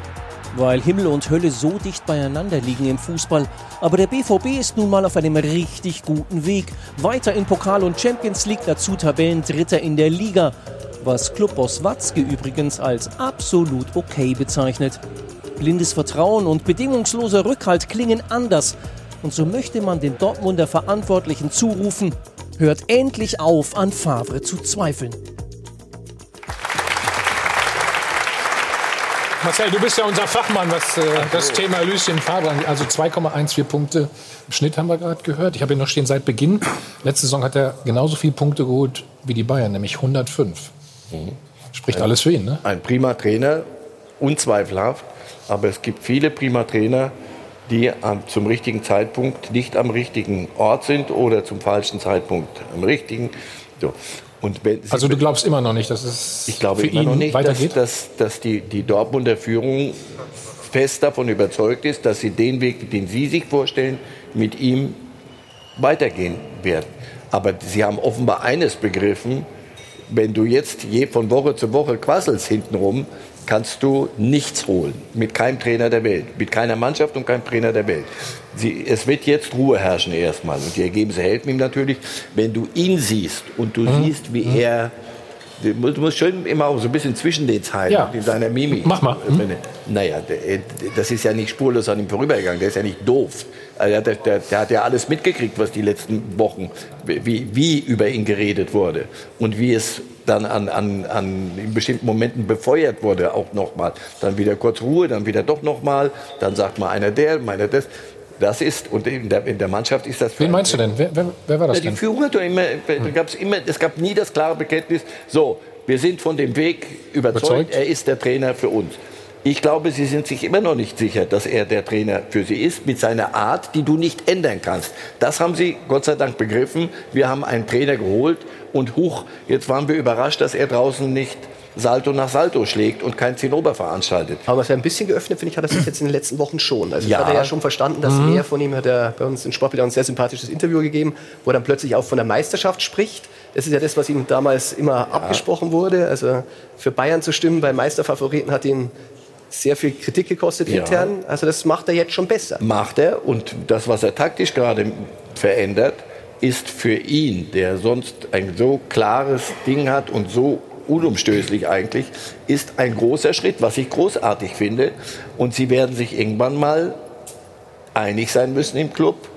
weil Himmel und Hölle so dicht beieinander liegen im Fußball. Aber der BVB ist nun mal auf einem richtig guten Weg. Weiter in Pokal und Champions League, dazu Tabellendritter in der Liga was Clubboss Watzke übrigens als absolut okay bezeichnet. Blindes Vertrauen und bedingungsloser Rückhalt klingen anders. Und so möchte man den Dortmunder Verantwortlichen zurufen, hört endlich auf, an Favre zu zweifeln.
Marcel, du bist ja unser Fachmann, was äh, das Thema Lucien Favre angeht. Also 2,14 Punkte im Schnitt haben wir gerade gehört. Ich habe ihn noch stehen seit Beginn. Letzte Saison hat er genauso viele Punkte geholt wie die Bayern, nämlich 105. Mhm. Spricht
ein,
alles für ihn, ne?
Ein prima Trainer, unzweifelhaft. Aber es gibt viele prima Trainer, die am, zum richtigen Zeitpunkt nicht am richtigen Ort sind oder zum falschen Zeitpunkt am richtigen. So.
Also du glaubst immer noch nicht, dass es
ich glaube
für
immer
ihn
noch nicht,
weitergeht?
Dass, dass, dass die, die Dortmunder Führung fest davon überzeugt ist, dass sie den Weg, den sie sich vorstellen, mit ihm weitergehen werden. Aber sie haben offenbar eines begriffen, wenn du jetzt je von Woche zu Woche quasselst hintenrum, kannst du nichts holen. Mit keinem Trainer der Welt. Mit keiner Mannschaft und keinem Trainer der Welt. Sie, es wird jetzt Ruhe herrschen erstmal. Und die Ergebnisse helfen ihm natürlich. Wenn du ihn siehst und du mhm. siehst, wie mhm. er Du musst schön immer auch so ein bisschen zwischen den Zeilen
ja.
in seiner Mimik.
Mach mal.
Mhm. Naja, das ist ja nicht spurlos an ihm vorübergegangen. Der ist ja nicht doof. Also der, der, der, hat ja alles mitgekriegt, was die letzten Wochen, wie, wie über ihn geredet wurde und wie es dann an, an, an in bestimmten Momenten befeuert wurde, auch nochmal. Dann wieder kurz Ruhe, dann wieder doch nochmal, dann sagt mal einer der, meiner das. Das ist, und in der, in der Mannschaft ist das.
Wen meinst du denn? Wer, wer, wer war das
ja, die? Führung hat immer, hm. gab's immer, es gab nie das klare Bekenntnis, so, wir sind von dem Weg überzeugt, überzeugt, er ist der Trainer für uns. Ich glaube, Sie sind sich immer noch nicht sicher, dass er der Trainer für Sie ist, mit seiner Art, die du nicht ändern kannst. Das haben Sie Gott sei Dank begriffen. Wir haben einen Trainer geholt und huch, jetzt waren wir überrascht, dass er draußen nicht Salto nach Salto schlägt und kein Zinnober veranstaltet.
Aber er ein bisschen geöffnet, finde ich, hat er sich jetzt in den letzten Wochen schon. Also
ja.
hat er ja schon verstanden, dass mhm. er von ihm hat er bei uns in Sportbild ein sehr sympathisches Interview gegeben, wo er dann plötzlich auch von der Meisterschaft spricht. Das ist ja das, was ihm damals immer ja. abgesprochen wurde. Also für Bayern zu stimmen bei Meisterfavoriten hat ihn sehr viel Kritik gekostet ja. intern. Also das macht er jetzt schon besser.
Macht er und das, was er taktisch gerade verändert, ist für ihn, der sonst ein so klares Ding hat und so unumstößlich eigentlich, ist ein großer Schritt, was ich großartig finde. Und sie werden sich irgendwann mal einig sein müssen im Club.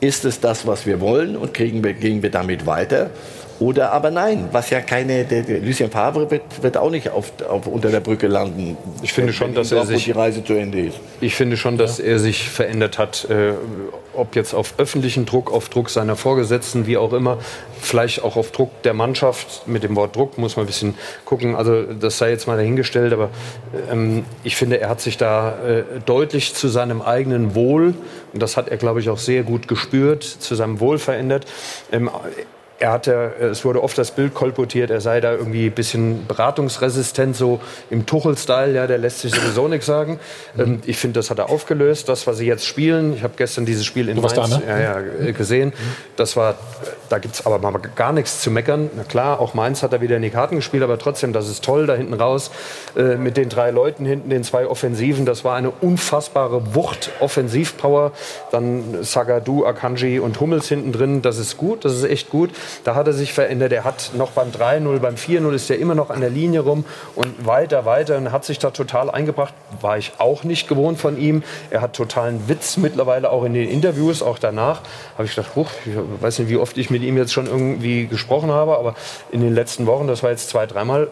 Ist es das, was wir wollen und kriegen wir, gehen wir damit weiter? Oder aber nein, was ja keine, der, der Lucien Favre wird, wird auch nicht auf, auf, unter der Brücke landen.
Ich finde schon, dass er sich
die Reise zu Ende ist.
Ich finde schon, dass er sich verändert hat, äh, ob jetzt auf öffentlichen Druck, auf Druck seiner Vorgesetzten, wie auch immer, vielleicht auch auf Druck der Mannschaft. Mit dem Wort Druck muss man ein bisschen gucken. Also das sei jetzt mal dahingestellt, aber ähm, ich finde, er hat sich da äh, deutlich zu seinem eigenen Wohl und das hat er, glaube ich, auch sehr gut gespürt, zu seinem Wohl verändert. Ähm, er hatte, es wurde oft das Bild kolportiert, er sei da irgendwie ein bisschen beratungsresistent, so im Tuchel-Style, ja, der lässt sich sowieso nichts sagen. Mhm. ich finde, das hat er aufgelöst, das, was sie jetzt spielen. Ich habe gestern dieses Spiel in Mainz da, ne? ja, ja, äh, gesehen. Das war, da gibt es aber mal gar nichts zu meckern. Na klar, auch Mainz hat er wieder in die Karten gespielt, aber trotzdem, das ist toll, da hinten raus äh, mit den drei Leuten hinten, den zwei Offensiven. Das war eine unfassbare Wucht, Offensivpower. Dann Sagadu, Akanji und Hummels hinten drin. Das ist gut, das ist echt gut. Da hat er sich verändert. Er hat noch beim 3-0, beim 4-0 ist er immer noch an der Linie rum und weiter, weiter und hat sich da total eingebracht. War ich auch nicht gewohnt von ihm. Er hat totalen Witz mittlerweile auch in den Interviews, auch danach. Habe ich gedacht, huch, ich weiß nicht, wie oft ich mit ihm jetzt schon irgendwie gesprochen habe, aber in den letzten Wochen, das war jetzt zwei, dreimal,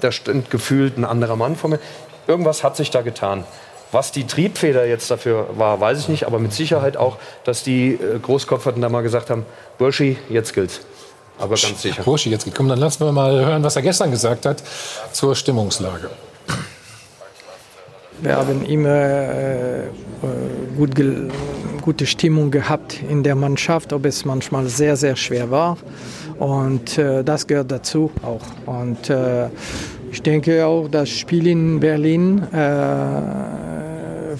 da stand gefühlt ein anderer Mann vor mir. Irgendwas hat sich da getan. Was die Triebfeder jetzt dafür war, weiß ich nicht, aber mit Sicherheit auch, dass die äh, Großkopferten da mal gesagt haben, Burschi, jetzt gilt's. Aber ganz sicher.
Burschi, jetzt gekommen. Dann lassen wir mal hören, was er gestern gesagt hat zur Stimmungslage.
Wir haben immer äh, äh gut gute Stimmung gehabt in der Mannschaft, ob es manchmal sehr, sehr schwer war. Und äh, das gehört dazu auch. Und äh, ich denke auch, das Spiel in Berlin äh,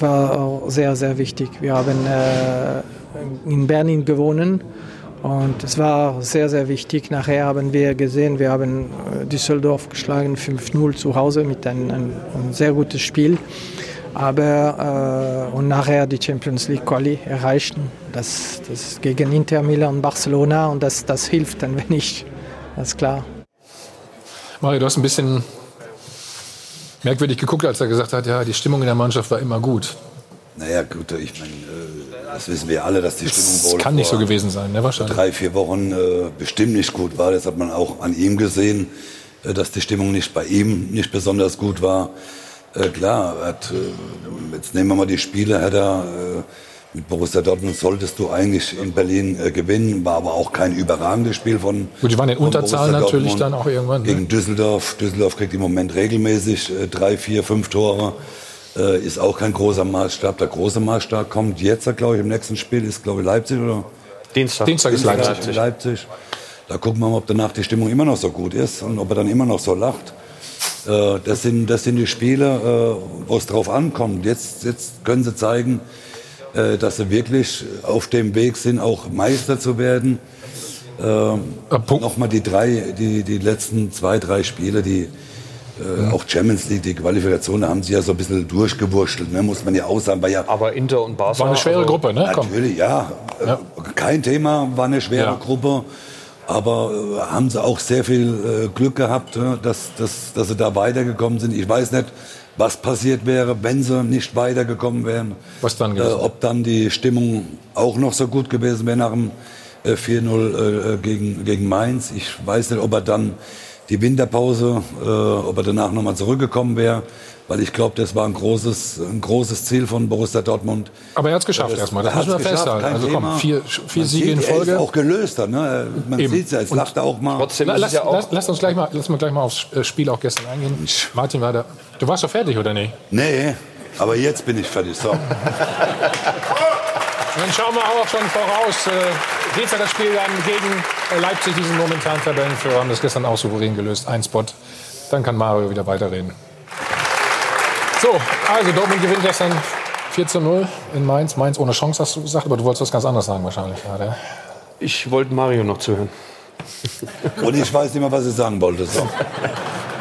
war auch sehr, sehr wichtig. Wir haben äh, in Berlin gewonnen und es war sehr, sehr wichtig. Nachher haben wir gesehen, wir haben äh, Düsseldorf geschlagen 5-0 zu Hause mit einem, einem, sehr gutes Spiel. Aber äh, und nachher die Champions League Quali erreichten. Das, das gegen Inter Milan und Barcelona und das, das hilft ein *laughs* wenig. Das ist klar.
Mario, du hast ein bisschen merkwürdig geguckt, als er gesagt hat, ja, die Stimmung in der Mannschaft war immer gut.
Naja, gut, ich meine, äh, das wissen wir alle, dass die Stimmung
das wohl kann nicht so gewesen sein, ne, wahrscheinlich.
drei, vier Wochen äh, bestimmt nicht gut war. Das hat man auch an ihm gesehen, äh, dass die Stimmung nicht bei ihm nicht besonders gut war. Äh, klar, hat, äh, jetzt nehmen wir mal die Spiele, hat er äh, mit Borussia Dortmund solltest du eigentlich in Berlin äh, gewinnen, war aber auch kein überragendes Spiel von.
Gut, die waren in Unterzahl natürlich dann auch irgendwann.
Ne? Gegen Düsseldorf. Düsseldorf kriegt im Moment regelmäßig äh, drei, vier, fünf Tore. Äh, ist auch kein großer Maßstab. Der große Maßstab kommt jetzt, glaube ich, im nächsten Spiel ist, glaube ich, Leipzig oder?
Dienstag.
Dienstag ist Leipzig.
Leipzig. Da gucken wir mal, ob danach die Stimmung immer noch so gut ist und ob er dann immer noch so lacht. Äh, das, sind, das sind die Spiele, äh, wo es drauf ankommt. Jetzt, jetzt können sie zeigen, äh, dass sie wirklich auf dem Weg sind, auch Meister zu werden. Äh, Nochmal die drei, die, die letzten zwei, drei Spiele, die äh, auch Champions League, die Qualifikation, da haben sie ja so ein bisschen durchgewurschtelt, ne, muss man ja auch sagen. War ja,
Aber Inter und Barca...
War eine schwere also, Gruppe, ne?
Natürlich, ja. ja. Kein Thema, war eine schwere ja. Gruppe. Aber äh, haben sie auch sehr viel äh, Glück gehabt, äh, dass, dass, dass sie da weitergekommen sind. Ich weiß nicht, was passiert wäre, wenn sie nicht weitergekommen wären.
Was dann
gewesen? Äh, ob dann die Stimmung auch noch so gut gewesen wäre nach dem äh, 4-0 äh, gegen, gegen Mainz. Ich weiß nicht, ob er dann die Winterpause, äh, ob er danach nochmal zurückgekommen wäre. Weil ich glaube, das war ein großes, ein großes Ziel von Borussia Dortmund.
Aber er hat es geschafft
das,
erstmal, das müssen wir festhalten. Also komm, vier, vier Siege in Folge.
Er ist auch gelöst. Ne? Man sieht es ja, jetzt lacht er auch mal.
Trotzdem lass, ja lass, lass, uns gleich mal, lass mal gleich mal aufs äh, Spiel auch gestern eingehen. Martin, war da, du warst doch fertig, oder nicht?
Nee, aber jetzt bin ich fertig. So. *laughs*
dann schauen wir auch schon voraus. Äh, Geht ja das Spiel dann gegen Leipzig, diesen momentanen Tabellenführer, haben das gestern auch souverän gelöst. Ein Spot. Dann kann Mario wieder weiterreden. So, also Dortmund gewinnt gestern 4 zu 0 in Mainz. Mainz ohne Chance, hast du gesagt, aber du wolltest was ganz anderes sagen wahrscheinlich gerade.
Ich wollte Mario noch zuhören.
Und ich weiß nicht mehr, was ich sagen wollte. So. *laughs*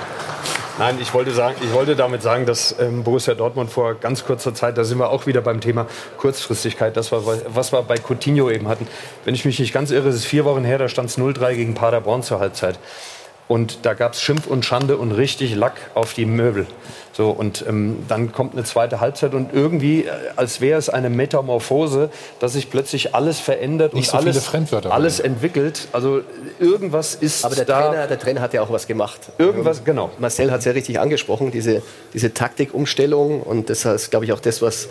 Nein, ich wollte, sagen, ich wollte damit sagen, dass ähm, Borussia Dortmund vor ganz kurzer Zeit, da sind wir auch wieder beim Thema Kurzfristigkeit, das war, was wir bei Coutinho eben hatten. Wenn ich mich nicht ganz irre, ist es vier Wochen her, da stand es 0-3 gegen Paderborn zur Halbzeit. Und da gab es Schimpf und Schande und richtig Lack auf die Möbel. So, und ähm, dann kommt eine zweite Halbzeit und irgendwie, äh, als wäre es eine Metamorphose, dass sich plötzlich alles verändert
Nicht
und
so viele
alles,
Fremdwörter.
alles entwickelt. Also irgendwas ist
Aber der
da.
Trainer, der Trainer hat ja auch was gemacht.
Irgendwas, genau.
Marcel hat es ja richtig angesprochen, diese, diese Taktikumstellung. Und das ist, glaube ich, auch das, was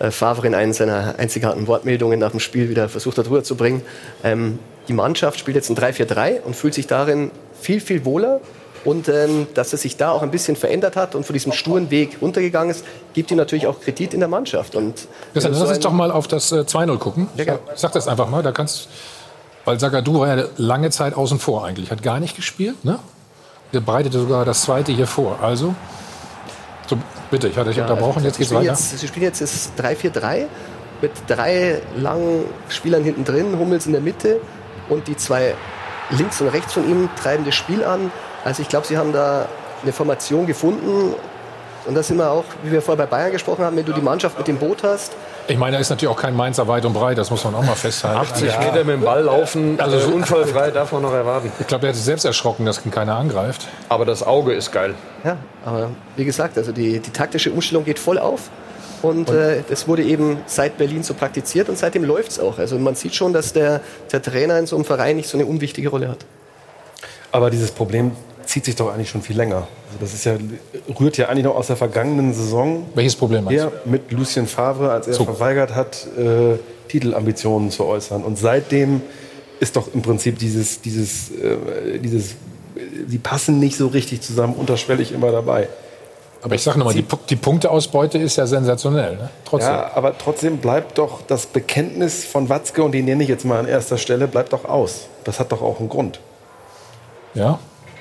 äh, Favre in einer seiner einzigartigen Wortmeldungen nach dem Spiel wieder versucht hat rüberzubringen. Ähm, die Mannschaft spielt jetzt ein 3-4-3 und fühlt sich darin viel, viel wohler. Und ähm, dass es sich da auch ein bisschen verändert hat und von diesem sturen Weg runtergegangen ist, gibt ihm natürlich auch Kredit in der Mannschaft. Und
Christian,
so
lass uns
ein-
doch mal auf das äh, 2-0 gucken.
Ja, gerne.
Ich sag das einfach mal, da kannst weil Zagadou war ja lange Zeit außen vor eigentlich, hat gar nicht gespielt, ne? Der bereitete sogar das zweite hier vor. Also, so, bitte, ich hatte dich
Ja,
unterbrochen,
also
jetzt geht's weiter.
Jetzt, sie spielen jetzt das 3-4-3 mit drei langen Spielern hinten drin, Hummels in der Mitte und die zwei links und rechts von ihm treiben das Spiel an. Also ich glaube, sie haben da eine Formation gefunden. Und da sind wir auch, wie wir vorher bei Bayern gesprochen haben, wenn du die Mannschaft mit dem Boot hast,
Ich meine, da ist natürlich auch kein Mainzer weit und breit, das muss man auch mal festhalten.
80 Meter mit dem Ball laufen, also
so-
unfallfrei darf man noch erwarten.
Ich glaube, er hat sich selbst erschrocken, dass ihn keiner angreift.
Aber das Auge ist geil.
Ja, aber wie gesagt, also die, die taktische Umstellung geht voll auf. Und äh, das wurde eben seit Berlin so praktiziert und seitdem läuft es auch. Also man sieht schon, dass der, der Trainer in so einem Verein nicht so eine unwichtige Rolle hat.
Aber dieses Problem zieht sich doch eigentlich schon viel länger. Also das ist ja, rührt ja eigentlich noch aus der vergangenen Saison.
Welches Problem meinst
her mit Lucien Favre, als er
So.
verweigert hat, äh, Titelambitionen zu äußern. Und seitdem ist doch im Prinzip dieses, dieses, äh, dieses, die passen nicht so richtig zusammen, unterschwellig immer dabei.
Aber ich sage nochmal, die, die Punkteausbeute ist ja sensationell. Ne? Trotzdem.
Ja, aber trotzdem bleibt doch das Bekenntnis von Watzke, und den nenne ich jetzt mal an erster Stelle, bleibt doch aus. Das hat doch auch einen Grund.
Ja,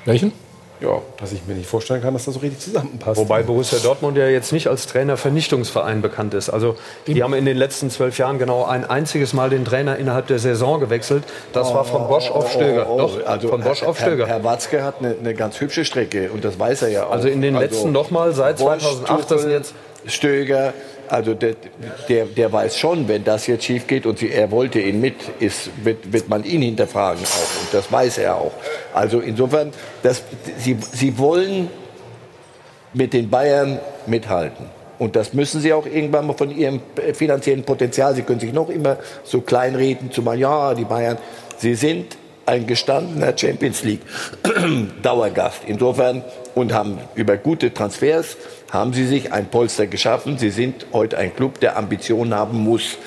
welchen?
Ja, dass ich mir nicht vorstellen kann, dass das so richtig zusammenpasst.
Wobei Borussia Dortmund ja jetzt nicht als Trainervernichtungsverein bekannt ist. Also die haben in den letzten zwölf Jahren genau ein einziges Mal den Trainer innerhalb der Saison gewechselt. Das war von Bosch auf Stöger.
Oh, oh,
Doch,
also
von Bosch
Herr,
auf Stöger.
Herr, Herr Watzke hat eine, eine ganz hübsche Strecke und das weiß er ja auch.
Also in den letzten noch mal, seit 2008, das sind jetzt-
Stöger, also der, der, der weiß schon, wenn das jetzt schief geht und sie, er wollte ihn mit, ist, wird, wird man ihn hinterfragen auch. Und das weiß er auch. Also insofern, das, sie, sie wollen mit den Bayern mithalten. Und das müssen sie auch irgendwann mal von ihrem finanziellen Potenzial. Sie können sich noch immer so kleinreden, zumal ja, die Bayern. Sie sind ein gestandener Champions League *clears throat* Dauergast. Insofern und haben über gute Transfers haben sie sich ein Polster geschaffen. Sie sind heute ein Club, der Ambitionen haben muss.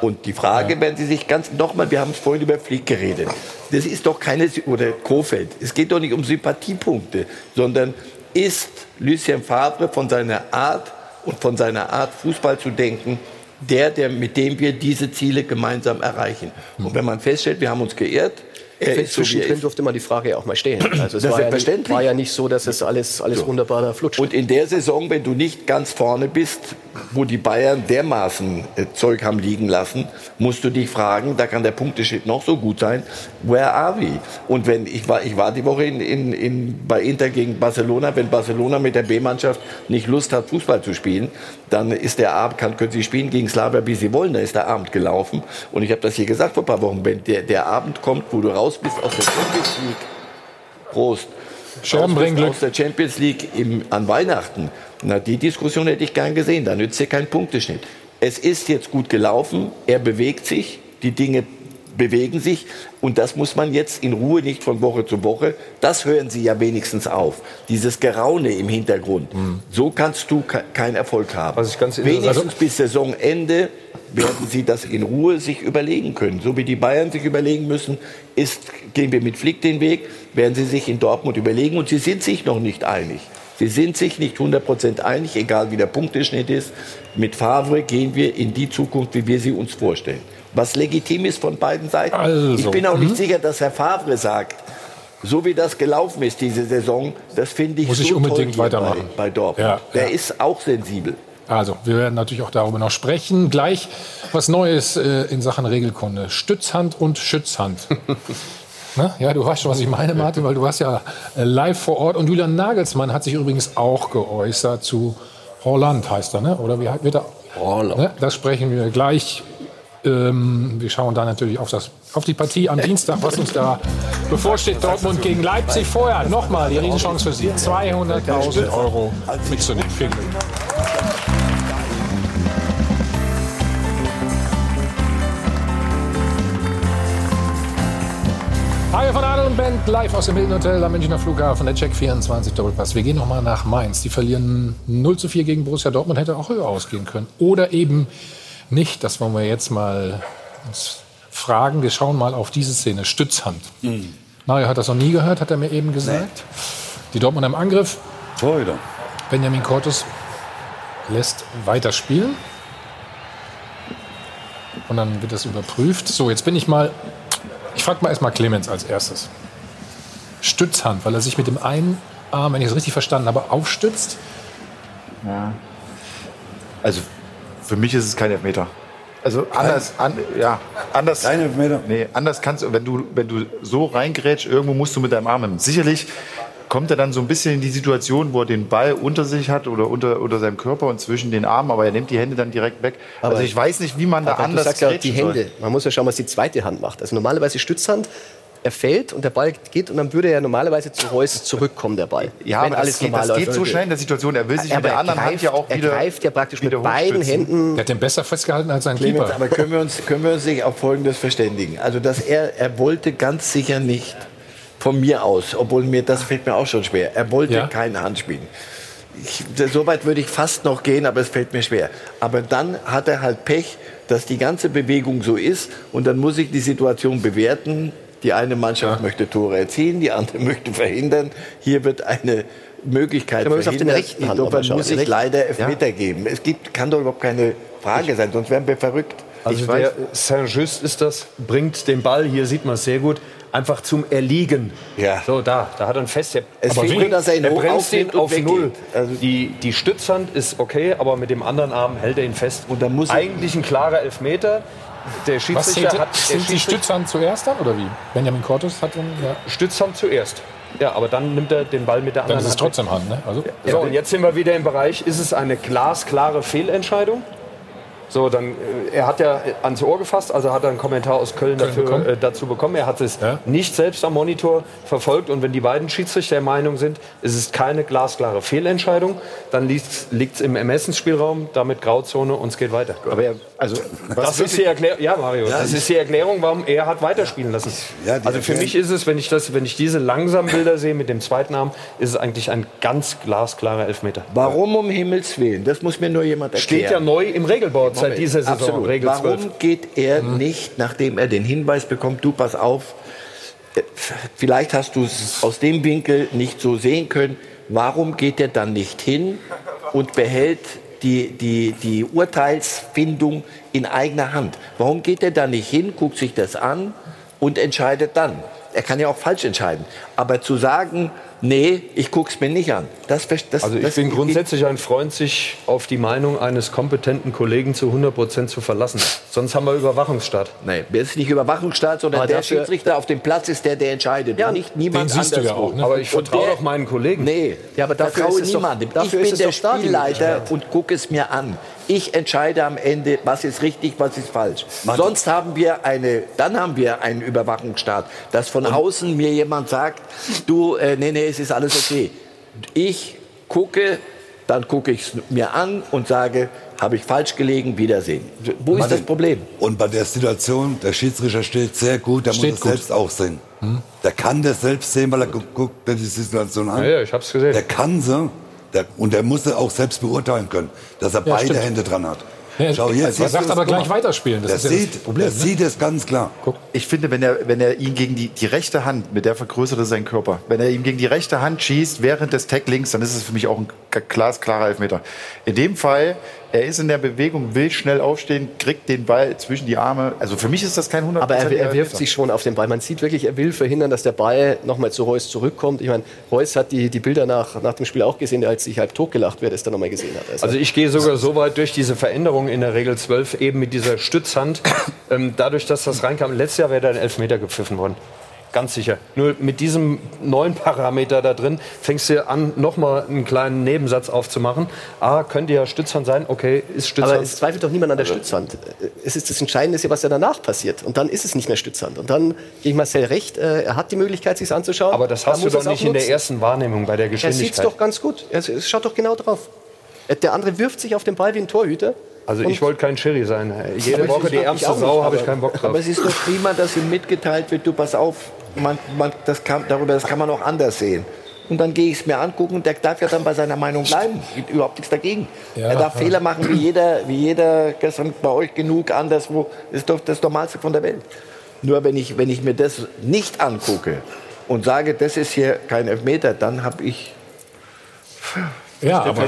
Und die Frage, wenn Sie sich ganz nochmal, wir haben es vorhin über Flick geredet. Das ist doch keine oder Kofeld. Es geht doch nicht um Sympathiepunkte, sondern ist Lucien Favre von seiner Art und von seiner Art Fußball zu denken der, der mit dem wir diese Ziele gemeinsam erreichen. Und wenn man feststellt, wir haben uns geirrt, er
Zwischendrin durfte man die Frage ja auch mal stellen. *clears throat* Also es war ja, nicht, war ja nicht so, dass es alles, alles
So.
wunderbar da flutscht.
Und in der Saison, wenn du nicht ganz vorne bist, wo die Bayern dermaßen äh, Zeug haben liegen lassen, musst du dich fragen, da kann der Punkteschnitt noch so gut sein, where are we? Und wenn ich war, ich war die Woche in, in, in, bei Inter gegen Barcelona, wenn Barcelona mit der B-Mannschaft nicht Lust hat, Fußball zu spielen, dann ist der Abend, kann, können sie spielen gegen Slavia, wie sie wollen, da ist der Abend gelaufen. Und ich habe das hier gesagt vor ein paar Wochen, wenn der, der Abend kommt, wo du raus bist aus der Champions League, Prost.
Scherben bringen Glück.
Aus der Champions League im, an Weihnachten. Na, die Diskussion hätte ich gern gesehen. Da nützt ja kein Punkteschnitt. Es ist jetzt gut gelaufen. Er bewegt sich. Die Dinge bewegen sich. Und das muss man jetzt in Ruhe nicht von Woche zu Woche. Das hören Sie ja wenigstens auf. Dieses Geraune im Hintergrund. So kannst du ke keinen Erfolg haben. wenigstens bis Saisonende werden Sie das in Ruhe sich überlegen können. So wie die Bayern sich überlegen müssen, ist, gehen wir mit Flick den Weg, werden Sie sich in Dortmund überlegen. Und Sie sind sich noch nicht einig. Sie sind sich nicht 100% einig, egal wie der Punkteschnitt ist. Mit Favre gehen wir in die Zukunft, wie wir sie uns vorstellen. Was legitim ist von beiden Seiten.
Also,
ich bin auch nicht
mhm.
sicher, dass Herr Favre sagt, so wie das gelaufen ist diese Saison, das finde ich
Muss
so
ich unbedingt weitermachen.
Bei, bei Dortmund.
Ja,
Der
ja.
ist auch sensibel.
Also, wir werden natürlich auch darüber noch sprechen. Gleich was Neues äh, in Sachen Regelkunde. Stützhand und Schützhand. *laughs* Na, ja, du weißt schon, was ich meine, Martin, weil du warst ja äh, live vor Ort. Und Julian Nagelsmann hat sich übrigens auch geäußert zu Holland, heißt er, ne? oder wie wird er? Holland. Ne? Das sprechen wir gleich Ähm, wir schauen da natürlich auf, das, auf die Partie am Dienstag, was uns da bevorsteht. Dortmund gegen Leipzig. Vorher nochmal die Riesenchance für Sie. 200.000 Euro mitzunehmen. Vielen Dank. Hajo von Adel und Band live aus dem Hilton Hotel am Münchner Flughafen, der Check 24 Doppelpass. Wir gehen nochmal nach Mainz. Die verlieren 0 zu 4 gegen Borussia Dortmund, hätte auch höher ausgehen können. Oder eben nicht. Das wollen wir jetzt mal fragen. Wir schauen mal auf diese Szene. Stützhand.
Mhm.
Mario hat das noch nie gehört, hat er mir eben gesagt. Die Dortmund im Angriff.
Torhüter.
Benjamin Cortus lässt weiterspielen. Und dann wird das überprüft. So, jetzt bin ich mal. Ich frage mal erstmal Clemens als erstes. Stützhand, weil er sich mit dem einen Arm, wenn ich es richtig verstanden habe, aufstützt.
Ja. Also für mich ist es kein Elfmeter. Also anders, an, ja, anders.
Kein Elfmeter?
Nee, anders kannst du, wenn du, wenn du so reingrätsch, irgendwo musst du mit deinem Arm hin. Sicherlich kommt er dann so ein bisschen in die Situation, wo er den Ball unter sich hat oder unter, unter seinem Körper und zwischen den Armen, aber er nimmt die Hände dann direkt weg.
Aber-
also ich weiß nicht, wie man da anders
du sagst ja die
grätschen soll.
Hände. Man muss ja schauen, was die zweite Hand macht. Also normalerweise Stützhand, er fällt und der Ball geht und dann würde er normalerweise zu Reus zurückkommen, der Ball.
Ja, aber das geht, das geht so schnell in der Situation. Er will sich mit
Aber
der
er
anderen Hand
greift-
ja auch
er
wieder.
greift ja praktisch mit beiden. Händen.
Der hat den besser festgehalten als sein
Clemens,
Keeper.
aber können wir, uns, können wir uns nicht auf Folgendes verständigen? Also, dass er, er wollte ganz sicher nicht von mir aus, obwohl mir das fällt mir auch schon schwer. Er wollte
Ja.
keine Hand spielen. Ich, so weit würde ich fast noch gehen, aber es fällt mir schwer. Aber dann hat er halt Pech, dass die ganze Bewegung so ist und dann muss ich die Situation bewerten. Die eine Mannschaft möchte Tore erzielen, die andere *laughs* möchte verhindern. Hier wird eine Möglichkeit
Ja, man muss auf den
verhindert. Insofern
schauen.
muss ich
rechten-
leider Elfmeter geben. Es gibt, kann doch überhaupt keine Frage sein, sonst wären wir verrückt.
Also der Saint-Just ist das, bringt den Ball, hier sieht man es sehr gut, einfach zum Erliegen.
Ja.
So, da, da hat er ein Fest. Der,
Es
aber
fehlt dass er ihn hoch
bremst ihn auf. Null.
Also-
die, die Stützhand ist okay, aber mit dem anderen Arm hält er ihn fest.
Und dann muss
Eigentlich ein klarer Elfmeter. Der Schiedsrichter
zählt,
hat der
sind die Stützhand zuerst dann oder wie? Benjamin Cortus hat dann, ja.
Stützhand zuerst. Ja, aber dann nimmt er den Ball mit der
Dann
anderen
ist es
Hand.
trotzdem Hand, ne? Also,
So, und jetzt sind wir wieder im Bereich, ist es eine glasklare Fehlentscheidung? So, dann, äh, er hat ja ans Ohr gefasst, also hat er einen Kommentar aus Köln,
Köln
dafür,
bekommen.
äh, dazu bekommen. Er hat es nicht selbst am Monitor verfolgt. Und wenn die beiden Schiedsrichter der Meinung sind, es ist keine glasklare Fehlentscheidung, dann liegt es im Ermessensspielraum, damit Grauzone und es geht weiter.
Aber er, also,
Das ist die Erklärung, ja Mario,
Ja,
das ist die Erklärung, warum er hat weiterspielen lassen.
Ja,
also für mich ist es, wenn ich, das, wenn ich diese langsamen Bilder sehe mit dem zweiten Arm, ist es eigentlich ein ganz glasklarer Elfmeter.
Warum um Himmels Willen? Das muss mir nur jemand erklären.
Steht ja neu im Regelboard seit dieser Saison,
Absolut.
Regel
Warum
12.
geht er nicht, nachdem er den Hinweis bekommt, du pass auf, äh, vielleicht hast du es aus dem Winkel nicht so sehen können, warum geht er dann nicht hin und behält die, die, die Urteilsfindung in eigener Hand? Warum geht er da nicht hin, guckt sich das an und entscheidet dann? Er kann ja auch falsch entscheiden. Aber zu sagen, nee, ich guck's mir nicht an, das, das
Also ich
das
bin grundsätzlich ein Freund, sich auf die Meinung eines kompetenten Kollegen zu 100 Prozent zu verlassen. Sonst haben wir Überwachungsstaat.
Nee, das ist nicht Überwachungsstaat, sondern
Aber
der
dafür-
Schiedsrichter auf dem Platz ist der, der entscheidet. Ja, nicht niemand anderswo.
Aber ich vertraue doch meinen Kollegen.
Nee,
Ja, aber dafür
vertraue
ist es doch-
niemandem.
dafür
ich bin
ist es
der Spielleiter und gucke es mir an. Ich entscheide am Ende, was ist richtig, was ist falsch. Sonst haben wir eine, dann haben wir einen Überwachungsstaat, dass von außen mir jemand sagt, du, äh, nee, nee, es ist alles okay. Ich gucke, dann gucke ich es mir an und sage, habe ich falsch gelegen, Wiedersehen. Wo ist das Problem?
Und bei der Situation, der Schiedsrichter steht sehr gut, der
Steht
muss es selbst auch sehen. Der kann das selbst sehen, weil er gu- guckt dir die Situation an.
Ja, ja, ich hab's gesehen.
Der kann sie. Der, und der muss auch selbst beurteilen können, dass er
Ja,
beide
stimmt.
Hände dran hat.
Ja, *laughs*
Schau,
er
jetzt
sagt
siehst du
aber gleich
guck
weiterspielen. Das
Der
ist ja das
sieht,
Problem,
der
ne?
sieht es ganz klar.
Ich finde, wenn er, wenn er ihn gegen die, die rechte Hand, mit der vergrößert er seinen Körper, wenn er ihm gegen die rechte Hand schießt während des Tacklings, dann ist es für mich auch ein glasklarer Elfmeter. In dem Fall, er ist in der Bewegung, will schnell aufstehen, kriegt den Ball zwischen die Arme. Also für mich ist das kein 100
Aber er, er wirft sich schon auf den Ball. Man sieht wirklich, er will verhindern, dass der Ball nochmal zu Reus zurückkommt. Ich meine, Reus hat die, die Bilder nach, nach dem Spiel auch gesehen, als sich halb totgelacht wird, das er nochmal gesehen hat.
Also ich gehe sogar so weit durch diese Veränderung in der Regel 12, eben mit dieser Stützhand, ähm, dadurch, dass das reinkam. Letztes Jahr wäre da ein Elfmeter gepfiffen worden. Ganz sicher. Nur mit diesem neuen Parameter da drin fängst du an, nochmal einen kleinen Nebensatz aufzumachen. A, könnte ja Stützhand sein. Okay, ist Stützhand.
Aber es zweifelt doch niemand an der Stützhand. Es ist das Entscheidende, ist ja, was ja danach passiert. Und dann ist es nicht mehr Stützhand. Und dann gebe ich Marcel recht, äh, er hat die Möglichkeit, sich anzuschauen.
Aber das hast du doch nicht in der ersten Wahrnehmung bei der
Er sieht
Geschwindigkeit.
es doch ganz gut. Er es schaut doch genau drauf. Der andere wirft sich auf den Ball wie ein Torhüter.
Also
Und-
ich wollte kein Schiri sein. Jede Woche die ärmste Sau habe ich keinen Bock drauf.
Aber es ist doch prima, dass ihm mitgeteilt wird, du pass auf, man, man, das kann, darüber das kann man auch anders sehen. Und dann gehe ich es mir angucken und der darf ja dann bei seiner Meinung bleiben. Überhaupt nichts dagegen.
Ja,
er darf
ja.
Fehler machen wie jeder, wie jeder gestern bei euch genug, anderswo. Das ist doch das Normalste von der Welt. Nur wenn ich, wenn ich mir das nicht angucke und sage, das ist hier kein Elfmeter, dann habe ich
Ja, aber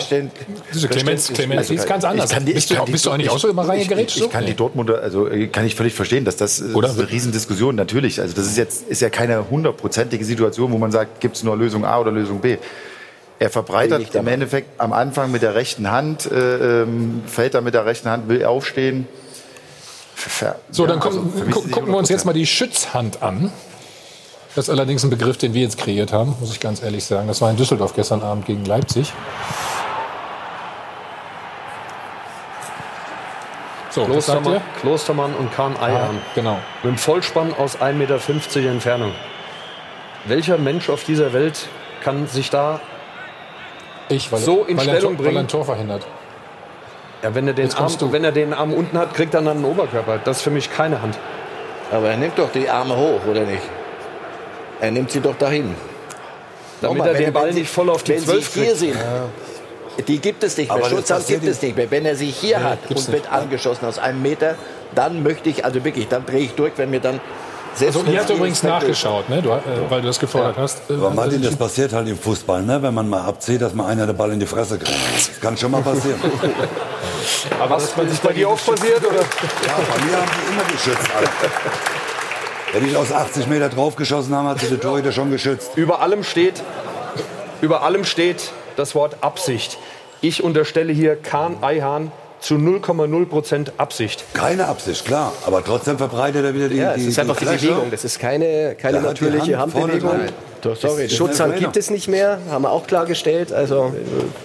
diese Clemens, Clemens
Also,
ist ganz anders.
Ich kann die-
bist
ich
du,
die
bist du eigentlich auch so immer reingegerätscht?
Ich, ich kann die Dortmunder, also äh, kann ich völlig verstehen, dass das, das
Oder?
ist eine Riesendiskussion, natürlich. Also das ist jetzt ist ja keine hundertprozentige Situation, wo man sagt, gibt es nur Lösung A oder Lösung B. Er verbreitert im Endeffekt am Anfang mit der rechten Hand, äh, ähm, fällt er mit der rechten Hand, will aufstehen. Ver-
So, dann
Ja, also
gucken wir uns jetzt mal die Schützhand an. Das ist allerdings ein Begriff, den wir jetzt kreiert haben, muss ich ganz ehrlich sagen. Das war in Düsseldorf gestern Abend gegen Leipzig. So,
Klostermann? Klostermann und Kahn Eihan.
genau.
Mit einem Vollspann aus 1,50 Meter Entfernung. Welcher Mensch auf dieser Welt kann sich da
ich, weil,
so in
weil ein
Stellung
Tor- weil er
bringen?
ein Tor verhindert.
Ja, wenn er, den Arm,
du.
wenn er den Arm unten hat, kriegt er dann einen Oberkörper. Das ist für mich keine Hand.
Aber er nimmt doch die Arme hoch, oder nicht? Er nimmt sie doch dahin.
Damit
Nochmal,
er den
wenn-
Ball
wenn
nicht voll auf die
wenn Sie
12
hier
kriegt.
sind, die gibt es nicht mehr.
Aber passiert
gibt es nicht mehr. Wenn er sie hier
Nee,
hat und wird angeschossen aus einem Meter, dann möchte ich, also wirklich, dann drehe ich durch, wenn mir dann... selbst
Also, ihr habt übrigens
ist.
nachgeschaut, ne? du, äh, weil du das gefordert hast. Äh,
Aber Martin,
also,
das passiert halt im Fußball, ne? wenn man mal abzieht, dass mal einer den Ball in die Fresse kriegt. Das kann schon mal passieren. *laughs*
Aber was man sich bei dir oft passiert, oder?
Ja, bei mir haben die immer geschützt. Alter. Wenn ich aus 80 Meter draufgeschossen habe, hat sich der Torhüter schon geschützt.
Über allem steht, über allem steht das Wort Absicht. Ich unterstelle hier Kahn Eihan zu 0,0 Prozent Absicht.
Keine Absicht, klar. Aber trotzdem verbreitet er wieder die
Ja, es
die,
ist einfach die
Fläche.
Bewegung. Das ist keine, keine
die
natürliche
Hand
Handbewegung.
Doch, sorry,
Schutzhand gibt es nicht mehr, haben wir auch klargestellt. Also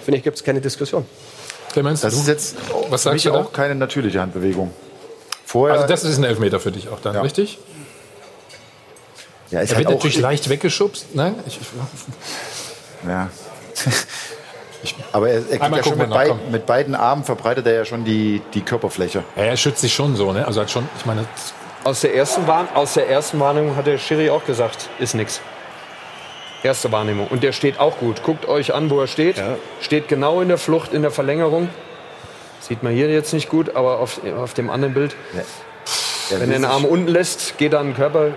finde ich, gibt es keine Diskussion.
Clemens,
Das
du-
ist jetzt
was
für
sagst
mich
du da?
auch keine natürliche Handbewegung. Vorher,
Also das ist ein Elfmeter für dich auch dann, richtig?
Ja, ist
Er
halt
wird natürlich leicht weggeschubst. Nein? Ich, ich,
Ja. *laughs* Aber er, er kriegt
Einmal
ja schon mit,
nach,
bei,
komm.
mit beiden Armen verbreitet er ja schon die, die Körperfläche.
ja, er schützt sich schon so, ne? Also hat schon, ich meine,
Aus der ersten, Warn aus der ersten Warnung hat der Schiri auch gesagt, ist nix. Erste Wahrnehmung. Und der steht auch gut. Guckt euch an, wo er steht. Steht genau in der Flucht, in der Verlängerung. Sieht man hier jetzt nicht gut, aber auf, auf dem anderen Bild. Wenn er den Arm unten lässt, geht dann ein Körper,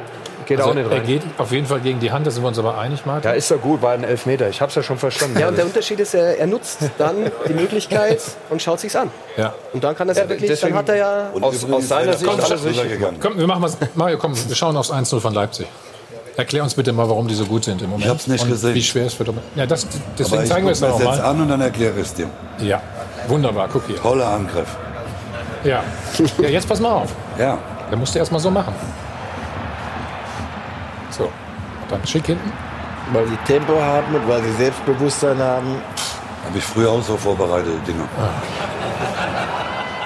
geht
also
auch nicht
er
rein.
geht auf jeden Fall gegen die Hand, da sind wir uns aber einig, Martin.
Ja, ist ja gut, war ein Elfmeter. Ich hab's ja schon verstanden.
Ja, und der Unterschied ist, er, er nutzt dann die Möglichkeit und schaut sich's an.
Ja.
Und dann kann er es ja,
Ja,
wirklich,
deswegen-
dann hat er ja...
Und Aus- aus seiner er Sicht
Komm,
alles richtig
gegangen.
Komm, wir machen was. Mario, komm, wir schauen aufs 1-0 von Leipzig. Erklär uns bitte mal, warum die so gut sind im Moment.
Ich hab's nicht
und
gesehen.
Wie schwer es Dortmund. Ja, das,
Aber
deswegen
ich
zeigen wir es noch
mir's jetzt
mal.
an und dann erkläre ich es dir.
Ja, wunderbar, guck hier.
Toller Angriff.
Ja. ja, jetzt pass mal auf.
Ja.
Der musste erst mal so machen. Dann schick hinten.
Weil sie Tempo haben und weil sie Selbstbewusstsein haben.
Habe ich früher auch so vorbereitet, die Dinger.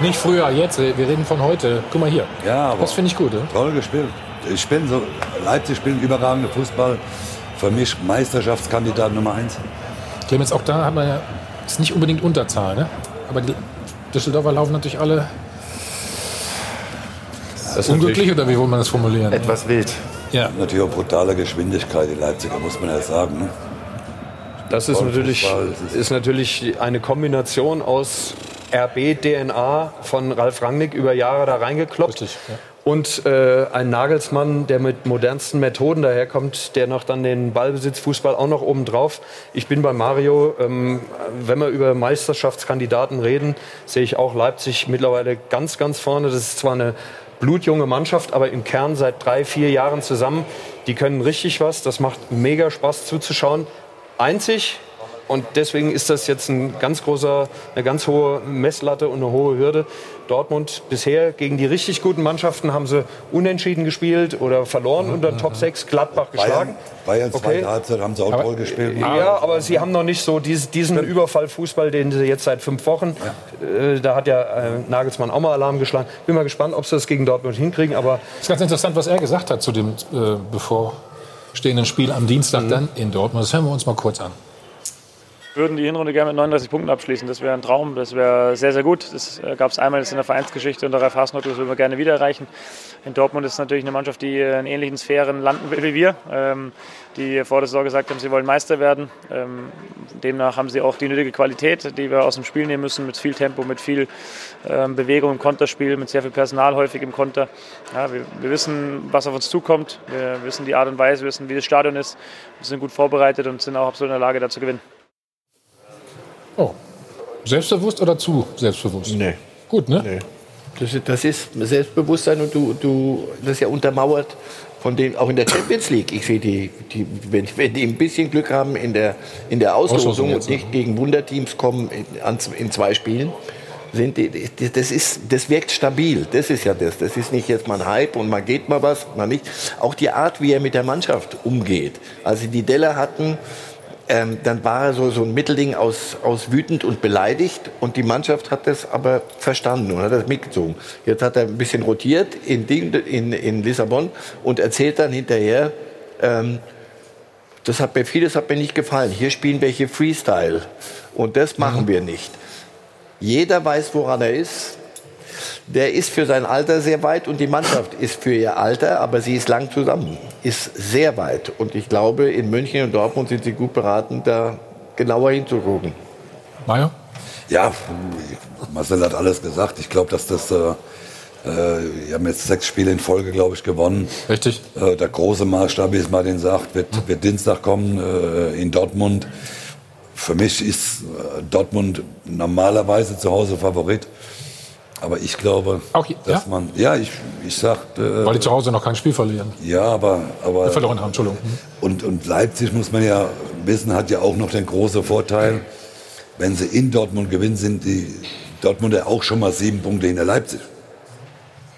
Nicht früher, jetzt. Wir reden von heute. Guck mal hier.
Ja, aber
Das finde ich gut, ne?
toll gespielt. Ich bin so, Leipzig spielt überragende Fußball. Für mich Meisterschaftskandidat Nummer eins.
Clemens, auch da hat man ja, ist nicht unbedingt Unterzahl, ne? Aber die Düsseldorfer laufen natürlich alle
Das ist
unglücklich, oder wie will man das formulieren?
Etwas wild.
Ja.
Natürlich auch brutale Geschwindigkeit, die Leipziger, muss man ja sagen. Ne?
Das ist natürlich, ist natürlich eine Kombination aus RB-DNA von Ralf Rangnick über Jahre da reingekloppt. Und äh, ein Nagelsmann, der mit modernsten Methoden daherkommt, der noch dann den Ballbesitzfußball auch noch oben drauf. Ich bin bei Mario, ähm, wenn wir über Meisterschaftskandidaten reden, sehe ich auch Leipzig mittlerweile ganz, ganz vorne. Das ist zwar eine blutjunge Mannschaft, aber im Kern seit drei, vier Jahren zusammen. Die können richtig was. Das macht mega Spaß zuzuschauen. Einzig, Und deswegen ist das jetzt ein ganz großer, eine ganz hohe Messlatte und eine hohe Hürde. Dortmund bisher gegen die richtig guten Mannschaften haben sie unentschieden gespielt oder verloren unter den Top 6, Gladbach geschlagen.
Bayern, Bayern
Okay.
zweite haben sie auch toll gespielt.
Ja, aber sie haben noch nicht so dies, diesen Überfallfußball, den sie jetzt seit fünf Wochen. Äh, da hat ja äh, Nagelsmann auch mal Alarm geschlagen. Bin mal gespannt, ob sie das gegen Dortmund hinkriegen. Aber
Das ist ganz interessant, was er gesagt hat zu dem äh, bevorstehenden Spiel am Dienstag dann in Dortmund. Das hören wir uns mal kurz an.
Würden die Hinrunde gerne mit 39 Punkten abschließen. Das wäre ein Traum, das wäre sehr, sehr gut. Das gab es einmal in der Vereinsgeschichte unter Ralf Hasenhüttl, das würden wir gerne wieder erreichen. In Dortmund ist natürlich eine Mannschaft, die in ähnlichen Sphären landen will wie wir, ähm, die vor der Saison gesagt haben, sie wollen Meister werden. Ähm, demnach haben sie auch die nötige Qualität, die wir aus dem Spiel nehmen müssen, mit viel Tempo, mit viel ähm, Bewegung im Konterspiel, mit sehr viel Personal häufig im Konter. Ja, wir, wir wissen, was auf uns zukommt, wir wissen die Art und Weise, wir wissen, wie das Stadion ist, wir sind gut vorbereitet und sind auch absolut in der Lage, da zu gewinnen.
Oh. Selbstbewusst oder zu selbstbewusst?
Nee.
Gut, ne?
Das, ist- das ist Selbstbewusstsein und du, du, das ist ja untermauert von den, auch in der Champions League. Ich sehe die, die wenn, wenn die ein bisschen Glück haben in der, in der
Auslosung
und nicht gegen Wunderteams kommen in, an, in zwei Spielen, sind die, das, ist, das wirkt stabil. Das ist ja das. Das ist nicht jetzt mal ein Hype und man geht mal was, mal nicht. Auch die Art, wie er mit der Mannschaft umgeht. Als sie die Delle hatten, ähm, dann war er so, so ein Mittelding aus, aus wütend und beleidigt und die Mannschaft hat das aber verstanden und hat das mitgezogen. Jetzt hat er ein bisschen rotiert in, in, in Lissabon und erzählt dann hinterher, ähm, das hat mir vieles hat mir nicht gefallen. Hier spielen wir hier Freestyle und das machen wir nicht. Jeder weiß, woran er ist. Der ist für sein Alter sehr weit und die Mannschaft ist für ihr Alter, aber sie ist lang zusammen, ist sehr weit. Und ich glaube, in München und Dortmund sind sie gut beraten, da genauer hinzugucken.
Maja?
Ja, Marcel hat alles gesagt. Ich glaube, dass das. Äh, äh, wir haben jetzt sechs Spiele in Folge, glaube ich, gewonnen.
Richtig.
Äh, der große Maßstab, wie es Martin sagt, wird, wird Dienstag kommen äh, in Dortmund. Für mich ist Dortmund normalerweise zu Hause Favorit. Aber ich glaube, dass
ja?
man. Ja, ich, ich sag. Äh,
Weil die zu Hause noch kein Spiel verlieren.
ja, aber. aber
Äh, verloren haben, Entschuldigung.
und, und Leipzig, muss man ja wissen, hat ja auch noch den großen Vorteil, wenn sie in Dortmund gewinnen, sind die Dortmunder auch schon mal sieben Punkte hinter Leipzig.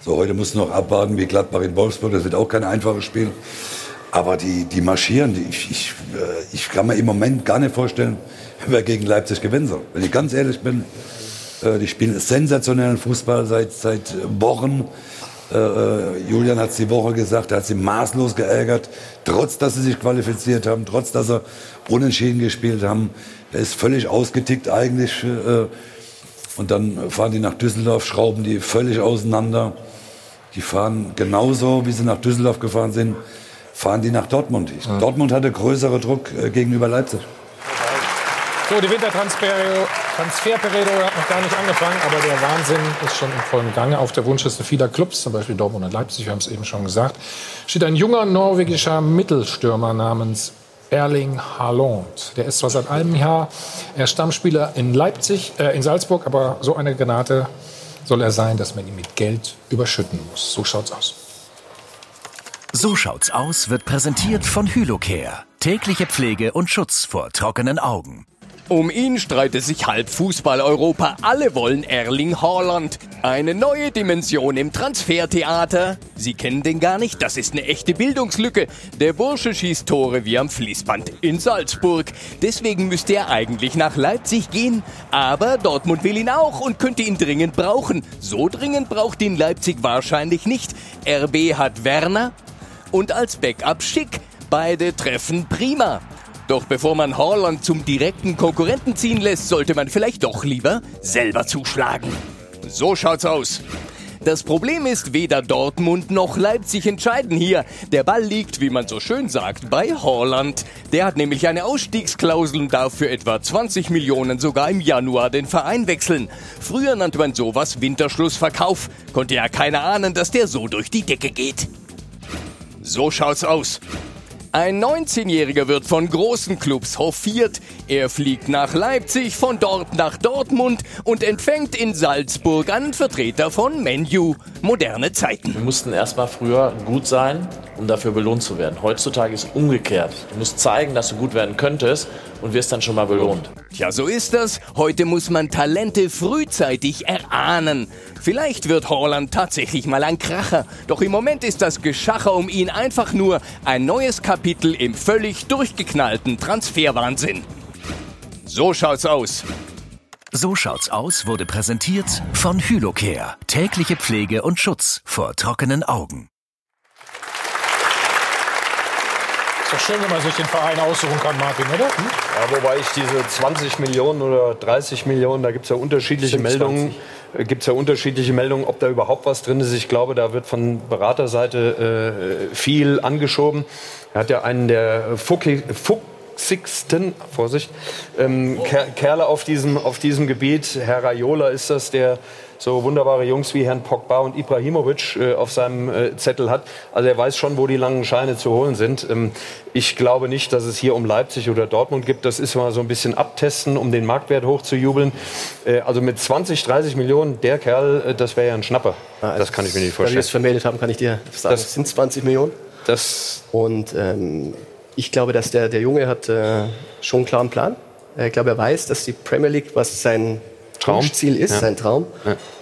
So, heute muss noch abwarten wie Gladbach in Wolfsburg. Das wird auch kein einfaches Spiel. Aber die, die marschieren. Die, ich, ich, äh, ich kann mir im Moment gar nicht vorstellen, *laughs* wer gegen Leipzig gewinnen soll. Wenn ich ganz ehrlich bin, äh, die spielen sensationellen Fußball seit, seit Wochen. Äh, äh, Julian hat es die Woche gesagt, er hat sie maßlos geärgert, trotz dass sie sich qualifiziert haben, trotz dass sie unentschieden gespielt haben. Er ist völlig ausgetickt eigentlich. Äh, und dann fahren die nach Düsseldorf, schrauben die völlig auseinander. Die fahren genauso, wie sie nach Düsseldorf gefahren sind, fahren die nach Dortmund. Ich, Dortmund hatte größere Druck äh, gegenüber Leipzig.
So, die Wintertransferperiode Transferperiode hat noch gar nicht angefangen, aber der Wahnsinn ist schon im vollen Gange. Auf der Wunschliste vieler Clubs, zum Beispiel Dortmund und Leipzig, wir haben es eben schon gesagt, steht ein junger norwegischer Mittelstürmer namens Erling Haaland. Der ist zwar seit einem Jahr er Stammspieler in Leipzig, äh, in Salzburg, aber so eine Granate soll er sein, dass man ihn mit Geld überschütten muss. So schaut's aus.
So schaut's aus wird präsentiert von Hylocare. Tägliche Pflege und Schutz vor trockenen Augen.
Um ihn streitet sich halb Fußball-Europa. Alle wollen Erling Haaland. Eine neue Dimension im Transfertheater. Sie kennen den gar nicht, das ist eine echte Bildungslücke. Der Bursche schießt Tore wie am Fließband in Salzburg. Deswegen müsste er eigentlich nach Leipzig gehen. Aber Dortmund will ihn auch und könnte ihn dringend brauchen. So dringend braucht ihn Leipzig wahrscheinlich nicht. RB hat Werner und als Backup Schick. Beide treffen prima. Doch bevor man Haaland zum direkten Konkurrenten ziehen lässt, sollte man vielleicht doch lieber selber zuschlagen. So schaut's aus. Das Problem ist, weder Dortmund noch Leipzig entscheiden hier. Der Ball liegt, wie man so schön sagt, bei Haaland. Der hat nämlich eine Ausstiegsklausel und darf für etwa 20 Millionen sogar im Januar den Verein wechseln. Früher nannte man sowas Winterschlussverkauf. Konnte ja keiner ahnen, dass der so durch die Decke geht. So schaut's aus. Ein 19-Jähriger wird von großen Clubs hofiert. Er fliegt nach Leipzig, von dort nach Dortmund und empfängt in Salzburg einen Vertreter von Menu. Moderne Zeiten.
Wir mussten erstmal früher gut sein,
um dafür belohnt zu werden. Heutzutage ist es umgekehrt. Du musst zeigen, dass du gut werden könntest und wirst dann schon mal belohnt.
Tja, so ist das. Heute muss man Talente frühzeitig erahnen. Vielleicht wird Horland tatsächlich mal ein Kracher. Doch im Moment ist das Geschacher um ihn einfach nur ein neues Kapitel im völlig durchgeknallten Transferwahnsinn. So schaut's aus.
So schaut's aus wurde präsentiert von Hylocare. Tägliche Pflege und Schutz vor trockenen Augen.
Ist doch schön, wenn man sich den Verein aussuchen kann, Martin, oder? Hm?
Ja, wobei ich diese 20 Millionen oder 30 Millionen, da gibt es ja unterschiedliche Meldungen. Gibt es ja unterschiedliche Meldungen, ob da überhaupt was drin ist. Ich glaube, da wird von Beraterseite äh, viel angeschoben. Er hat ja einen der Fucki, fuchsigsten, Vorsicht, ähm, Ker Kerle auf diesem, auf diesem Gebiet. Herr Raiola ist das, der so wunderbare Jungs wie Herrn Pogba und Ibrahimovic äh, auf seinem äh, Zettel hat. Also er weiß schon, wo die langen Scheine zu holen sind. Ähm, ich glaube nicht, dass es hier um Leipzig oder Dortmund gibt. Das ist mal so ein bisschen abtesten, um den Marktwert hochzujubeln. Äh, also mit 20, 30 Millionen, der Kerl, äh, das wäre ja ein Schnapper. das kann ich mir nicht
Da wir
vorstellen.
es vermeldet haben, kann ich dir sagen,
Das-
es sind 20 Millionen.
Das
und ähm, ich glaube, dass der, der Junge hat äh, schon einen klaren Plan. Äh, Ich glaube, er weiß, dass die Premier League, was sein Traumziel ist,
Ja.
sein Traum,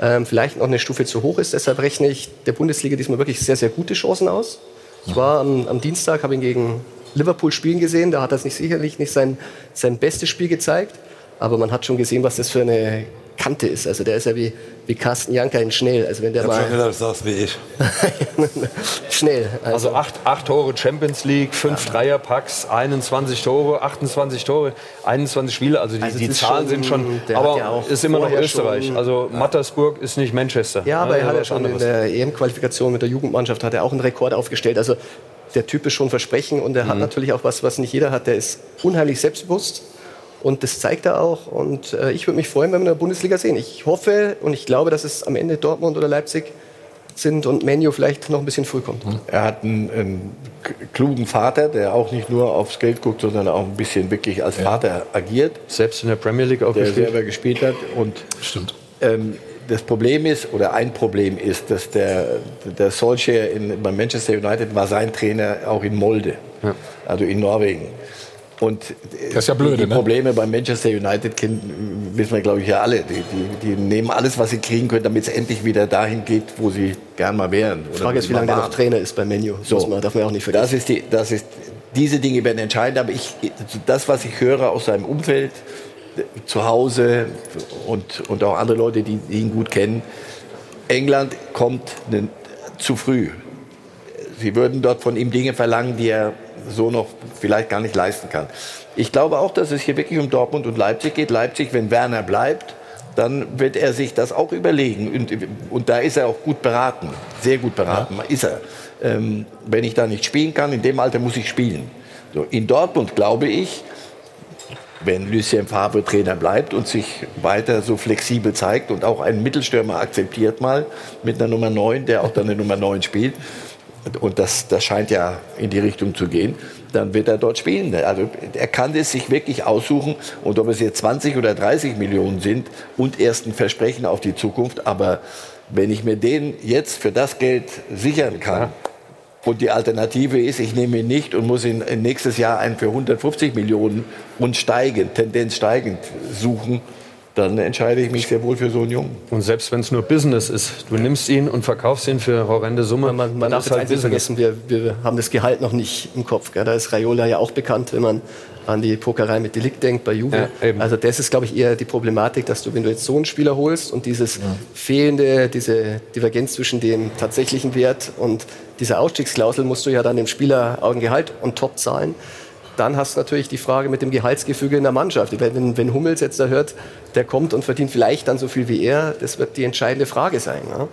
ähm, vielleicht noch eine Stufe zu hoch ist. Deshalb rechne ich der Bundesliga diesmal wirklich sehr, sehr gute Chancen aus. Ich war am, am Dienstag, habe ihn gegen Liverpool spielen gesehen. Da hat er nicht, sicherlich nicht sein, sein bestes Spiel gezeigt. Aber man hat schon gesehen, was das für eine Kante ist. Also der ist ja wie, wie Carsten Janka in schnell. Also wenn der
Ich
mal
du sagst wie ich. *laughs*
schnell.
Also acht, acht Tore Champions League, fünf Dreierpacks, 21 Tore, 28 Tore, 21 Spiele. Also die,
Also
die Zahlen
schon-
sind schon. Aber
ja auch
ist immer noch Österreich.
schon-
also Mattersburg ist nicht Manchester.
Ja, aber er hat ja schon in
anderes.
der EM-Qualifikation mit der Jugendmannschaft hat er auch einen Rekord aufgestellt. Also der Typ ist schon Versprechen und er
Mhm.
hat natürlich auch was, was nicht jeder hat. Der ist unheimlich selbstbewusst und das zeigt er auch. Und äh, ich würde mich freuen, wenn wir in der Bundesliga sehen. Ich hoffe und ich glaube, dass es am Ende Dortmund oder Leipzig sind und Menu vielleicht noch ein bisschen früh kommt.
Er hat einen, einen k- klugen Vater, der auch nicht nur aufs Geld guckt, sondern auch ein bisschen wirklich als Vater agiert.
Selbst in der Premier League auch
der
gespielt.
selber gespielt hat. Und
Stimmt.
Ähm, das Problem ist, oder ein Problem ist, dass der, der Solskjaer in, bei Manchester United war sein Trainer auch in Molde, also in Norwegen. Und
Das ist ja blöde,
die, die
ne?
Probleme bei Manchester United kennen, wissen wir, glaube ich, ja alle. Die, die, die nehmen alles, was sie kriegen können, damit es endlich wieder dahin geht, wo sie gern mal wären.
Die Frage ist, wie lange der noch Trainer ist bei Menu.
So.
Man, darf man auch nicht vergessen.
Das ist die, das ist, diese Dinge werden entscheidend, aber ich, das, was ich höre aus seinem Umfeld, zu Hause und, und auch andere Leute, die, die ihn gut kennen, England kommt ne, zu früh. Sie würden dort von ihm Dinge verlangen, die er so noch vielleicht gar nicht leisten kann. Ich glaube auch, dass es hier wirklich um Dortmund und Leipzig geht. Leipzig, wenn Werner bleibt, dann wird er sich das auch überlegen. Und, und da ist er auch gut beraten, sehr gut beraten, ist er. Ähm, wenn ich da nicht spielen kann, in dem Alter muss ich spielen. So, in Dortmund glaube ich, wenn Lucien Favre Trainer bleibt und sich weiter so flexibel zeigt und auch einen Mittelstürmer akzeptiert mal mit einer Nummer 9, der auch dann eine Nummer 9 spielt, und das, das scheint ja in die Richtung zu gehen, dann wird er dort spielen. Also er kann es sich wirklich aussuchen. Und ob es jetzt 20 oder 30 Millionen sind und erst ein Versprechen auf die Zukunft, aber wenn ich mir den jetzt für das Geld sichern kann, und die Alternative ist, ich nehme ihn nicht und muss ihn nächstes Jahr einen für 150 Millionen und steigend, Tendenz steigend suchen, dann entscheide ich mich sehr wohl für so einen Jungen.
Und selbst wenn es nur Business ist, du nimmst ihn und verkaufst ihn für horrende Summe.
Man
dann
darf
ist
jetzt
halt
nicht
Business.
vergessen, wir, wir haben das Gehalt noch nicht im Kopf. Gell? Da ist Raiola ja auch bekannt, wenn man an die Pokerei mit Delikt denkt bei Juve. also das ist, glaube ich, eher die Problematik, dass du, wenn du jetzt so einen Spieler holst und dieses fehlende, diese Divergenz zwischen dem tatsächlichen Wert und dieser Ausstiegsklausel musst du ja dann dem Spieler auch ein Gehalt on top zahlen. Dann hast du natürlich die Frage mit dem Gehaltsgefüge in der Mannschaft. Wenn, wenn Hummels jetzt da hört, der kommt und verdient vielleicht dann so viel wie er, das wird die entscheidende Frage sein. Ne?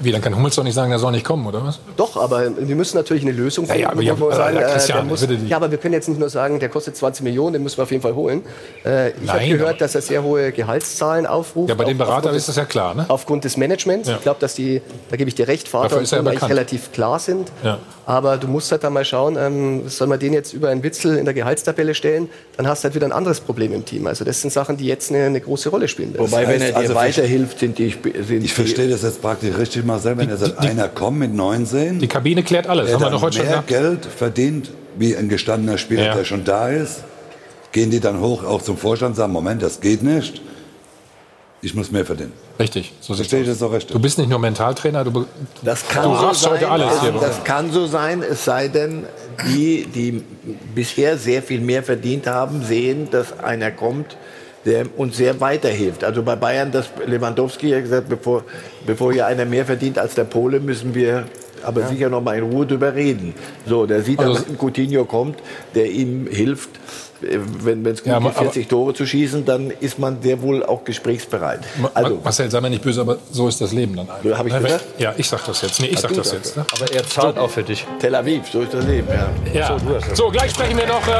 Wie, dann kann Hummels doch nicht sagen, er soll nicht kommen, oder was?
Doch, aber wir müssen natürlich eine Lösung
Ja, ja, aber ja,
wir sagen,
äh,
äh,
Christian,
der muss,
bitte nicht.
ja, aber wir können jetzt nicht nur sagen, der kostet 20 Millionen, den müssen wir auf jeden Fall holen. Äh, ich habe gehört, dass er sehr hohe Gehaltszahlen aufruft.
Ja, bei dem Berater ist das ja klar, ne?
Aufgrund des Managements.
Ja.
Ich glaube, dass die, da gebe ich dir recht, Vater und Sohn relativ klar sind.
Ja.
Aber du musst halt dann mal schauen, ähm, soll man den jetzt über einen Witzel in der Gehaltstabelle stellen, dann hast du halt wieder ein anderes Problem im Team. Also das sind Sachen, die jetzt eine, eine große Rolle spielen. werden.
Wobei, wenn er dir
also
weiterhilft, sind die... Sind
Ich verstehe das jetzt praktisch richtig, Marcel, wenn jetzt halt einer kommt mit 19.
Die Kabine klärt alles, haben wir
dann
doch heute schon
mehr
gesagt.
Geld verdient, wie ein gestandener Spieler,
Ja.
der schon da ist. Gehen die dann hoch auch zum Vorstand und sagen, Moment, das geht nicht. Ich muss mehr verdienen.
Richtig, so
Verstehe ich das auch recht.
Du bist nicht nur Mentaltrainer, du,
Das kann
du
so sein,
heute alles hier.
Das kann so sein, es sei denn, die, die bisher sehr viel mehr verdient haben, sehen, dass einer kommt, der uns sehr weiterhilft. Also bei Bayern, das Lewandowski hat gesagt, bevor, bevor hier einer mehr verdient als der Pole, müssen wir aber sicher noch mal in Ruhe drüber reden. So, der sieht,
Also-
dass ein Coutinho kommt, der ihm hilft. äh, Wenn es gut
Ja,
geht,
aber-
40 Tore zu schießen, dann ist man sehr wohl auch gesprächsbereit.
Also, Marcel, sei mir nicht böse, aber so ist das Leben dann einfach.
Hab ich
Ne,
gesagt?
Ja, ich sag das jetzt. Nee, ich sag das jetzt. Ne?
Aber er zahlt auch für dich.
Tel Aviv, so ist das Leben, ja.
Ja. So, gleich sprechen wir noch äh,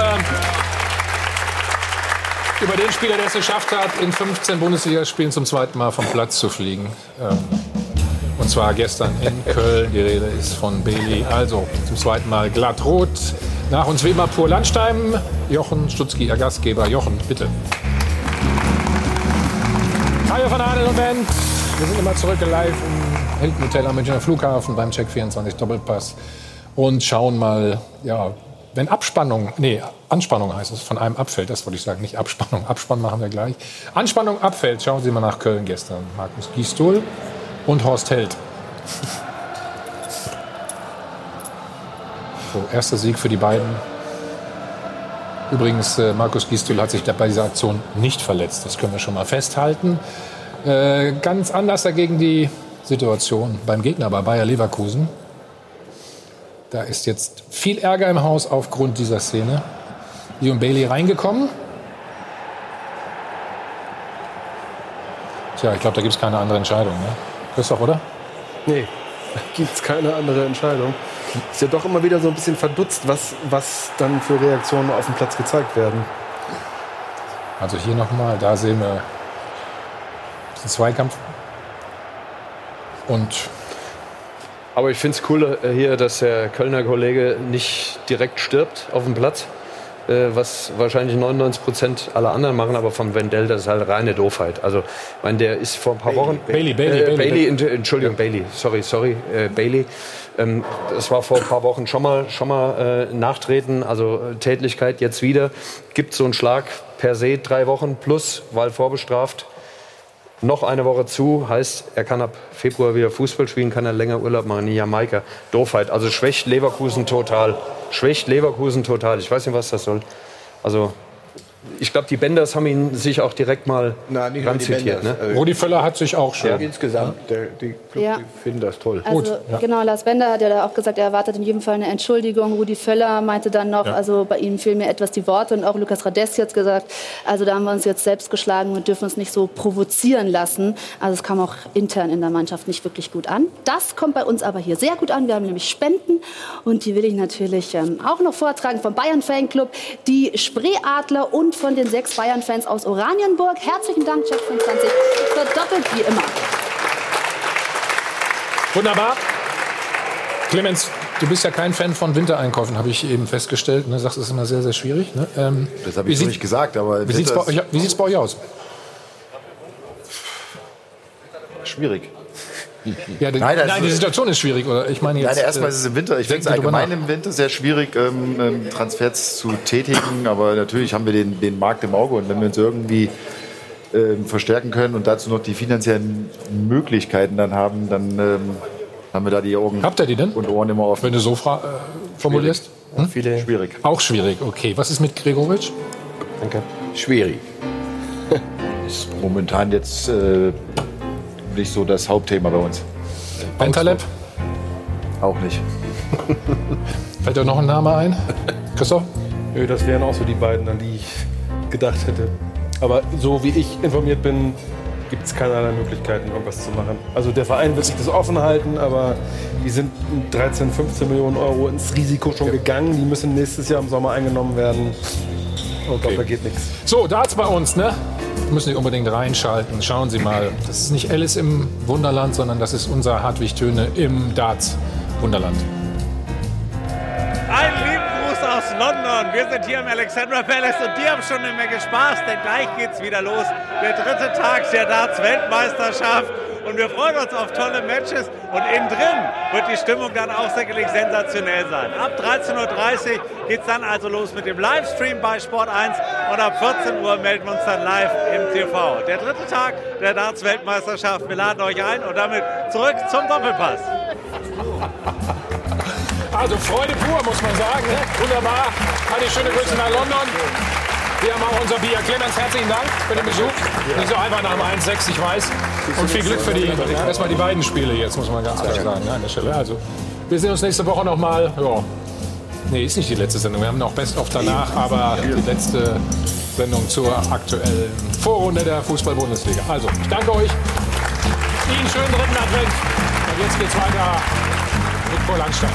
über den Spieler, der es geschafft hat, in 15 Bundesligaspielen zum zweiten Mal vom Platz zu fliegen. Ähm, und zwar gestern in Köln. Die Rede ist von Bailey. Also zum zweiten Mal glatt rot. Nach uns wie immer pur Landstein. Jochen Stutzki, Ihr Gastgeber. Jochen, bitte. Hallo von Arne und Band. Wir sind immer zurück live im Hilton Hotel am Münchner Flughafen beim Check 24 Doppelpass und schauen mal, ja, wenn Abspannung, nee, Anspannung heißt es, von einem abfällt, das wollte ich sagen, nicht Abspannung, *laughs* Abspann machen wir gleich. Anspannung abfällt, schauen Sie mal nach Köln gestern. Markus Gisdol und Horst Held. *laughs* So, erster Sieg für die beiden. Übrigens, äh, Markus Gisdol hat sich bei dieser Aktion nicht verletzt. Das können wir schon mal festhalten. Äh, ganz anders dagegen die Situation beim Gegner, bei Bayer Leverkusen. Da ist jetzt viel Ärger im Haus aufgrund dieser Szene. Leon Bailey reingekommen. Tja, ich glaube, da gibt es keine andere Entscheidung. Ne? Christoph, oder?
Nee, *laughs* da gibt es keine andere Entscheidung. Ist ja doch immer wieder so ein bisschen verdutzt, was, was dann für Reaktionen auf dem Platz gezeigt werden.
Also hier nochmal, da sehen wir den Zweikampf. Und
Aber ich finde es cool äh, hier, dass der Kölner Kollege nicht direkt stirbt auf dem Platz, äh, was wahrscheinlich 99 Prozent aller anderen machen, aber von Wendell, das ist halt reine Doofheit. Also, ich meine, der ist vor ein paar Wochen...
Bailey, Bailey,
äh,
Bailey.
Bailey, Ent- Entschuldigung, Bailey, sorry, sorry, äh, Bailey. Ähm, das war vor ein paar Wochen schon mal, schon mal äh, Nachtreten, also äh, Tätlichkeit jetzt wieder. Gibt so einen Schlag per se drei Wochen plus, weil vorbestraft noch eine Woche zu, heißt, er kann ab Februar wieder Fußball spielen, kann er länger Urlaub machen in Jamaika. Doofheit. Also schwächt Leverkusen total. Schwächt Leverkusen total. Ich weiß nicht, was das soll. Also, ich glaube, die Benders haben ihn sich auch direkt mal
Nein, nicht
ranzitiert. Ne?
Also-
Rudi Völler hat sich auch schon.
Ja. Insgesamt, der, die Club
Ja.
die finden das toll.
Also genau, Lars Bender hat ja da auch gesagt, er erwartet in jedem Fall eine Entschuldigung. Rudi Völler meinte dann noch,
Ja.
also bei ihm fehlen mir etwas die Worte und auch Lukas Radeski hat gesagt, also da haben wir uns jetzt selbst geschlagen und dürfen uns nicht so provozieren lassen. Also es kam auch intern in der Mannschaft nicht wirklich gut an. Das kommt bei uns aber hier sehr gut an. Wir haben nämlich Spenden und die will ich natürlich ähm, auch noch vortragen vom Bayern Fanclub, die Spreeadler und von den sechs Bayern-Fans aus Oranienburg. Herzlichen Dank, Check 25, verdoppelt wie immer.
Wunderbar. Clemens, du bist ja kein Fan von Wintereinkäufen, habe ich eben festgestellt. Ne? Sagst, es ist immer sehr, sehr schwierig. Ne? Ähm,
Das habe ich so nicht gesagt, aber
Wie sieht es bei, bei euch aus?
schwierig. *laughs*
Ja, die,
Nein,
nein, die Situation ist schwierig. Oder? Ich meine jetzt,
Nein, erstmal
äh,
ist es im Winter. Ich finde es allgemein im Winter sehr schwierig, ähm, ähm, Transfers zu tätigen. Aber natürlich haben wir den, den Markt im Auge. Und wenn wir uns irgendwie ähm, verstärken können und dazu noch die finanziellen Möglichkeiten dann haben, dann ähm, haben wir da die Augen
Habt ihr die denn?
und Ohren immer offen.
Wenn du so fra- äh, formulierst? Hm?
Schwierig.
Auch schwierig, okay. Was ist mit Gregoritsch?
Danke.
Schwierig. *laughs*
Ist momentan jetzt äh, nicht so das Hauptthema bei uns.
Bentaleb?
Auch nicht. *laughs*
Fällt dir noch ein Name ein? Christoph?
Nö, das wären auch so die beiden, an die ich gedacht hätte. Aber so wie ich informiert bin, gibt es keinerlei Möglichkeiten, irgendwas zu machen. Also der Verein wird sich das offen halten, aber die sind mit 13, 15 Millionen Euro ins Risiko schon gegangen. Die müssen nächstes Jahr im Sommer eingenommen werden. Ich glaube, da geht nichts.
So, Darts bei uns, ne? Müssen Sie unbedingt reinschalten. Schauen Sie mal. Das ist nicht Alice im Wunderland, sondern das ist unser Hartwig Töne im Darts Wunderland.
Einen lieben Gruß aus London. Wir sind hier im Alexandra Palace und die haben schon eine Menge Spaß, denn gleich geht's wieder los. Der dritte Tag der Darts-Weltmeisterschaft. Und wir freuen uns auf tolle Matches. Und innen drin wird die Stimmung dann auch sicherlich sensationell sein. Ab 13.30 Uhr geht es dann also los mit dem Livestream bei Sport 1 und ab 14 Uhr melden wir uns dann live im TV. Der dritte Tag der Darts-Weltmeisterschaft. Wir laden euch ein und damit zurück zum Doppelpass.
Also Freude pur, muss man sagen. Ne? Wunderbar. Eine schöne Grüße nach London. Wir haben auch unser Bier. Clemens, herzlichen Dank für den Besuch. Nicht so einfach nach dem 1-6, ich weiß. Und viel Glück für die, erstmal die beiden Spiele jetzt, muss man ganz klar sagen, an der Stelle. Also, wir sehen uns nächste Woche nochmal. Ja. Nee, ist nicht die letzte Sendung. Wir haben noch Best-of danach, aber die letzte Sendung zur aktuellen Vorrunde der Fußball-Bundesliga. Also, ich danke euch. Ihnen schönen dritten Advent. Und jetzt geht's weiter mit Paul Langstein.